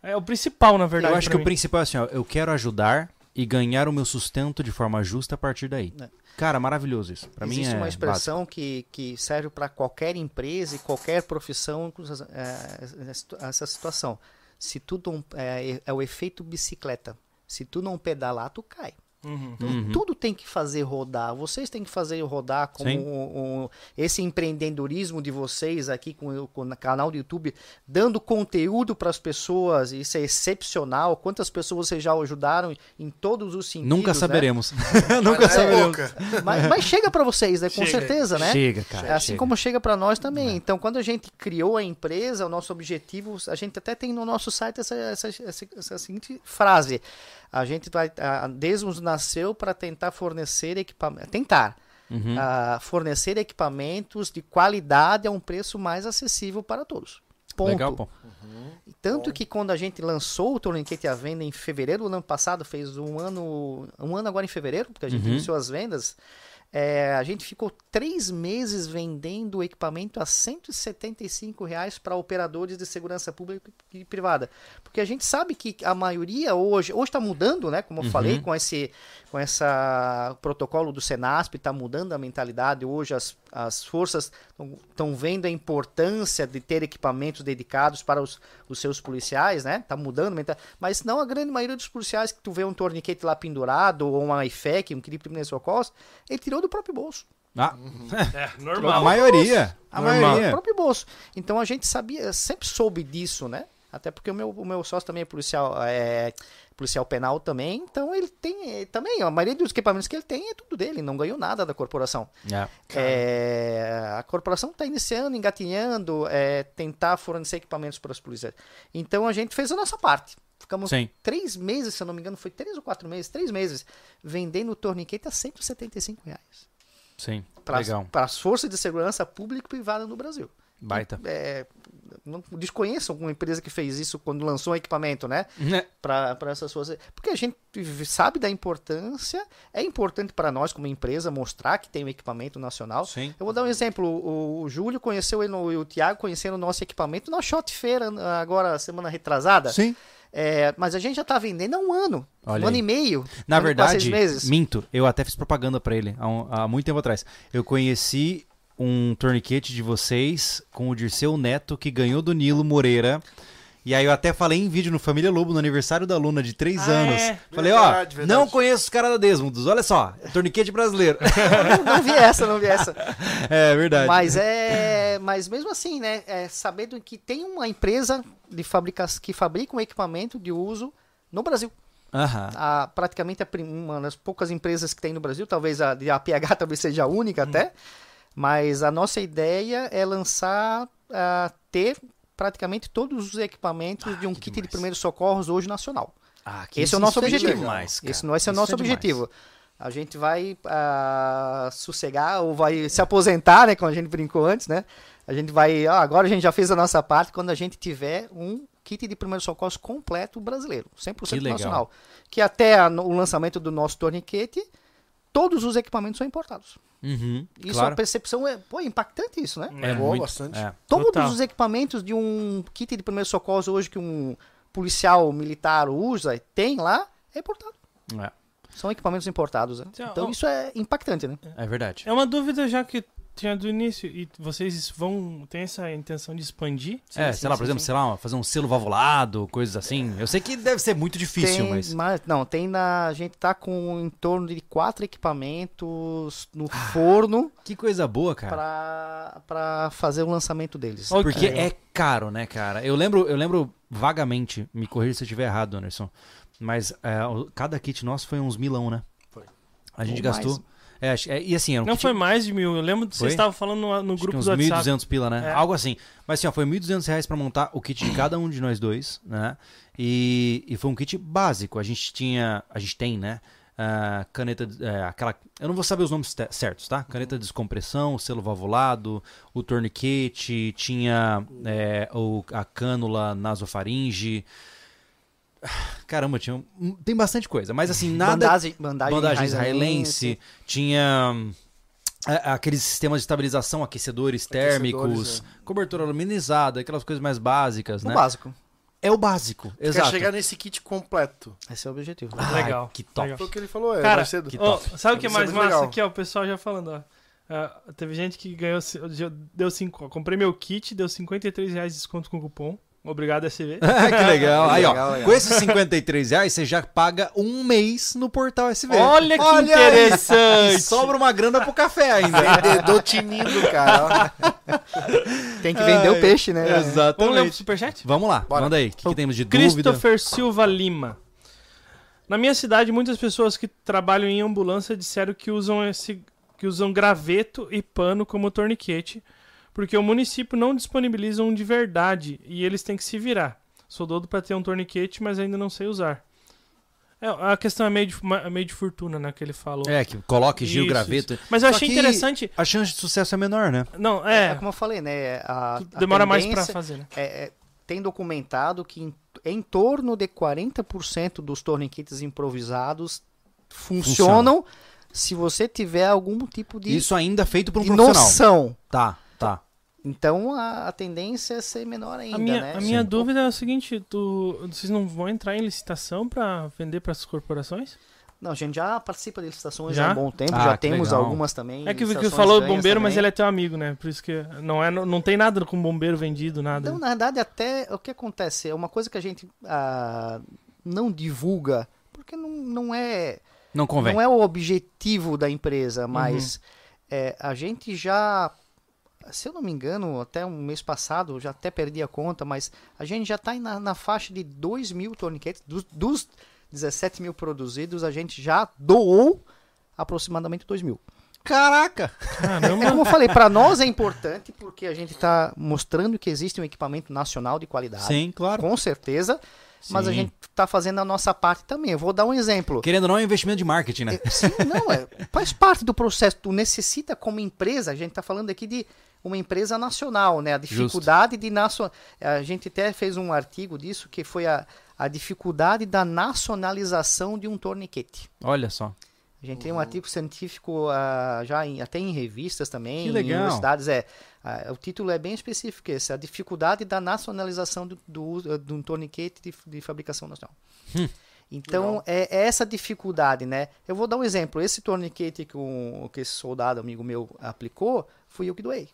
é o principal, na verdade. Eu acho que o mim. principal é assim, ó, eu quero ajudar e ganhar o meu sustento de forma justa a partir daí. É. Cara, maravilhoso isso. Pra mim Existe é uma básico. expressão que, que serve para qualquer empresa e qualquer profissão é, essa situação. Se tu não, é, é o efeito bicicleta. Se tu não pedalar, tu cai. Uhum. Então, Uhum. tudo tem que fazer rodar. Vocês têm que fazer rodar como um- um- esse empreendedorismo de vocês aqui com, o- com o canal do YouTube, dando conteúdo para as pessoas. Isso é excepcional. Quantas pessoas vocês já ajudaram em todos os sentidos? Nunca né? saberemos. (laughs) (laughs) Nunca saberemos. Mas, mas chega para vocês, né? Com Chega. certeza, né? Chega, cara. Assim chega. como chega para nós também. Então, quando a gente criou a empresa, o nosso objetivo, a gente até tem no nosso site essa, essa, essa, essa seguinte frase: a gente vai, a Desmos nasceu para tentar fornecer equipamentos, tentar Uhum. fornecer equipamentos de qualidade a um preço mais acessível para todos. Ponto. Legal, pô. Tanto que quando a gente lançou o Tourniquet à venda em fevereiro do ano passado, fez um ano, um ano agora em fevereiro, porque a gente Uhum. iniciou as vendas, é, a gente ficou três meses vendendo o equipamento a 175 reais para operadores de segurança pública e privada. Porque a gente sabe que a maioria hoje, hoje está mudando, né? Como eu Uhum. falei, com esse com essa protocolo do Senasp, está mudando a mentalidade. Hoje as, as forças estão vendo a importância de ter equipamentos dedicados para os, os seus policiais, né? Tá mudando a. Mas não a grande maioria dos policiais que tu vê um torniquete lá pendurado, ou uma IFEC, um kit de socorros, ele tirou do próprio bolso. Ah, É, (laughs) a normal. maioria. A Normal. Do maioria. próprio bolso. Então a gente sabia, sempre soube disso, né? Até porque o meu, o meu sócio também é policial, é policial penal também, então ele tem também, a maioria dos equipamentos que ele tem é tudo dele, não ganhou nada da corporação. É. É, a corporação está iniciando, engatinhando, é, tentar fornecer equipamentos para os policiais. Então a gente fez a nossa parte. Ficamos Sim. três meses, se eu não me engano, foi três ou quatro meses, três meses, vendendo o torniquete a 175 reais. Sim. Para Legal. as forças de segurança pública e privada no Brasil. Baita. É, não desconheçam uma empresa que fez isso quando lançou um equipamento, né? Né? Para essas forças. Porque a gente sabe da importância, é importante para nós como empresa mostrar que tem um equipamento nacional. Sim. Eu vou dar um exemplo. O, o Júlio conheceu e o Thiago conheceram o nosso equipamento na Shot Feira, agora, semana retrasada. Sim. É, mas a gente já está vendendo há um ano. Olha um ano aí. e meio. Na um verdade, minto. Eu até fiz propaganda pra ele há, um- há muito tempo atrás. Eu conheci um torniquete de vocês com o Dirceu Neto, que ganhou do Nilo Moreira. E aí eu até falei em vídeo no Família Lobo, no aniversário da Luna de 3 Ah, anos. é? Falei, Verdade, ó, verdade. não conheço os caras da Desmondos. Olha só, é torniquete brasileiro. (laughs) não, não vi essa, não vi essa. (laughs) é verdade. Mas é, mas mesmo assim, né, é sabendo que tem uma empresa de fabrica, que fabrica um equipamento de uso no Brasil. Aham. A, praticamente a prim- uma das poucas empresas que tem no Brasil, talvez a de APH (laughs) talvez seja a única até. Mas a nossa ideia é lançar, ah, ter praticamente todos os equipamentos de um que kit de demais. primeiros socorros hoje nacional. Ah, que Esse é o isso- nosso isso objetivo. demais, cara. Esse, esse é o nosso demais. objetivo. A gente vai ah, sossegar ou vai se aposentar, né? Como a gente brincou antes, né? A gente vai. ah, agora a gente já fez a nossa parte quando a gente tiver um kit de primeiros socorros completo brasileiro, 100% Que nacional. Que até a- o lançamento do nosso torniquete, todos os equipamentos são importados. Uhum, Isso claro. a percepção é, pô, é impactante isso, né? É Boa, muito. bastante. é. Todos Total. os equipamentos de um kit de primeiros socorros hoje que um policial militar usa, tem lá, é importado. É, São equipamentos importados, né? Então, Então isso é impactante, né? é verdade. É uma dúvida já que tinha do início. E vocês vão. Tem essa intenção de expandir? é, sim, sei lá, sim, por exemplo, sim. sei lá, fazer um selo valvulado, coisas assim. Eu sei que deve ser muito difícil, tem, mas. mas- Não, tem na. A gente tá com em torno de quatro equipamentos no Ah. forno Que coisa boa, cara. pra, pra fazer o lançamento deles. Ó, Porque é caro, né, cara? Eu lembro, eu lembro vagamente, me corrija se eu estiver errado, Anderson. Mas é, cada kit nosso foi uns milão, né? Foi. A gente Ou gastou. mais. É, é, e assim, Não foi mais de mil. Eu lembro que vocês estavam falando no, no grupo uns do WhatsApp. 1.200 pila, né? É. Algo assim. Mas assim, ó, foi 1.200 reais pra montar o kit de cada um de nós dois, né? E, e foi um kit básico. A gente tinha, a gente tem, né? ah, caneta, é, aquela, eu não vou saber os nomes certos, tá? Caneta de descompressão, selo valvulado, o tourniquet, tinha é, o, a cânula nasofaringe. Caramba, tinha, um- tem bastante coisa, mas assim, nada bandagem, bandagem, bandagem israelense, tinha hum, a- aqueles sistemas de estabilização, aquecedores térmicos, Aquecedores, cobertura aluminizada, aquelas coisas mais básicas, O né? básico. É o básico, Quer exato. chegar nesse kit completo. Esse é o objetivo. Ai, Legal, que top. legal. Foi o que ele falou, é Cara, cedo. que top. sabe o que é é mais massa legal. aqui, ó? O pessoal já falando, ó. Ah, teve gente que ganhou, deu cinco, ó, comprei meu kit, deu 53 reais de desconto com cupom. Obrigado, SV. (laughs) que legal. Aí, ó, Legal, com esses 53 reais, você já paga um mês no portal SV. Olha que aí. interessante. E sobra uma grana pro café ainda. Vendedor tinindo, cara. Tem que vender Ai, o peixe, né? Vamos ler o Exatamente. superchat? Vamos lá, Bora. manda aí. O que, que temos de dúvida? Christopher Silva Lima. Na minha cidade, muitas pessoas que trabalham em ambulância disseram que usam esse que usam graveto e pano como torniquete, porque o município não disponibiliza um de verdade e eles têm que se virar. Sou doido para ter um torniquete, mas ainda não sei usar. É, a questão é meio de, meio de fortuna, né, que ele falou. É, que coloque giro, Isso, graveto. Mas eu Só achei que interessante. A chance de sucesso é menor, né? Não, É, é. como eu falei, né? A, a demora mais pra tendência fazer, né? é- é- tem documentado que em, em torno de 40% dos torniquetes improvisados funcionam se você tiver algum tipo de, Isso ainda feito por um profissional. noção. Tá, tá. Então a, a tendência é ser menor ainda, A minha, né? a minha Sim. dúvida é o seguinte: tu, vocês não vão entrar em licitação para vender para as corporações? Não, a gente já participa de licitações Já? há um bom tempo, Ah, já temos legal. algumas também. É que o que falou bombeiro, mas também. ele é teu amigo, né? Por isso que não, é, não, não tem nada com bombeiro vendido, nada. Então, na verdade, até o que acontece é uma coisa que a gente ah, não divulga, porque não, não é Não convém. não é o objetivo da empresa, Uhum. mas é, a gente já, se eu não me engano, até um mês passado, eu já até perdi a conta, mas a gente já está na, na faixa de 2 mil torniquetes. Dos, dos 17 mil produzidos, a gente já doou aproximadamente 2 mil. Caraca! É Caramba! como eu falei, para nós é importante porque a gente está mostrando que existe um equipamento nacional de qualidade, Sim, claro. com certeza, mas a Sim. gente está fazendo a nossa parte também. Eu vou dar um exemplo. Querendo ou não, é um investimento de marketing, né? É, Sim, não, é, faz parte do processo. Tu necessita, como empresa, a gente está falando aqui de uma empresa nacional, né? A dificuldade de nacional. A gente até fez um artigo disso que foi a, a dificuldade da nacionalização de um torniquete. Olha só. A gente tem um artigo científico ah, já em- até em revistas também, Que em legal. universidades. É, ah, o título é bem específico, esse, a dificuldade da nacionalização do, do uso de um torniquete de, de fabricação nacional. Hum. Então, é, é essa dificuldade, né? Eu vou dar um exemplo. Esse torniquete que, um, que esse soldado amigo meu aplicou, fui eu que doei.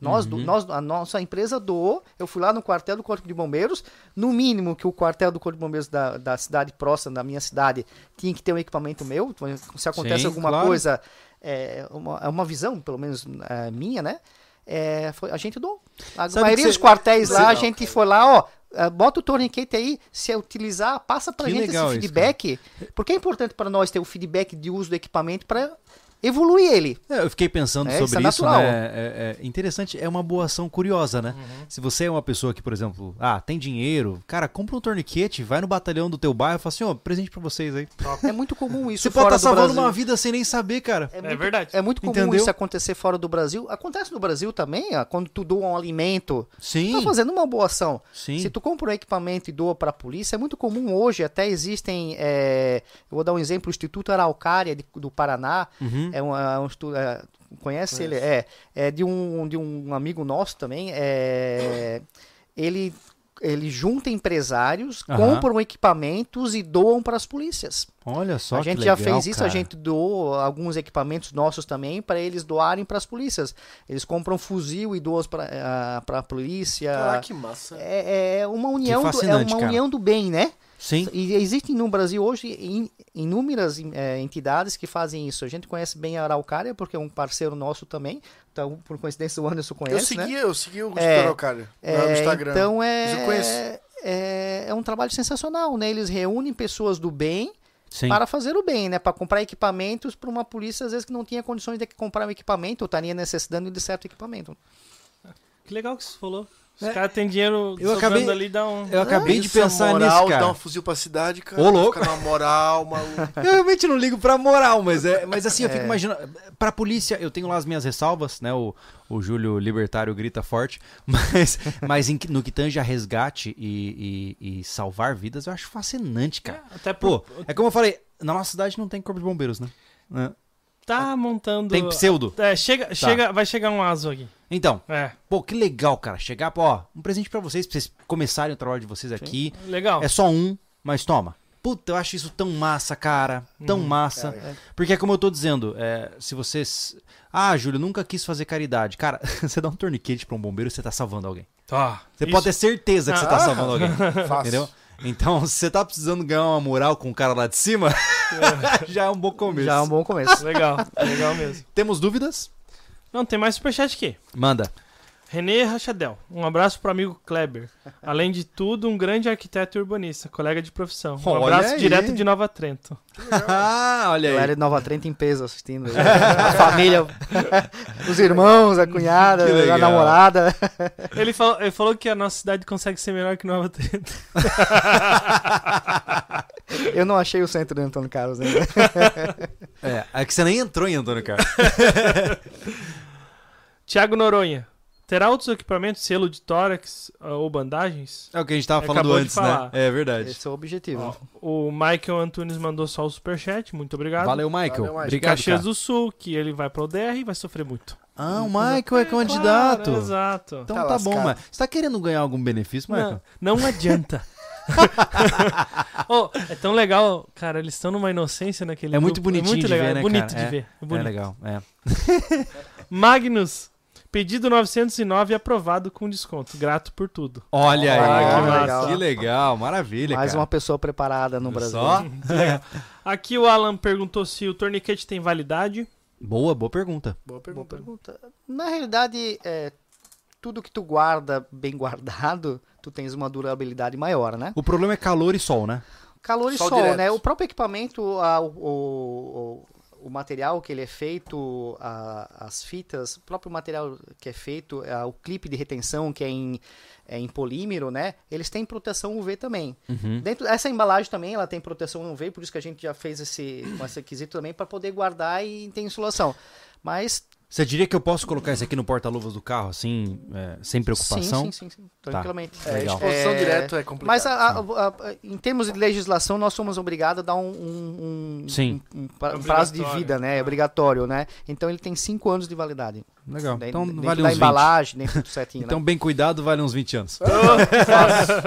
Nós, Uhum. do- nós, a nossa empresa doou, eu fui lá no quartel do Corpo de Bombeiros, no mínimo que o quartel do Corpo de Bombeiros da, da cidade próxima, da minha cidade, tinha que ter um equipamento meu, se acontece Sim, alguma claro. coisa, é uma, é uma visão, pelo menos é, minha, né? É, foi, a gente doou. A Sabe maioria que dos quartéis lá, a Legal, gente cara. foi lá, ó, é, bota o torniquete aí, se é utilizar, passa pra Que gente esse isso, feedback, porque é importante para nós ter o feedback de uso do equipamento para evoluir ele. É, eu fiquei pensando É, isso sobre é isso, natural. né? É, é interessante, é uma boa ação curiosa, né? Uhum. Se você é uma pessoa que, por exemplo, ah, tem dinheiro, cara, compra um torniquete, vai no batalhão do teu bairro e fala assim, ó, presente pra vocês aí. É muito comum isso Você pode estar do salvando Brasil. uma vida sem nem saber, cara. É, É muito, verdade. é muito comum Entendeu? isso acontecer fora do Brasil. Acontece no Brasil também, ó, quando tu doa um alimento, Sim, tá fazendo uma boa ação. sim. Se tu compra um equipamento e doa para a polícia, é muito comum hoje, até existem, é, eu vou dar um exemplo, o Instituto Araucária de- do Paraná, Uhum. É um, é um estu- é, conhece ele? É, é de um, de um amigo nosso também, é, ele ele junta empresários, Aham. compram equipamentos e doam para as polícias. Olha só a que gente legal, já fez isso, cara. a gente doou alguns equipamentos nossos também para eles doarem para as polícias. Eles compram fuzil e doam para a polícia. Caraca, que massa. É, é uma união, do, é uma cara. união do bem, né? Sim. E existem no Brasil hoje in- inúmeras eh, entidades que fazem isso. A gente conhece bem a Araucária, porque é um parceiro nosso também. Então, por coincidência, o Anderson Eu conhece, né? segui, eu segui o É, cara É, no Instagram. Então Mas é, eu conheço. é, é um trabalho sensacional, né? Eles reúnem pessoas do bem Sim. para fazer o bem, né? Para comprar equipamentos para uma polícia, às vezes, que não tinha condições de comprar um equipamento ou estaria necessitando de certo equipamento. Que legal que você falou. Os É. caras têm dinheiro Eu acabei- ali, dá um... Eu acabei de Isso, a pensar moral, nisso, cara. Dá um fuzil pra cidade, cara. Ô, louco. Fica na moral, (laughs) maluco. Eu realmente não ligo pra moral, mas é, mas assim, eu fico É. imaginando, pra polícia, eu tenho lá as minhas ressalvas, né? O, o Júlio Libertário grita forte, (laughs) mas, mas em no que tange a resgate e, e- e salvar vidas, eu acho fascinante, cara. Até por... Pô, é como eu falei, na nossa cidade não tem corpo de bombeiros, né? É. Tá montando... Tem pseudo. É, chega, chega, vai chegar um aso aqui. Então, É, pô, que legal, cara. Chegar, pô, ó, um presente pra vocês, pra vocês começarem o trabalho de vocês aqui. legal. É só um, mas toma. Puta, eu acho isso tão massa, cara. Tão massa. Porque é como eu tô dizendo, é, se vocês. Ah, Júlio, nunca quis fazer caridade. Cara, (laughs) você dá um torniquete pra um bombeiro, você tá salvando alguém. Tá. Você Isso- pode ter certeza que você tá Ah, salvando alguém. (laughs) Fácil. Entendeu? Então, se (laughs) você tá precisando ganhar uma moral com o cara lá de cima, (laughs) já é um bom começo. Já é um bom começo. Legal, legal mesmo. Temos dúvidas? Não, tem mais superchat aqui. Manda. René Rachadel, um abraço pro amigo Kleber. Além de tudo, um grande arquiteto e urbanista, colega de profissão. Um Olha abraço aí. direto de Nova Trento. ah, olha Eu aí. era de Nova Trento em peso assistindo. (laughs) A família, os irmãos, a cunhada, a namorada. Ele falou, ele falou que a nossa cidade consegue ser melhor que Nova Trento. (laughs) Eu não achei o centro do Antônio Carlos ainda. É, é que você nem entrou em Antônio Carlos. (laughs) Tiago Noronha, terá outros equipamentos, selo de tórax ah, ou bandagens? É o que a gente tava falando Acabou de antes, né? É verdade. Esse é o objetivo. O Michael Antunes mandou só o superchat, muito obrigado. Valeu, Michael. Valeu, Michael. Obrigado, Caxias cara. do Sul, que ele vai pro DR e vai sofrer muito. Ah, o Michael é candidato. Claro, exato. Então Tá tá, bom, mas você tá querendo ganhar algum benefício, Michael? Não, não adianta. (laughs) Oh, é tão legal, cara, eles estão numa inocência naquele É muito grupo. bonitinho é muito de legal, ver, é né, bonito cara? de É, ver. É É bonito. legal, é. (laughs) (laughs) Magnus, pedido 909 aprovado com desconto. Grato por tudo. Olha aí, Ah, que que, massa. legal, maravilha, Mais cara. uma pessoa preparada no Brasil. Só? (laughs) Aqui o Alan perguntou se o torniquete tem validade. Boa, boa pergunta. Boa Boa pergunta. pergunta. Na realidade, é, tudo que tu guarda bem (laughs) guardado, tu tens uma durabilidade maior, né? O problema é calor e sol, né? Calor e Sol sol, né? O próprio equipamento, a- o, o, o material que ele é feito, a- as fitas, o próprio material que é feito, a- o clipe de retenção que é em, é em polímero, né? Eles têm proteção UV também. Uhum. Dentro, essa embalagem também, ela tem proteção UV, por isso que a gente já fez esse, esse requisito também para poder guardar e ter insolação. Mas Você diria que eu posso colocar isso aqui no porta-luvas do carro, assim, é, sem preocupação? sim, sim, sim, sim tranquilamente. É, Legal. exposição É, direto é complicado. Mas a- a- a- em termos de legislação, nós somos obrigados a dar um, um- um- Sim. um- um pra- um prazo de vida, né? É obrigatório, né? Então ele tem cinco anos de validade. Legal. Dentro- Então dentro vale da uns 20. embalagem, dentro do certinho, Então, né? bem cuidado, vale uns 20 anos. (laughs)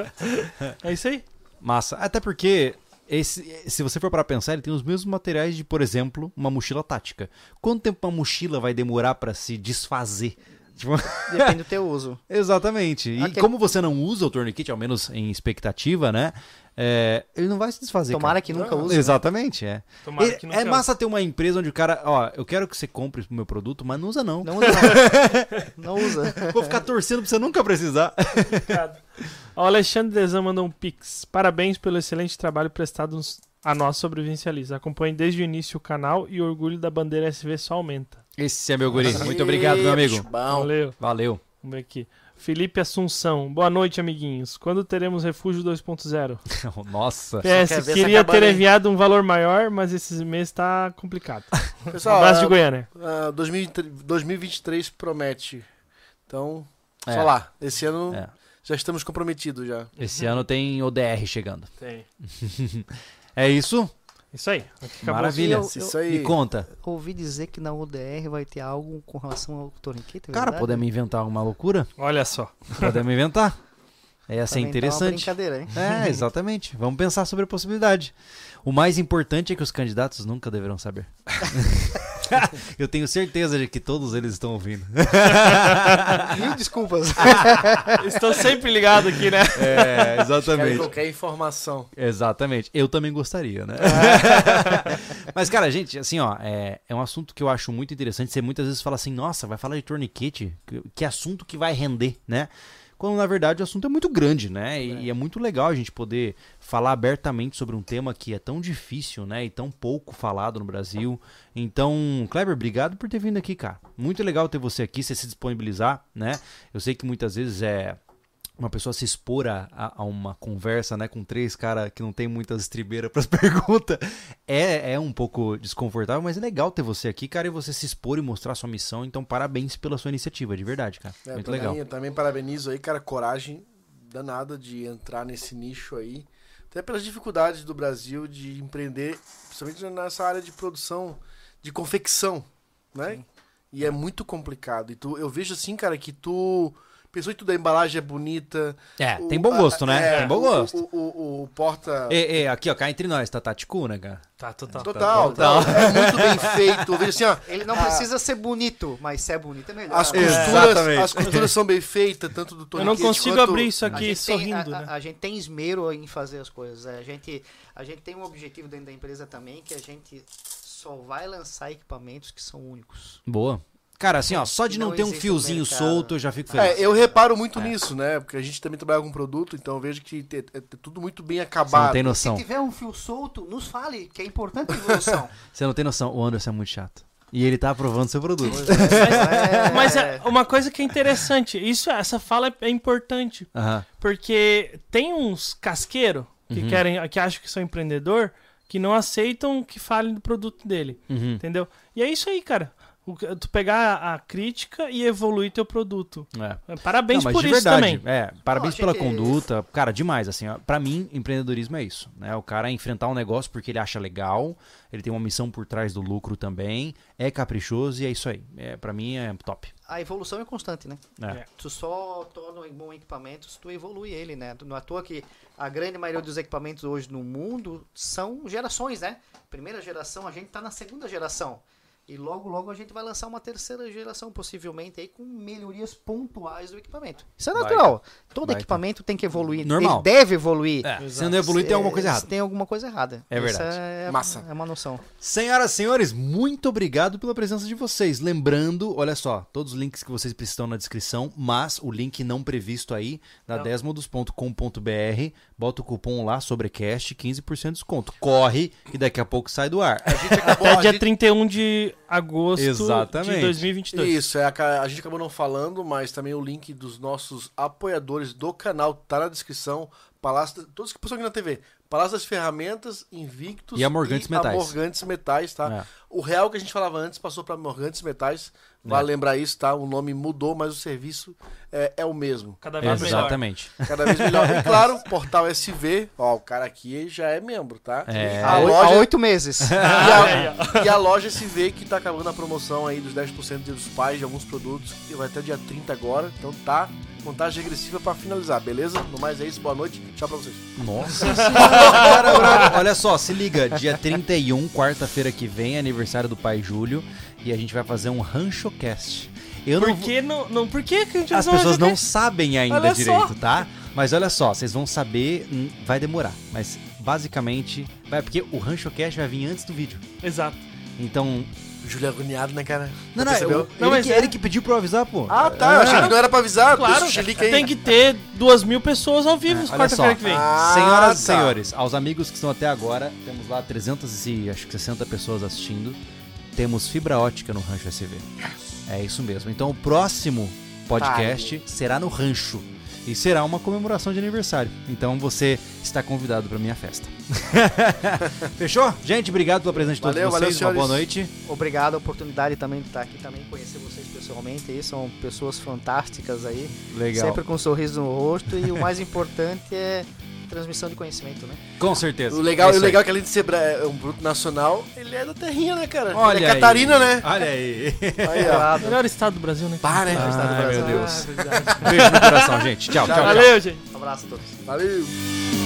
(laughs) É isso aí? Massa. Até porque, esse, se você for para pensar, ele tem os mesmos materiais de, por exemplo, uma mochila tática. Quanto tempo uma mochila vai demorar para se desfazer? Tipo, (laughs) Depende do teu uso. Exatamente. E Aquele- como você não usa o torniquete, ao menos em expectativa, né? é, ele não vai se desfazer. Tomara cara. que nunca use. né? Exatamente, é. Tomara que não é massa ter uma empresa onde o cara, ó, eu quero que você compre o meu produto, mas não usa não. Não usa, não. (laughs) não usa. Vou ficar torcendo pra você nunca precisar. Obrigado. O Alexandre Dezan mandou um pix. Parabéns pelo excelente trabalho prestado nos- a nós sobre o Vincializa. Acompanhe desde o início o canal e o orgulho da bandeira SV só aumenta. Esse é meu guri. Muito obrigado, meu amigo. Bom. Valeu. Valeu. Vamos ver aqui. Felipe Assunção. Boa noite, amiguinhos. Quando teremos Refúgio 2.0? (laughs) Nossa. PS, queria ter enviado um valor maior, mas esses meses tá complicado. Pessoal, (laughs) Abraço de ah, Goiânia. ah, 2023 2023 promete. Então, É. só lá. Esse ano É. já estamos comprometidos já. Esse ano tem ODR chegando. Tem. (laughs) É isso? Isso aí. Maravilha. Eu- Isso aí. Me conta. Ouvi dizer que na UDR vai ter algo com relação ao torniquete, é Cara, verdade? podemos inventar uma loucura? Olha só. Podemos inventar. (laughs) Essa é Também tá uma interessante. brincadeira, hein? É, (laughs) exatamente. Vamos pensar sobre a possibilidade. O mais importante é que os candidatos nunca deverão saber. (laughs) Eu tenho certeza de que todos eles estão ouvindo. (laughs) Mil desculpas. Estou sempre ligado aqui, né? É, Quero exatamente. qualquer informação. Exatamente. Eu também gostaria, né? Mas, cara, gente, assim, ó, é, é um assunto que eu acho muito interessante. Você muitas vezes fala assim, nossa, vai falar de torniquete? Que, que assunto que vai render, né? Quando, na verdade, o assunto é muito grande, né? E, e é muito legal a gente poder falar abertamente sobre um tema que é tão difícil, né? E tão pouco falado no Brasil. Então, Kleber, obrigado por ter vindo aqui, cara. Muito legal ter você aqui, você se disponibilizar, né? Eu sei que muitas vezes é uma pessoa se expor a, a- uma conversa, né, com três caras que não tem muitas estribeiras (laughs) pras perguntas, é, é um pouco desconfortável, mas é legal ter você aqui, cara, e você se expor e mostrar sua missão. Então, parabéns pela sua iniciativa, de verdade, cara. É, Muito também, legal. Eu também parabenizo aí, cara, coragem danada de entrar nesse nicho aí. Até pelas dificuldades do Brasil de empreender, principalmente nessa área de produção, de confecção, né? E é muito complicado. E tu, eu vejo assim, cara, que tu pensou em tudo, a embalagem é bonita. É, o- tem bom a- gosto, né? é, tem bom gosto. O, o, o porta... É, é, aqui, ó, cá entre nós, tá Taticu, né, cara? Tá, total. Total, total. É muito bem feito. Eu vejo assim, ó, Ele não Ah. precisa ser bonito, mas se é bonito é melhor. as costuras, Exatamente. as costuras são bem feitas, tanto do Eu torniquete não consigo quanto- abrir isso A aqui gente, tem, sorrindo, a, né? a- a gente tem esmero em fazer as coisas. é, A gente, a gente tem um objetivo dentro da empresa também, que a gente só vai lançar equipamentos que são únicos. Boa. Cara, assim, ó, só de não, Não ter um fiozinho solto, eu já fico feliz. É, eu reparo muito nisso, né? Porque a gente também trabalha com produto, então eu vejo que é, é tudo muito bem Você não acabado. tem Se noção. tiver um fio solto, nos fale, que é importante a evolução. (laughs) Você não tem noção. O Anderson é muito chato. E ele tá aprovando seu produto. É, (laughs) Mas é uma coisa que é interessante, isso, essa fala é, é importante, Aham. porque tem uns casqueiros que Uhum. querem, que acham que são empreendedor, que não aceitam que fale do produto dele, Uhum. entendeu? E é isso aí, cara. Tu pegar a, a crítica e evoluir teu produto. É. Parabéns Não, mas por de isso verdade, também. É, parabéns pela conduta. Cara, demais, assim, ó. Pra mim, empreendedorismo é isso, né? O cara enfrentar um negócio porque ele acha legal, ele tem uma missão por trás do lucro também, é caprichoso e é isso aí. É, pra mim é top. A evolução é constante, né? É. É. Tu só torna um bom equipamento se tu evolui ele, né? Não é à toa que a grande maioria dos equipamentos hoje no mundo são gerações, né? Primeira geração, a gente tá na segunda geração. E logo, logo a gente vai lançar uma terceira geração, possivelmente, aí com melhorias pontuais do equipamento. Isso é Baita. natural. Todo Baita. equipamento tem que evoluir. Normal. Ele deve evoluir. É, se não evoluir, tem alguma coisa Se errada. Tem alguma coisa errada. É verdade. Essa é, Massa. É uma noção. Senhoras e senhores, muito obrigado pela presença de vocês. Lembrando, olha só, todos os links que vocês precisam na descrição, mas o link não previsto aí, na Não. desmodos.com.br, bota o cupom lá, sobrecast, 15% de desconto. Corre, que daqui a pouco sai do ar. A gente acabou, Até a dia gente- 31 de agosto Exatamente. de 2022. Isso, é, a, a gente acabou não falando, mas também o link dos nossos apoiadores do canal tá na descrição. Palácio, todos que passam aqui na TV. Palácio das Ferramentas, Invictus E a Morgantes Metais. A Morgantes Metais, tá? É. O real que a gente falava antes passou para Morgantes Metais. Vale É. lembrar isso, tá? O nome mudou, mas o serviço é, é o mesmo. Cada vez melhor. Exatamente. Cada vez melhor. E (laughs) claro, Portal SV, ó, o cara aqui já é membro, tá? É. A Há, oi- há loja, oito meses. (laughs) e, a, (laughs) e a loja SV que tá acabando a promoção aí dos 10% dos pais de alguns produtos, que vai até dia 30 agora. Então tá contagem regressiva pra finalizar, beleza? No mais é isso, boa noite, tchau pra vocês. Nossa senhora. Olha só, se liga, dia 31, quarta-feira que vem, é aniversário do pai Júlio, e a gente vai fazer um RanchoCast. Eu não Por vou- que não, não, por que que a gente As não pessoas não sabem ainda Olha só. direito, tá? Mas olha só, vocês vão saber, hum, vai demorar, mas basicamente, vai porque o RanchoCast vai vir antes do vídeo. Exato. Então, Júlio agoniado, né, cara? não, não, Percebeu? eu, Não, ele, mas que, é. ele que pediu pra eu avisar, pô. Ah, tá. Eu achei que não era pra avisar. Claro, tem que ter duas mil pessoas ao vivo É, olha quarta-feira só. que vem. Ah, Senhoras e tá. senhores, aos amigos que estão até agora, temos lá 360 pessoas assistindo. Temos fibra ótica no Rancho SV. É isso mesmo. Então o próximo podcast será no Rancho. E será uma comemoração de aniversário. Então você está convidado para minha festa. (laughs) Fechou? Gente, obrigado pela presença de todos Valeu, valeu, vocês. uma boa noite. Obrigado a oportunidade também de estar aqui também, conhecer vocês pessoalmente aí, são pessoas fantásticas aí, Legal. sempre com um sorriso no rosto e o mais (laughs) importante é transmissão de conhecimento, né? Com certeza. O legal, É o legal é que além de ser é um produto nacional, ele é da terrinha, né, cara? Olha ele é Catarina, aí. né? Olha aí. Aí, ó. Melhor estado do Brasil, né? Pá, né? Ai, meu Deus. Ah, verdade. Beijo no coração, gente. Tchau, tchau, tchau. Valeu, gente. abraço a todos. Valeu!